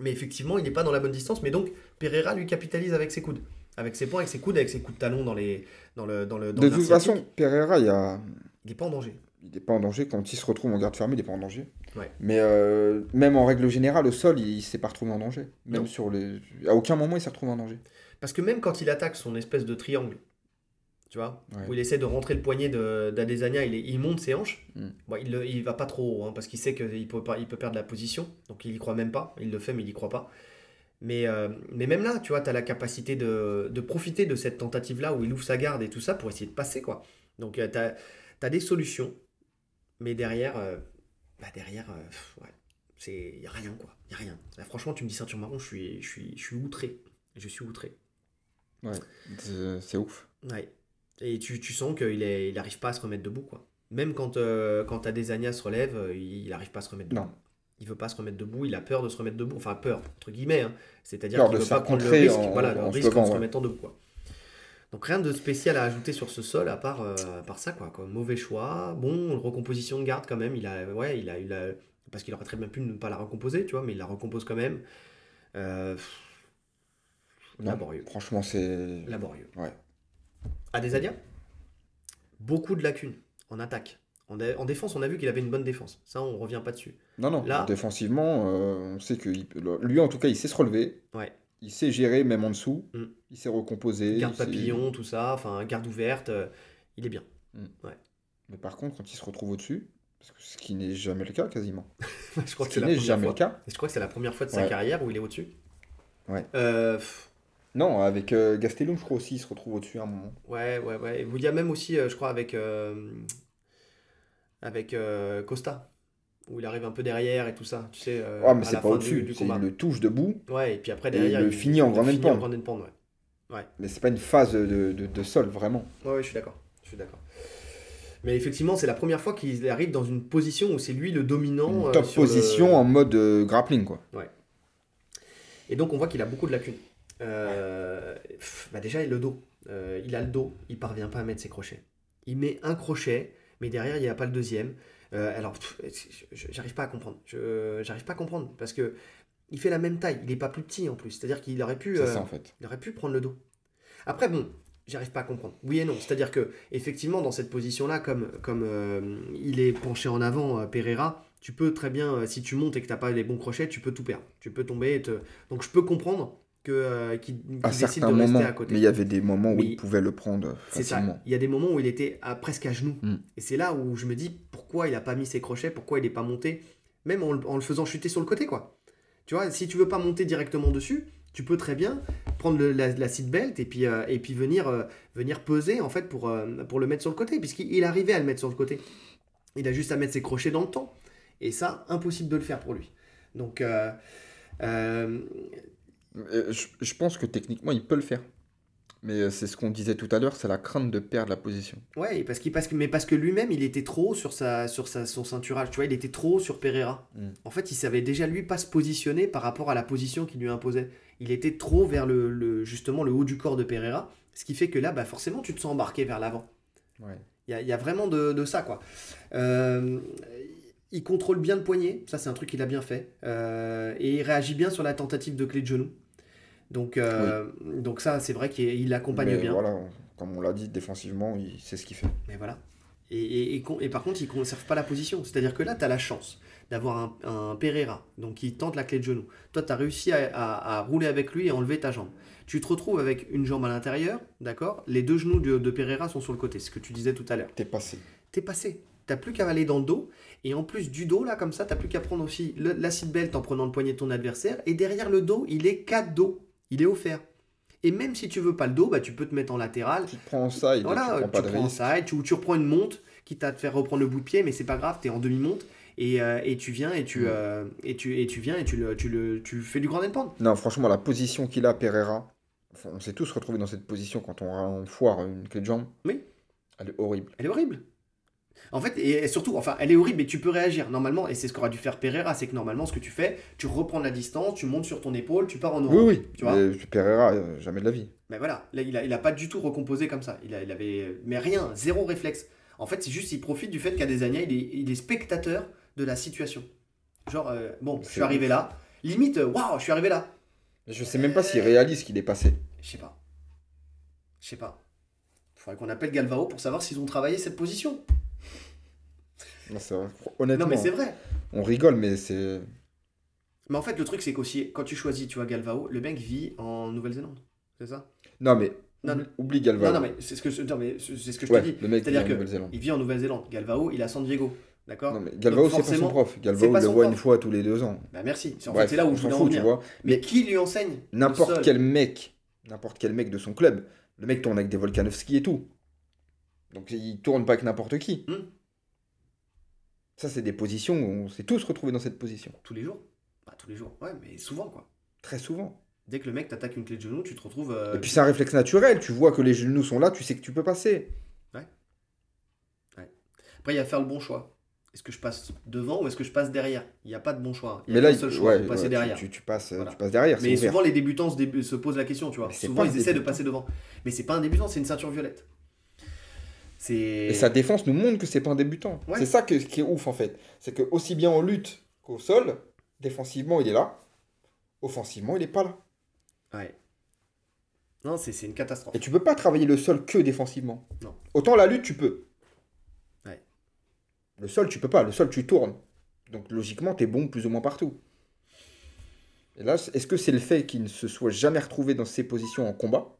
mais effectivement, il n'est pas dans la bonne distance. Mais donc, Pereira lui capitalise avec ses coudes. Avec ses points, avec ses coudes, avec ses coups de talon dans, les, dans le dans le dans
de toute façon, Pereira, il y a,
Il n'est pas en danger.
il n'est pas en danger. Quand il se retrouve en garde fermée, il n'est pas en danger.
Ouais.
Mais euh, même en règle générale, au sol, il, ne s'est pas retrouvé en danger. Même
Non.
sur les. À aucun moment, il s'est retrouvé en danger.
Parce que même quand il attaque son espèce de triangle, tu vois,
Ouais.
où il essaie de rentrer le poignet de- d'Adesanya, il, il monte ses hanches.
Mm.
Bon, il, le- il va pas trop haut, hein, parce qu'il sait qu'il peut, il peut perdre la position, donc il y croit même pas. Il le fait, mais il y croit pas. Mais, euh, mais même là, tu vois, tu as la capacité de, de profiter de cette tentative-là où il ouvre sa garde et tout ça pour essayer de passer, quoi. Donc tu as, des solutions, mais derrière, euh, bah derrière, euh, ouais, c'est il y a rien, quoi. Il y a rien. Là, franchement, tu me dis ceinture marron, je suis, je suis, je suis outré. Je suis outré.
C'est c'est ouf.
Ouais. Et tu, tu sens qu'il est, il arrive pas à se remettre debout, quoi. Même quand, euh, quand Adesanya se relève, euh, il n'arrive pas à se remettre debout.
Non.
Il veut pas se remettre debout, il a peur de se remettre debout. Enfin, peur, entre guillemets. hein. C'est-à-dire qu'il
de
veut pas prendre le risque,
en-
voilà, le
en se
risque en se
ouais.
remettant debout, quoi. Donc rien de spécial à ajouter sur ce sol à part, euh, à part ça, quoi, quoi. Mauvais choix. Bon, recomposition de garde quand même. Il a, ouais, il a, il a, parce qu'il aurait très bien pu ne pas la recomposer, tu vois, mais il la recompose quand même. Euh,
Non,
laborieux.
Franchement, c'est.
Laborieux.
Ouais.
Adesanya, beaucoup de lacunes en attaque, En, dé- en défense, on a vu qu'il avait une bonne défense. Ça, on revient pas dessus.
Non, non,
Là-
défensivement, euh, on sait que il- lui, en tout cas, il sait se relever.
Ouais.
Il sait gérer même en dessous.
Mm.
Il sait recomposer.
Garde
sait-
papillon, tout ça, enfin, garde ouverte, euh, il est bien.
Mais par contre, quand il se retrouve au-dessus, parce que ce qui n'est jamais le cas quasiment.
je crois
Ce
que c'est
qui
la
n'est jamais
fois.
le cas.
Je crois que c'est la première fois de sa
Ouais.
carrière où il est au-dessus.
Ouais.
Euh,
Non, avec euh, Gastelum, je crois aussi, il se retrouve au-dessus à un moment.
ouais, ouais, ouais. Il y a même aussi, je crois, avec, avec euh, Costa, où il arrive un peu derrière et tout ça. Tu sais, euh,
Ah, mais c'est pas
combat.
il le touche debout,
Ouais, et puis après
Et
derrière,
il le finit en grand
finit
end-pound.
grand end-pound, ouais.
mais c'est pas une phase de, de- de sol, vraiment.
Ouais, ouais, je suis d'accord. Je suis d'accord. Mais effectivement, c'est la première fois qu'il arrive dans une position où c'est lui le dominant.
Une
euh,
top
le-
position en mode euh, grappling, quoi.
Et donc on voit qu'il a beaucoup de lacunes. Euh, pff, bah déjà, il a le dos. Il a le dos, il parvient pas à mettre ses crochets. Il met un crochet, mais derrière, il n'y a pas le deuxième. Euh, alors, j'arrive pas à comprendre. J'arrive pas à comprendre parce que il fait la même taille. Il est pas plus petit en plus. C'est-à-dire qu'il aurait pu. Euh,
ça, en fait.
Il aurait pu prendre le dos. Après, bon, j'arrive pas à comprendre. Oui et non. C'est-à-dire que, effectivement, dans cette position-là, comme, comme euh, il est penché en avant, Pereira, tu peux très bien, si tu montes et que t'as pas les bons crochets, tu peux tout perdre. Tu peux tomber. Et te... Donc, je peux comprendre que, euh, qu'il
À
décide de rester
moments,
à côté.
mais il y avait des moments où
Mais
il pouvait le prendre facilement.
Il y a des moments où il était à, presque à genoux.
Mm.
Et c'est là où je me dis pourquoi il n'a pas mis ses crochets, pourquoi il n'est pas monté, même en, le- en le faisant chuter sur le côté, quoi. Tu vois, si tu veux pas monter directement dessus, tu peux très bien prendre le- la, la seat belt et puis, euh, et puis venir, euh, venir peser en fait pour, euh, pour le mettre sur le côté, puisqu'il il arrivait à le mettre sur le côté. Il a juste à mettre ses crochets dans le temps. Et ça, impossible de le faire pour lui. Donc, euh, euh,
Euh, Je, je pense que techniquement, il peut le faire. Mais euh, c'est ce qu'on disait tout à l'heure, c'est la crainte de perdre la position.
Ouais, parce qu'il parce que mais parce que lui-même il était trop sur sa sur sa son ceinturage, tu vois, il était trop sur Pereira.
Mm.
En fait, il savait déjà lui pas se positionner par rapport à la position qu'il lui imposait. Il était trop vers le, le- justement le haut du corps de Pereira, ce qui fait que là, bah forcément, tu te sens embarqué vers l'avant.
Ouais.
Il y a, y a vraiment de, de ça, quoi. Euh, il contrôle bien le poignet, ça c'est un truc qu'il a bien fait. Euh, et il réagit bien sur la tentative de clé de genou. Donc, euh, donc ça, c'est vrai qu'il il l'accompagne bien.
voilà, comme on l'a dit, défensivement, il sait ce qu'il fait.
Mais voilà. Et, et, et con- et par contre, il ne conserve pas la position. C'est-à-dire que là, tu as la chance d'avoir un, un Pereira, donc qui tente la clé de genou. Toi, tu as réussi à, à- à rouler avec lui et enlever ta jambe. Tu te retrouves avec une jambe à l'intérieur, d'accord? Les deux genoux de, de Pereira sont sur le côté, ce que tu disais tout à l'heure.
T'es passé.
T'es passé. T'as plus qu'à aller dans le dos. Et en plus du dos, là, comme ça, t'as plus qu'à prendre aussi le- l'acid belt en prenant le poignet de ton adversaire. Et derrière le dos, il est cadeau. Il est offert. Et même si tu veux pas le dos, bah, tu peux te mettre en latéral.
Tu te prends ça et
Voilà,
tu prends
tu prends tu, ou tu reprends une monte, quitte à te faire reprendre le bout de pied, mais c'est pas grave, tu es en demi-monte, et, euh, et tu viens, et tu,
Mm.
euh, et tu, et tu viens, et tu, le, tu, le, tu fais du grand end pound.
Non, franchement, la position qu'il a, Pereira, on s'est tous retrouvés dans cette position quand on, on foire une clé de jambe.
Oui.
Elle est horrible.
Elle est horrible. En fait, et, et surtout, enfin, elle est horrible, mais tu peux réagir. Normalement, et c'est ce qu'aurait dû faire Pereira, c'est que normalement, ce que tu fais, tu reprends la distance, tu montes sur ton épaule, tu pars en
Oui,
orange.
oui.
Tu vois
Pereira, euh, jamais de la vie.
Mais voilà, là, il a, il a pas du tout recomposé comme ça. Il, a, il avait, mais rien, zéro réflexe. En fait, c'est juste, il profite du fait qu'Adesanya, il est, il est spectateur de la situation. Genre, euh, bon, je suis arrivé là. Limite, euh, waouh, je suis arrivé là.
Je sais même pas s'il réalise qu'il est passé.
Je sais pas. Je sais pas. Il faudrait qu'on appelle Galvao pour savoir s'ils ont travaillé cette position.
Non. Honnêtement,
Non, mais c'est vrai.
on rigole, mais c'est.
Mais en fait, le truc, c'est qu'aussi, quand tu choisis, tu vois, Galvao, le mec vit en Nouvelle-Zélande. C'est ça?
Non, mais
Non,
oublie, oublie Galvao.
Non, non, mais c'est ce que je, non, mais c'est ce que je
ouais,
te dis.
le mec
C'est-à-dire
en
que
Nouvelle-Zélande.
il vit en Nouvelle-Zélande. Galvao, il est à San Diego. D'accord?
Non, mais Galvao, c'est pas son prof. Galvao, il le voit
prof.
une fois tous les deux ans.
Bah merci. C'est en
Bref,
fait, c'est là où je voulais en
fout, tu vois.
Mais
Mais
qui lui enseigne
n'importe quel mec, n'importe quel mec de son club, le mec tourne avec des Volkanovski et tout. Donc il tourne pas avec n'importe qui.
Hmm.
Ça, c'est des positions où on s'est tous retrouvés dans cette position.
Tous les jours Bah tous les jours. Ouais, mais souvent quoi.
Très souvent.
Dès que le mec t'attaque une clé de genou, tu te retrouves. euh,
Et puis c'est un réflexe naturel. Tu vois que les genoux sont là, tu sais que tu peux passer.
Après, il y a faire le bon choix. Est-ce que je passe devant ou est-ce que je passe derrière? Il n'y a pas de bon choix. Il y
Mais
a
là,
qu'un seul choix,
ouais,
passer
ouais, tu-
derrière.
Tu, tu passes,
Voilà.
tu passes derrière.
Mais
ouvert.
souvent, les débutants se, dé- se posent la question, tu vois.
Mais
Souvent,
pas
ils essaient de passer devant. Mais c'est pas un débutant, c'est une ceinture violette.
Et sa défense nous montre que c'est pas un débutant.
Ouais.
C'est ça que- qui est ouf en fait. C'est que aussi bien en lutte qu'au sol, défensivement il est là, offensivement il est pas là.
Ouais. Non, c'est une catastrophe.
Et tu peux pas travailler le sol que défensivement.
Non.
Autant la lutte tu peux. Le sol, tu peux pas. Le sol, tu tournes. Donc logiquement, tu es bon plus ou moins partout. Et là, est-ce que c'est le fait qu'il ne se soit jamais retrouvé dans ces positions en combat?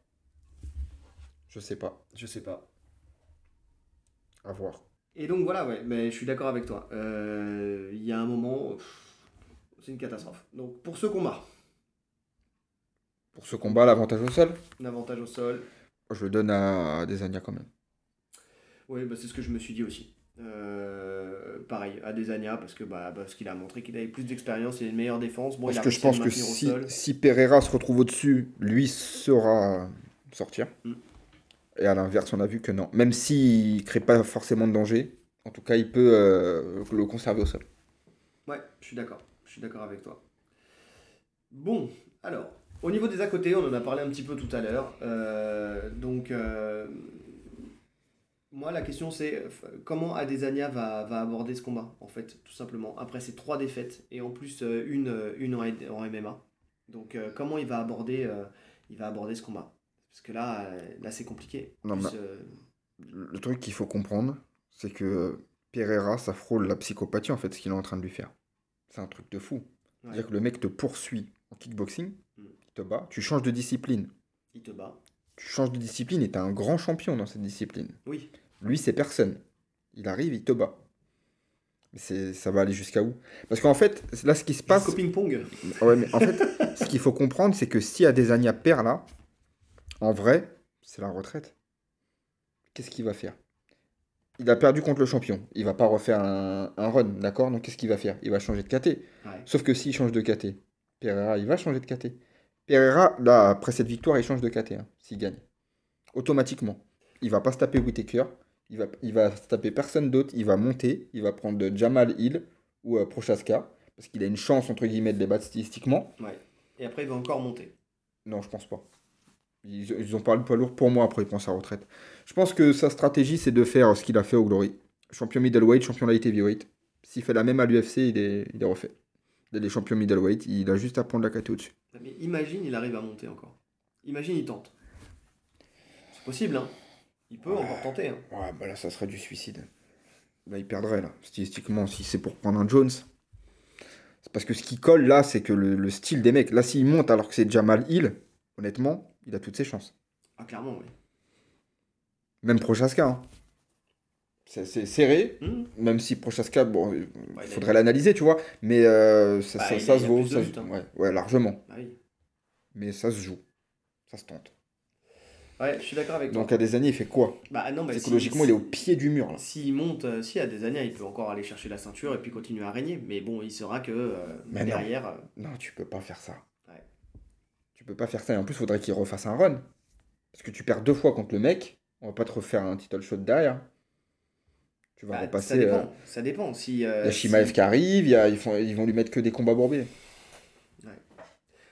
Je sais pas.
Je sais pas.
À voir.
Et donc voilà, ouais, mais je suis d'accord avec toi. Euh, Il y a un moment, c'est une catastrophe. Donc pour ce combat,
Pour ce combat, l'avantage au sol,
l'avantage au sol,
je le donne à Desania quand même.
oui, bah, c'est ce que je me suis dit aussi. Euh, pareil, à Desania, parce que bah, parce qu'il a montré qu'il avait plus d'expérience et une meilleure défense. Bon, il
Parce
a
que je pense que si, si Pereira se retrouve au-dessus, lui saura sortir.
Mm.
Et à l'inverse, on a vu que non. Même s'il ne crée pas forcément de danger, en tout cas, il peut euh, le conserver au sol.
Ouais, je suis d'accord. Je suis d'accord avec toi. Bon, alors, au niveau des à côté, on en a parlé un petit peu tout à l'heure. Euh, donc, euh, moi, la question c'est comment Adesanya va, va aborder ce combat, en fait, tout simplement. Après ces trois défaites et en plus une, une en, en MMA. Donc, comment il va aborder, il va aborder ce combat? Parce que là, euh, là c'est compliqué.
Non,
plus, euh,
Le truc qu'il faut comprendre, c'est que Pereira, ça frôle la psychopathie, en fait, ce qu'il est en train de lui faire. C'est un truc de fou.
ouais,
C'est-à-dire que le mec te poursuit en kickboxing,
Mm.
il te bat, tu changes de discipline.
il te bat.
Tu changes de discipline et t'es un grand champion dans cette discipline.
Oui,
Lui, c'est personne. Il arrive, il te bat. Mais c'est, ça va aller jusqu'à où? Parce qu'en fait, là, ce qui se passe.
ping-pong.
Ouais, mais en fait, ce qu'il faut comprendre, c'est que si Adesanya perd là, en vrai, c'est la retraite. Qu'est-ce qu'il va faire? Il a perdu contre le champion. Il va pas refaire un, un run, d'accord? Donc qu'est-ce qu'il va faire? Il va changer de KT.
Ouais.
Sauf que s'il change de KT, Pereira, il va changer de KT. Pereira, là, après cette victoire, il change de KT, hein, s'il gagne. Automatiquement. Il va pas se taper Whitaker, il va, il va se taper personne d'autre, il va monter, il va prendre Jamal Hill ou euh, Prochaska, parce qu'il a une chance, entre guillemets, de les battre statistiquement.
Ouais. Et après, il va encore monter.
Non, je pense pas. Ils, ils ont parlé de poids lourd pour moi, après il prend sa retraite. Je pense que sa stratégie, c'est de faire ce qu'il a fait au Glory. Champion middleweight, champion light heavyweight. S'il fait la même à l'UFC, il est, il est refait. Il est champion middleweight, il a juste à prendre la KT au-dessus.
Mais imagine, il arrive à monter encore. Imagine, il tente. C'est possible, hein. Il peut encore tenter. Hein.
Ouais, bah là, ça serait du suicide. Là, il perdrait, là, stylistiquement, si c'est pour prendre un Jones. C'est parce que ce qui colle, là, c'est que le, le style des mecs. Là, s'il monte alors que c'est Jamal Hill, honnêtement, il a toutes ses chances.
Ah, clairement, oui.
Même Prochaska. Hein. C'est serré,
Hmm.
même si Prochaska, bon, il
Bah, il
faudrait l'analyser, tu vois. Mais euh, ça,
Bah,
ça,
il
ça
a-
se vaut. ça se-
hein.
ouais, ouais, largement.
Bah oui.
Mais ça se joue. Ça se tente.
Ouais, je suis d'accord avec toi.
Donc, à des années, il fait quoi?
Bah non,
Psychologiquement,
si-
il est au pied du mur.
S'il monte, euh, si à des années, il peut encore aller chercher la ceinture et puis continuer à régner. Mais bon, il saura que euh,
Mais non.
derrière. euh,
Non, tu peux pas faire ça. Peux pas faire ça. Et en plus, il faudrait qu'il refasse un run. Parce que tu perds deux fois contre le mec. On va pas te refaire un title shot derrière. Tu vas
bah,
repasser.
ça dépend.
euh,
Ça dépend. Si, euh,
Il y a Shimaev
si-
qui arrive, il y a- ils, font, ils vont lui mettre que des combats bourbés.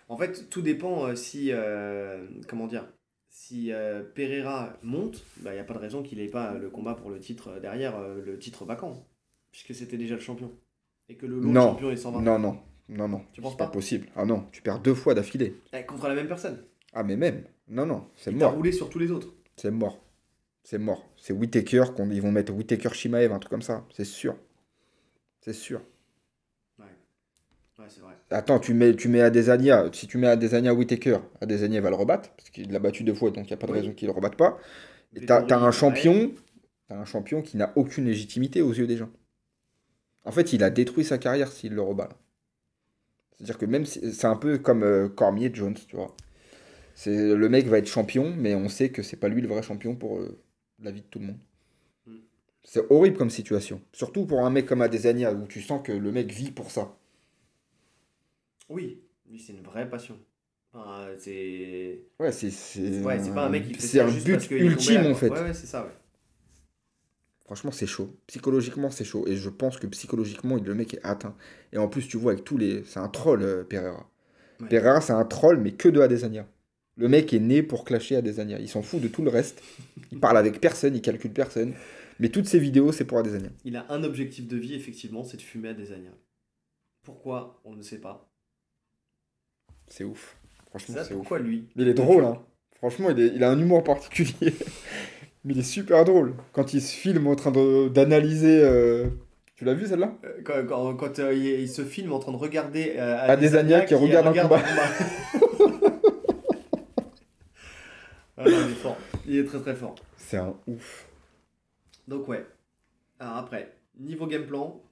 En fait, tout dépend euh, si. euh, comment dire Si Pereira monte, il n'y a pas de raison qu'il n'ait pas le combat pour le titre derrière, le titre vacant. Puisque c'était déjà le champion. Et que le lot
Non.
champion est 120.
Non, non, non, non.
Tu penses
C'est pas
pas
possible. Ah non, tu perds deux fois d'affilée.
Eh, Contre la même personne.
Ah, mais même. Non, non, c'est mort.
roulé sur tous les autres.
C'est mort. C'est mort. C'est Whitaker, qu'on, ils vont mettre Whitaker Shimaev, un truc comme ça. C'est sûr. C'est sûr.
Ouais, c'est vrai.
Attends, tu mets, tu mets Adesanya. Si tu mets Adesanya Whitaker, Adesanya va le rebattre. Parce qu'il l'a battu deux fois, donc il n'y a pas de raison qu'il le rebatte pas. Et t'as, t'as un champion. T'as un champion qui n'a aucune légitimité aux yeux des gens. En fait, il a détruit sa carrière s'il le rebat. C'est-à-dire que même si, c'est un peu comme euh, Cormier Jones, tu vois. C'est, le mec va être champion, mais on sait que c'est pas lui le vrai champion pour euh, la vie de tout le monde.
Mm.
C'est horrible comme situation. Surtout pour un mec comme Adesanya, où tu sens que le mec vit pour ça.
Oui, lui, c'est une vraie passion. Enfin, c'est.
Ouais, c'est, c'est,
Ouais, c'est pas un mec qui fait
c'est un
juste
but
parce
ultime en fait.
Ouais, ouais, c'est ça, ouais.
Franchement, c'est chaud. Psychologiquement, c'est chaud. Et je pense que psychologiquement, le mec est atteint. Et en plus, tu vois, avec tous les. C'est un troll, euh, Pereira.
Ouais.
Pereira, c'est un troll, mais que de Adesanya. Le mec est né pour clasher Adesanya. Il s'en fout de tout le reste. Il parle avec personne, il calcule personne. Mais toutes ses vidéos, c'est pour Adesanya.
Il a un objectif de vie, effectivement, c'est de fumer à des années. Pourquoi On ne sait pas.
C'est ouf. Franchement, c'est ouf.
pourquoi lui?
Mais il est drôle, hein. Franchement, il, est- il a un humour particulier. Mais il est super drôle. Quand il se filme en train de- d'analyser euh, Tu l'as vu celle-là?
Euh, Quand, quand- quand, euh, il, il se filme en train de regarder euh,
Adesanya qui regarde un combat.
Ah non, il est fort. Il est très très fort.
C'est un ouf.
Donc ouais. Alors après, niveau game plan,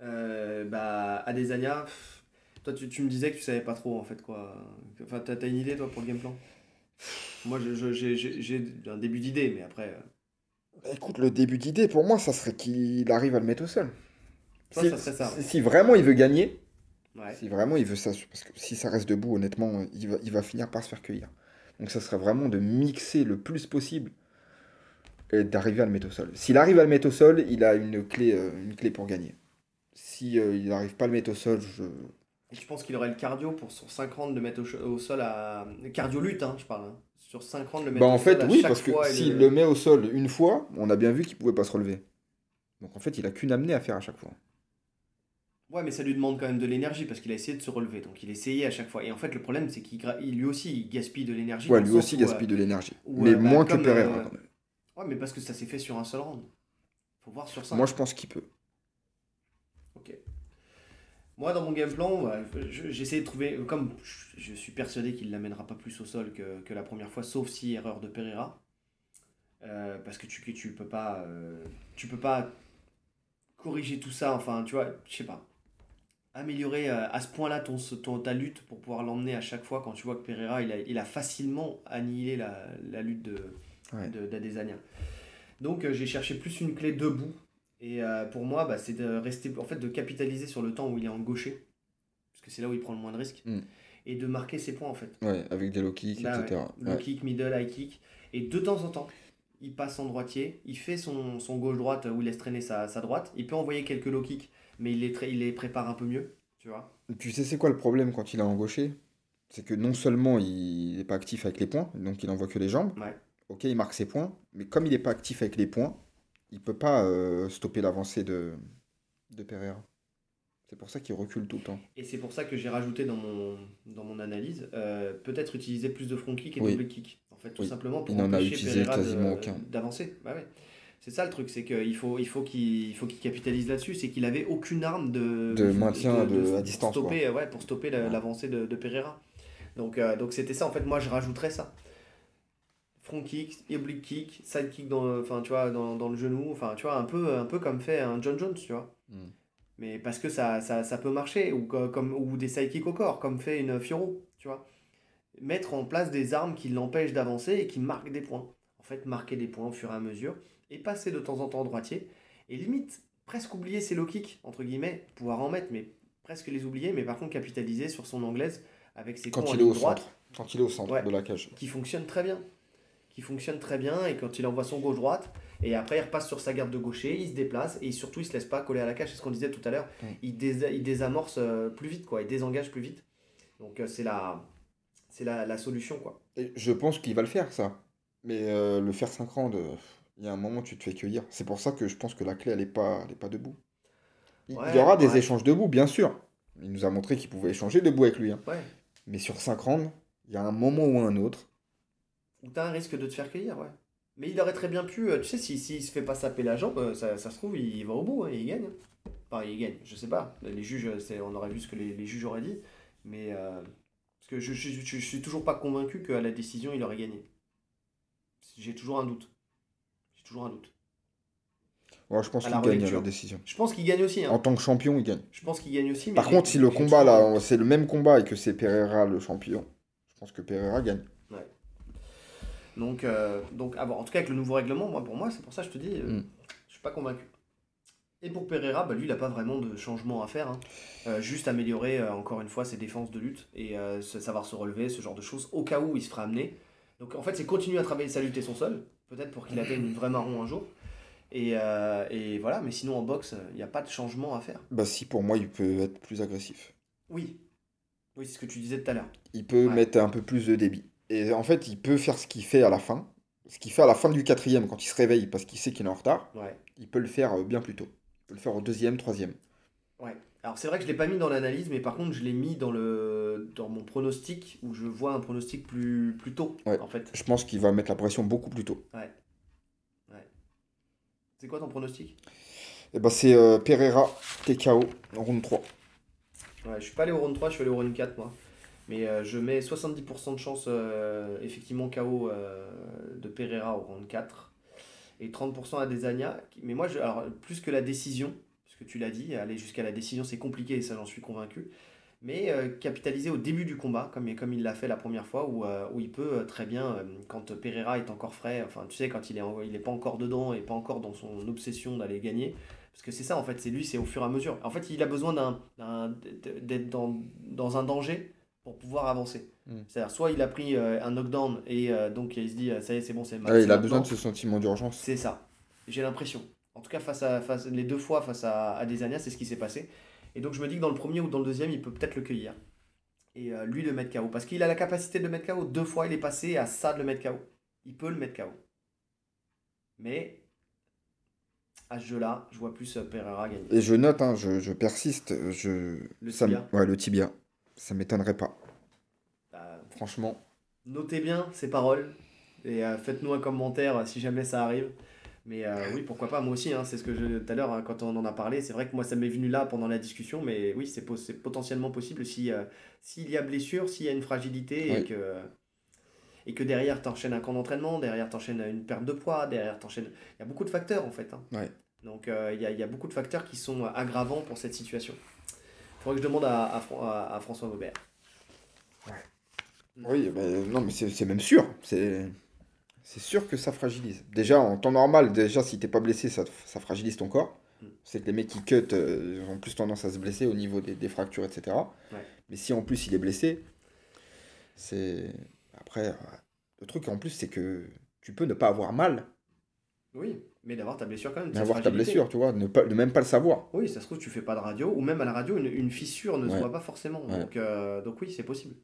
bah Adesanya, pff, toi tu, tu me disais que tu savais pas trop en fait quoi. Enfin t'as t'as une idée toi pour le game plan? Moi je- je- j'ai un début d'idée mais après... euh,
Écoute, le début d'idée, pour moi, ça serait qu'il arrive à le mettre au sol.
Toi,
si,
ça serait ça.
si- si vraiment il veut gagner,
Ouais.
si vraiment il veut ça, parce que si ça reste debout, honnêtement, il va, il va finir par se faire cueillir. Donc ça serait vraiment de mixer le plus possible et d'arriver à le mettre au sol. S'il arrive à le mettre au sol, il a une clé, euh, une clé pour gagner. Si euh, il n'arrive pas à le mettre au sol, je...
Et tu penses qu'il aurait le cardio pour sur 5 rounds de mettre au, au sol à... Cardio lutte hein, je parle. hein. Sur 5 rounds le mettre
Bah en fait, oui, parce que s'il le met au sol une fois, on a bien vu qu'il pouvait pas se relever. Donc en fait, il a qu'une amenée à faire à chaque fois.
Ouais, mais ça lui demande quand même de l'énergie parce qu'il a essayé de se relever. Donc il essayait à chaque fois. Et en fait, le problème, c'est qu'il gra- lui aussi, il gaspille de l'énergie.
Ouais, lui aussi
où,
gaspille
euh,
de l'énergie. Mais
euh, bah,
moins que Pereira
euh,
quand même.
Ouais, mais parce que ça s'est fait sur un seul round. Faut voir sur ça.
Moi, je pense qu'il peut.
Ok. Moi, dans mon game plan, ouais, je- j'ai essayé de trouver. Comme je- suis persuadé qu'il ne l'amènera pas plus au sol que, que la première fois, sauf si erreur de Pereira. Euh, parce que tu, tu peux pas. euh, tu peux pas corriger tout ça. Enfin, tu vois, je sais pas. Améliorer euh, à ce point-là ton, ton, ta lutte pour pouvoir l'emmener à chaque fois quand tu vois que Pereira, il a, il a facilement annihilé la, la lutte de,
Ouais.
de- d'Adesanya. Donc j'ai cherché plus une clé debout. Et euh, pour moi, bah, c'est de rester, en fait, de capitaliser sur le temps où il est en gaucher, parce que c'est là où il prend le moins de risques,
Mm.
et de marquer ses points en fait.
Ouais, avec des low kicks,
Là,
etc.
ouais. Low
Ouais.
kick, middle, high kick. Et de temps en temps, il passe en droitier, il fait son, son gauche-droite où il laisse traîner sa, sa droite. Il peut envoyer quelques low kicks, mais il les, il les prépare un peu mieux, tu vois.
Tu sais, c'est quoi le problème quand il est en gaucher? C'est que non seulement il n'est pas actif avec les points, donc il envoie que les jambes.
Ouais.
Ok, il marque ses points, mais comme il n'est pas actif avec les points, il peut pas euh, stopper l'avancée de, de Pereira. C'est pour ça qu'il recule tout le temps.
Et c'est pour ça que j'ai rajouté dans mon, dans mon analyse, euh, peut-être utiliser plus de front kick et
Oui.
double kick. En fait, tout
Oui.
simplement pour
Il n'en a
empêcher
utilisé
Pereira de-
quasiment aucun.
d'avancer. Bah ouais. C'est ça le truc, c'est qu'il faut, il faut qu'il il faut qu'il capitalise là-dessus, c'est qu'il avait aucune arme de,
De maintien de- à distance,
Pour stopper, ouais, pour stopper l'avancée de, de Pereira. Donc euh, donc c'était ça, en fait, moi je rajouterais ça. Front kick, oblique kick, side kick dans, enfin, tu vois, dans, dans le genou, enfin tu vois, un peu, un peu comme fait un John Jones, tu vois.
Mm.
Mais parce que ça, ça, ça peut marcher, ou, co- comme, ou des sidekicks au corps, comme fait une Fioro, tu vois. Mettre en place des armes qui l'empêchent d'avancer et qui marquent des points. En fait, marquer des points au fur et à mesure, et passer de temps en temps droitier, et limite, presque oublier ses low kicks, entre guillemets, pouvoir en mettre, mais presque les oublier, mais par contre capitaliser sur son anglaise avec ses
Quand il est au
droite,
centre. Quand il est au centre
Ouais.
de la cage.
qui fonctionne très bien. Qui fonctionne très bien, et quand il envoie son gauche-droite, et après il repasse sur sa garde de gaucher, il se déplace, et surtout il se laisse pas coller à la cage, c'est ce qu'on disait tout à l'heure, il, dés- il désamorce euh, plus vite, quoi, il désengage plus vite. Donc euh, c'est la, c'est la, la solution, quoi.
Et je pense qu'il va le faire, ça. Mais euh, le faire 5 rounds, il y a un moment où tu te fais cueillir. C'est pour ça que je pense que la clé, elle n'est pas, elle est pas debout. Il, y aura des
ouais.
échanges debout, bien sûr. Il nous a montré qu'il pouvait échanger debout avec lui. hein.
Ouais.
Mais sur 5 rounds, il y a un moment ou un autre.
Ou t'as un risque de te faire cueillir, ouais. Mais il aurait très bien pu, euh, tu sais, s'il si, s'il se fait pas saper la jambe, euh, ça, ça se trouve, il va au bout, hein, et il gagne. hein. Enfin, il gagne, je sais pas. Les juges, euh, on aurait vu ce que les, les juges auraient dit. Mais. euh, parce que je, je, je, je suis toujours pas convaincu qu'à la décision, il aurait gagné. J'ai toujours un doute. J'ai toujours un doute.
Ouais, je pense qu'il gagne à la décision.
Je pense qu'il gagne aussi. hein.
En tant que champion, il gagne.
Je pense qu'il gagne aussi. Mais
Par contre, si le combat, là, c'est le même combat et que c'est Pereira le champion, je pense que Pereira gagne.
Donc, euh, donc ah bon, en tout cas, avec le nouveau règlement, moi, pour moi, c'est pour ça que je te dis, euh,
Mm.
je suis pas convaincu. Et pour Pereira, bah, lui, il n'a pas vraiment de changement à faire. hein. Euh, juste améliorer, euh, encore une fois, ses défenses de lutte et savoir se relever, ce genre de choses, au cas où il se fera amener. Donc, en fait, c'est continuer à travailler sa lutte et son sol, peut-être pour qu'il atteigne une vraie marron un jour. Et, et voilà, mais sinon, en boxe, il n'y a pas de changement à faire.
Bah si, pour moi, il peut être plus agressif.
Oui. Oui, c'est ce que tu disais tout à l'heure.
Il peut
Ouais.
mettre un peu plus de débit. Et en fait, il peut faire ce qu'il fait à la fin. Ce qu'il fait à la fin du quatrième, quand il se réveille parce qu'il sait qu'il est en retard,
Ouais.
il peut le faire euh, bien plus tôt. Il peut le faire au deuxième, troisième.
Ouais. Alors c'est vrai que je l'ai pas mis dans l'analyse, mais par contre je l'ai mis dans le dans mon pronostic où je vois un pronostic plus plus tôt
Ouais.
en fait.
Je pense qu'il va mettre la pression beaucoup plus tôt.
C'est quoi ton pronostic?
Et bah c'est euh, Pereira, TKO, en round 3.
Ouais, je suis pas allé au round 3, je suis allé au round 4 moi. Mais euh, je mets 70% de chance, euh, effectivement, KO euh, de Pereira au round 4. Et 30% à Desania. Mais moi, alors, plus que la décision, parce que tu l'as dit, aller jusqu'à la décision, c'est compliqué, et ça, j'en suis convaincu. Mais capitaliser au début du combat, comme, comme il l'a fait la première fois, où, où il peut très bien, quand Pereira est encore frais, enfin, tu sais, quand il est, en- il est pas encore dedans et pas encore dans son obsession d'aller gagner. Parce que c'est ça, en fait, c'est lui, c'est au fur et à mesure. En fait, il a besoin d'être dans, dans un danger pour pouvoir avancer.
Mm.
C'est-à-dire, soit il a pris euh, un knockdown et euh, donc il se dit, euh, ça y est, c'est bon, c'est ma-
Ouais,
c'est
il a besoin de ce sentiment d'urgence.
C'est ça. J'ai l'impression. En tout cas, face à, face, les deux fois face à, à Desania, c'est ce qui s'est passé. Et donc, je me dis que dans le premier ou dans le deuxième, il peut peut-être le cueillir. Et euh, lui le mettre KO. Parce qu'il a la capacité de le mettre KO. Deux fois, il est passé à ça de le mettre KO. Il peut le mettre KO. Mais à ce jeu-là, je vois plus Pereira gagner.
Et je note, hein, je, je persiste, je...
Le
ça
tibia.
Ouais, le tibia. Ça m'étonnerait pas.
Bah,
Franchement.
notez bien ces paroles et euh, faites-nous un commentaire euh, si jamais ça arrive. Mais euh, oui, pourquoi pas, moi aussi, hein, c'est ce que je tout à l'heure hein, quand on en a parlé, c'est vrai que moi ça m'est venu là pendant la discussion, mais oui, c'est po- c'est potentiellement possible si euh, s'il y a blessure, s'il y a une fragilité et que et que derrière t'enchaînes un camp d'entraînement, derrière t'enchaînes une perte de poids, derrière t'enchaînes, il y a beaucoup de facteurs en fait. hein.
Ouais.
Donc euh, il y a, il y a beaucoup de facteurs qui sont aggravants pour cette situation. Faudrait que je demande à, à, Fran- à- à François Maubert.
Oui, ben, non, mais c'est même sûr. C'est c'est sûr que ça fragilise. Déjà, en temps normal, déjà, si t'es pas blessé, ça, ça fragilise ton corps.
Mm.
C'est que les mecs qui cut euh, ont plus tendance à se blesser au niveau des, des fractures, etc.
Ouais.
Mais si en plus il est blessé, c'est. Après, euh, le truc en plus, c'est que tu peux ne pas avoir mal,
Oui, mais d'avoir ta blessure quand même.
mais
cette
avoir ta blessure, tu vois, ne, pas, même pas le savoir.
Oui, ça se trouve, tu fais pas de radio, ou même à la radio, une, une fissure ne se
Ouais.
voit pas forcément.
Ouais.
Donc, euh, donc oui, c'est possible.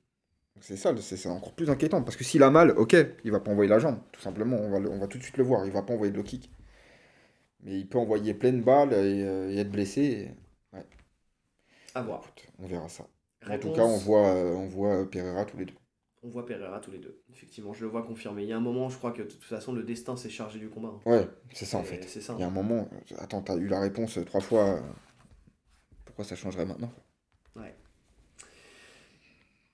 C'est ça, c'est encore plus inquiétant. Parce que s'il a mal, ok, il va pas envoyer la jambe, tout simplement. On va, le- on va tout de suite le voir. Il va pas envoyer de low kick. Mais il peut envoyer pleine balle et, euh, et être blessé. et-
À voir.
Écoute, on verra ça. En tout cas, on voit, euh, on voit Pereira tous les deux.
On voit Pereira tous les deux. Effectivement, je le vois confirmé. Il y a un moment, je crois que de toute façon, le destin s'est chargé du combat. hein.
Ouais, c'est ça en fait.
C'est ça.
Il y a un moment, attends, t'as eu la réponse trois fois. Pourquoi ça changerait maintenant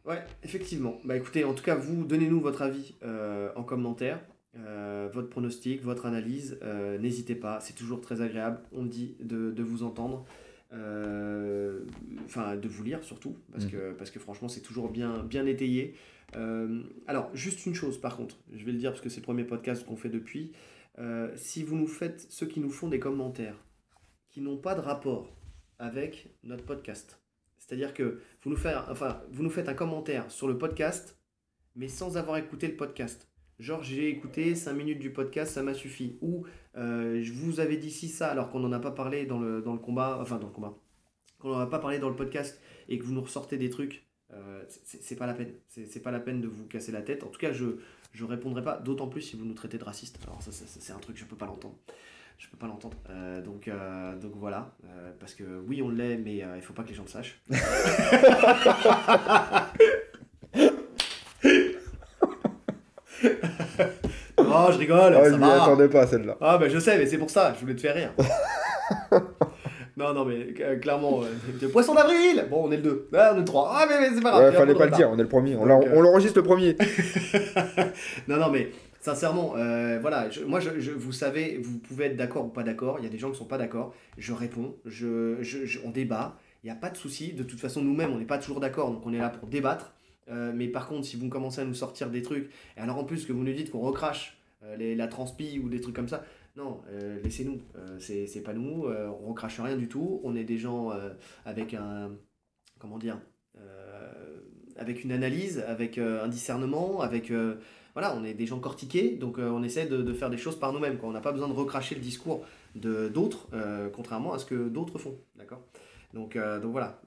Ouais, effectivement. Bah écoutez, en tout cas, vous donnez-nous votre avis euh, en commentaire, euh, votre pronostic, votre analyse. Euh, N'hésitez pas, c'est toujours très agréable, on me dit, de, de vous entendre. Euh, Enfin, de vous lire surtout, parce
Mhm.
que, parce que franchement, c'est toujours bien, bien étayé. Euh, alors, juste une chose par contre, je vais le dire parce que c'est le premier podcast qu'on fait depuis. Euh, si vous nous faites, ceux qui nous font des commentaires qui n'ont pas de rapport avec notre podcast, c'est-à-dire que vous nous, faites, un commentaire sur le podcast, mais sans avoir écouté le podcast. Genre, j'ai écouté 5 minutes du podcast, ça m'a suffi. Ou euh, je vous avais dit si ça alors qu'on n'en a pas parlé dans le combat, enfin dans le combat, qu'on n'en a pas parlé dans le podcast et que vous nous ressortez des trucs, euh, c'est pas la peine. C'est pas la peine de vous casser la tête. En tout cas, je je répondrai pas, d'autant plus si vous nous traitez de racistes. Alors, ça, ça, ça, c'est un truc, je peux pas l'entendre. Je peux pas l'entendre. Euh, donc, euh, donc voilà. Parce que oui, on l'est, mais il faut pas que les gens le sachent. oh, je rigole,
Ah,
ça
je m'y attendais pas celle-là.
Ah, bah je sais, mais c'est pour ça, je voulais te faire rire. non, non, mais euh, clairement, euh, poisson d'avril Bon, on est le 2. Ah, on est le 3. Ah, mais, mais c'est pas grave.
Ouais, fallait pas le dire, on est le premier. On,
Donc, euh,
on l'enregistre le premier.
non, non, mais sincèrement, euh, voilà, je- moi, je, je- vous savez, vous pouvez être d'accord ou pas d'accord. Il y a des gens qui sont pas d'accord. Je réponds, je, je- je- on débat. Il n'y a pas de souci. De toute façon, nous-mêmes, on n'est pas toujours d'accord, donc on est là pour débattre. Euh, mais par contre, si vous commencez à nous sortir des trucs, et alors en plus que vous nous dites qu'on recrache euh, les- la transpi ou des trucs comme ça, non, euh, laissez-nous. Euh, c'est pas nous, euh, on recrache rien du tout. On est des gens euh, avec un. Comment dire euh, Avec une analyse, avec un discernement, avec. voilà, on est des gens cortiqués, donc on essaie de, de faire des choses par nous-mêmes. On n'a pas besoin de recracher le discours d'autres, contrairement à ce que d'autres font. D'accord? Donc, donc voilà,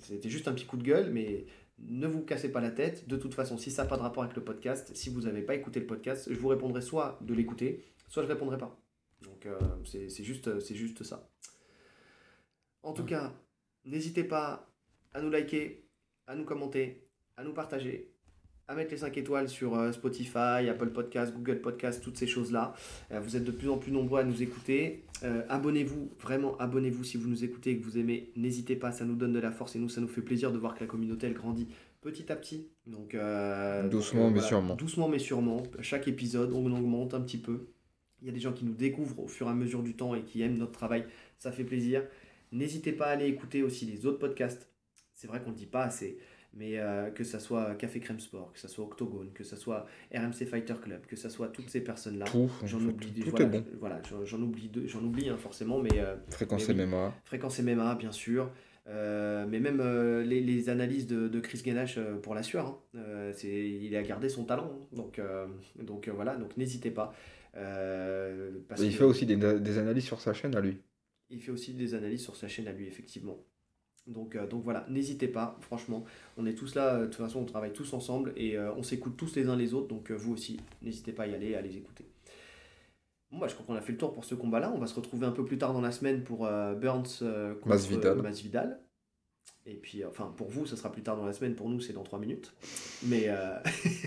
c'était juste un petit coup de gueule, mais ne vous cassez pas la tête. De toute façon, si ça n'a pas de rapport avec le podcast, si vous n'avez pas écouté le podcast, je vous répondrai soit de l'écouter, soit je répondrai pas. Donc euh, c'est juste, ça. En tout cas, n'hésitez pas à nous liker, à nous commenter, à nous partager. à mettre les 5 étoiles sur euh, Spotify, Apple Podcast, Google Podcast, toutes ces choses-là. Euh, vous êtes de plus en plus nombreux à nous écouter. Euh, abonnez-vous, vraiment abonnez-vous si vous nous écoutez et que vous aimez. N'hésitez pas, ça nous donne de la force et nous, ça nous fait plaisir de voir que la communauté, elle grandit petit à petit. Donc, euh,
Doucement,
donc,
mais
voilà.
sûrement.
Doucement mais sûrement. Chaque épisode, on augmente un petit peu. Il y a des gens qui nous découvrent au fur et à mesure du temps et qui aiment notre travail. Ça fait plaisir. N'hésitez pas à aller écouter aussi les autres podcasts. C'est vrai qu'on ne le dit pas assez, mais euh, que ça soit Café Crème Sport, que ça soit Octogone, que ça soit RMC Fighter Club, que ça soit toutes ces personnes-là. J'en oublie,
tout
voilà,
bon.
j'en- oublie, deux- j'en oublie hein, forcément, mais euh,
Fréquence
Mais oui.
MMA.
Fréquence MMA, bien sûr. Euh, mais même euh, les, les analyses de, de Chris Ganache euh, pour la sueur, hein. C'est, il a gardé son talent. hein. Donc, donc voilà, donc n'hésitez pas. Euh, parce
il
que
fait aussi des, des analyses sur sa chaîne à lui.
il fait aussi des analyses sur sa chaîne à lui, effectivement. Donc, euh, donc voilà, n'hésitez pas, franchement, on est tous là, euh, de toute façon on travaille tous ensemble et on s'écoute tous les uns les autres, donc vous aussi, n'hésitez pas à y aller, à les écouter. Bon, bah, je crois qu'on a fait le tour pour ce combat-là, on va se retrouver un peu plus tard dans la semaine pour euh, Burns euh, contre
Masvidal.
Masvidal. Et puis, euh, enfin, pour vous, ça sera plus tard dans la semaine, pour nous, c'est dans 3 minutes. Mais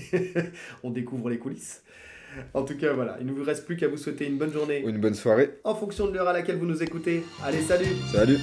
on découvre les coulisses. En tout cas, voilà, il ne vous reste plus qu'à vous souhaiter une bonne journée
Une bonne soirée.
en fonction de l'heure à laquelle vous nous écoutez. Allez, salut
Salut